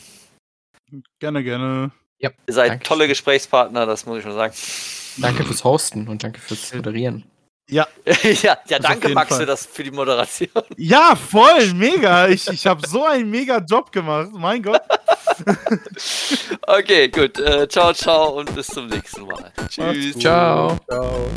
Gerne, gerne. Ja, Ihr seid danke. tolle Gesprächspartner, das muss ich schon sagen. Danke fürs Hosten und danke fürs Moderieren. Ja. ja, ja, danke Max Fall. für das für die Moderation. Ja, voll, mega. Ich, ich habe so einen mega Job gemacht. Mein Gott. Okay, gut. Äh, ciao, ciao und bis zum nächsten Mal. Tschüss. Ciao. Ciao.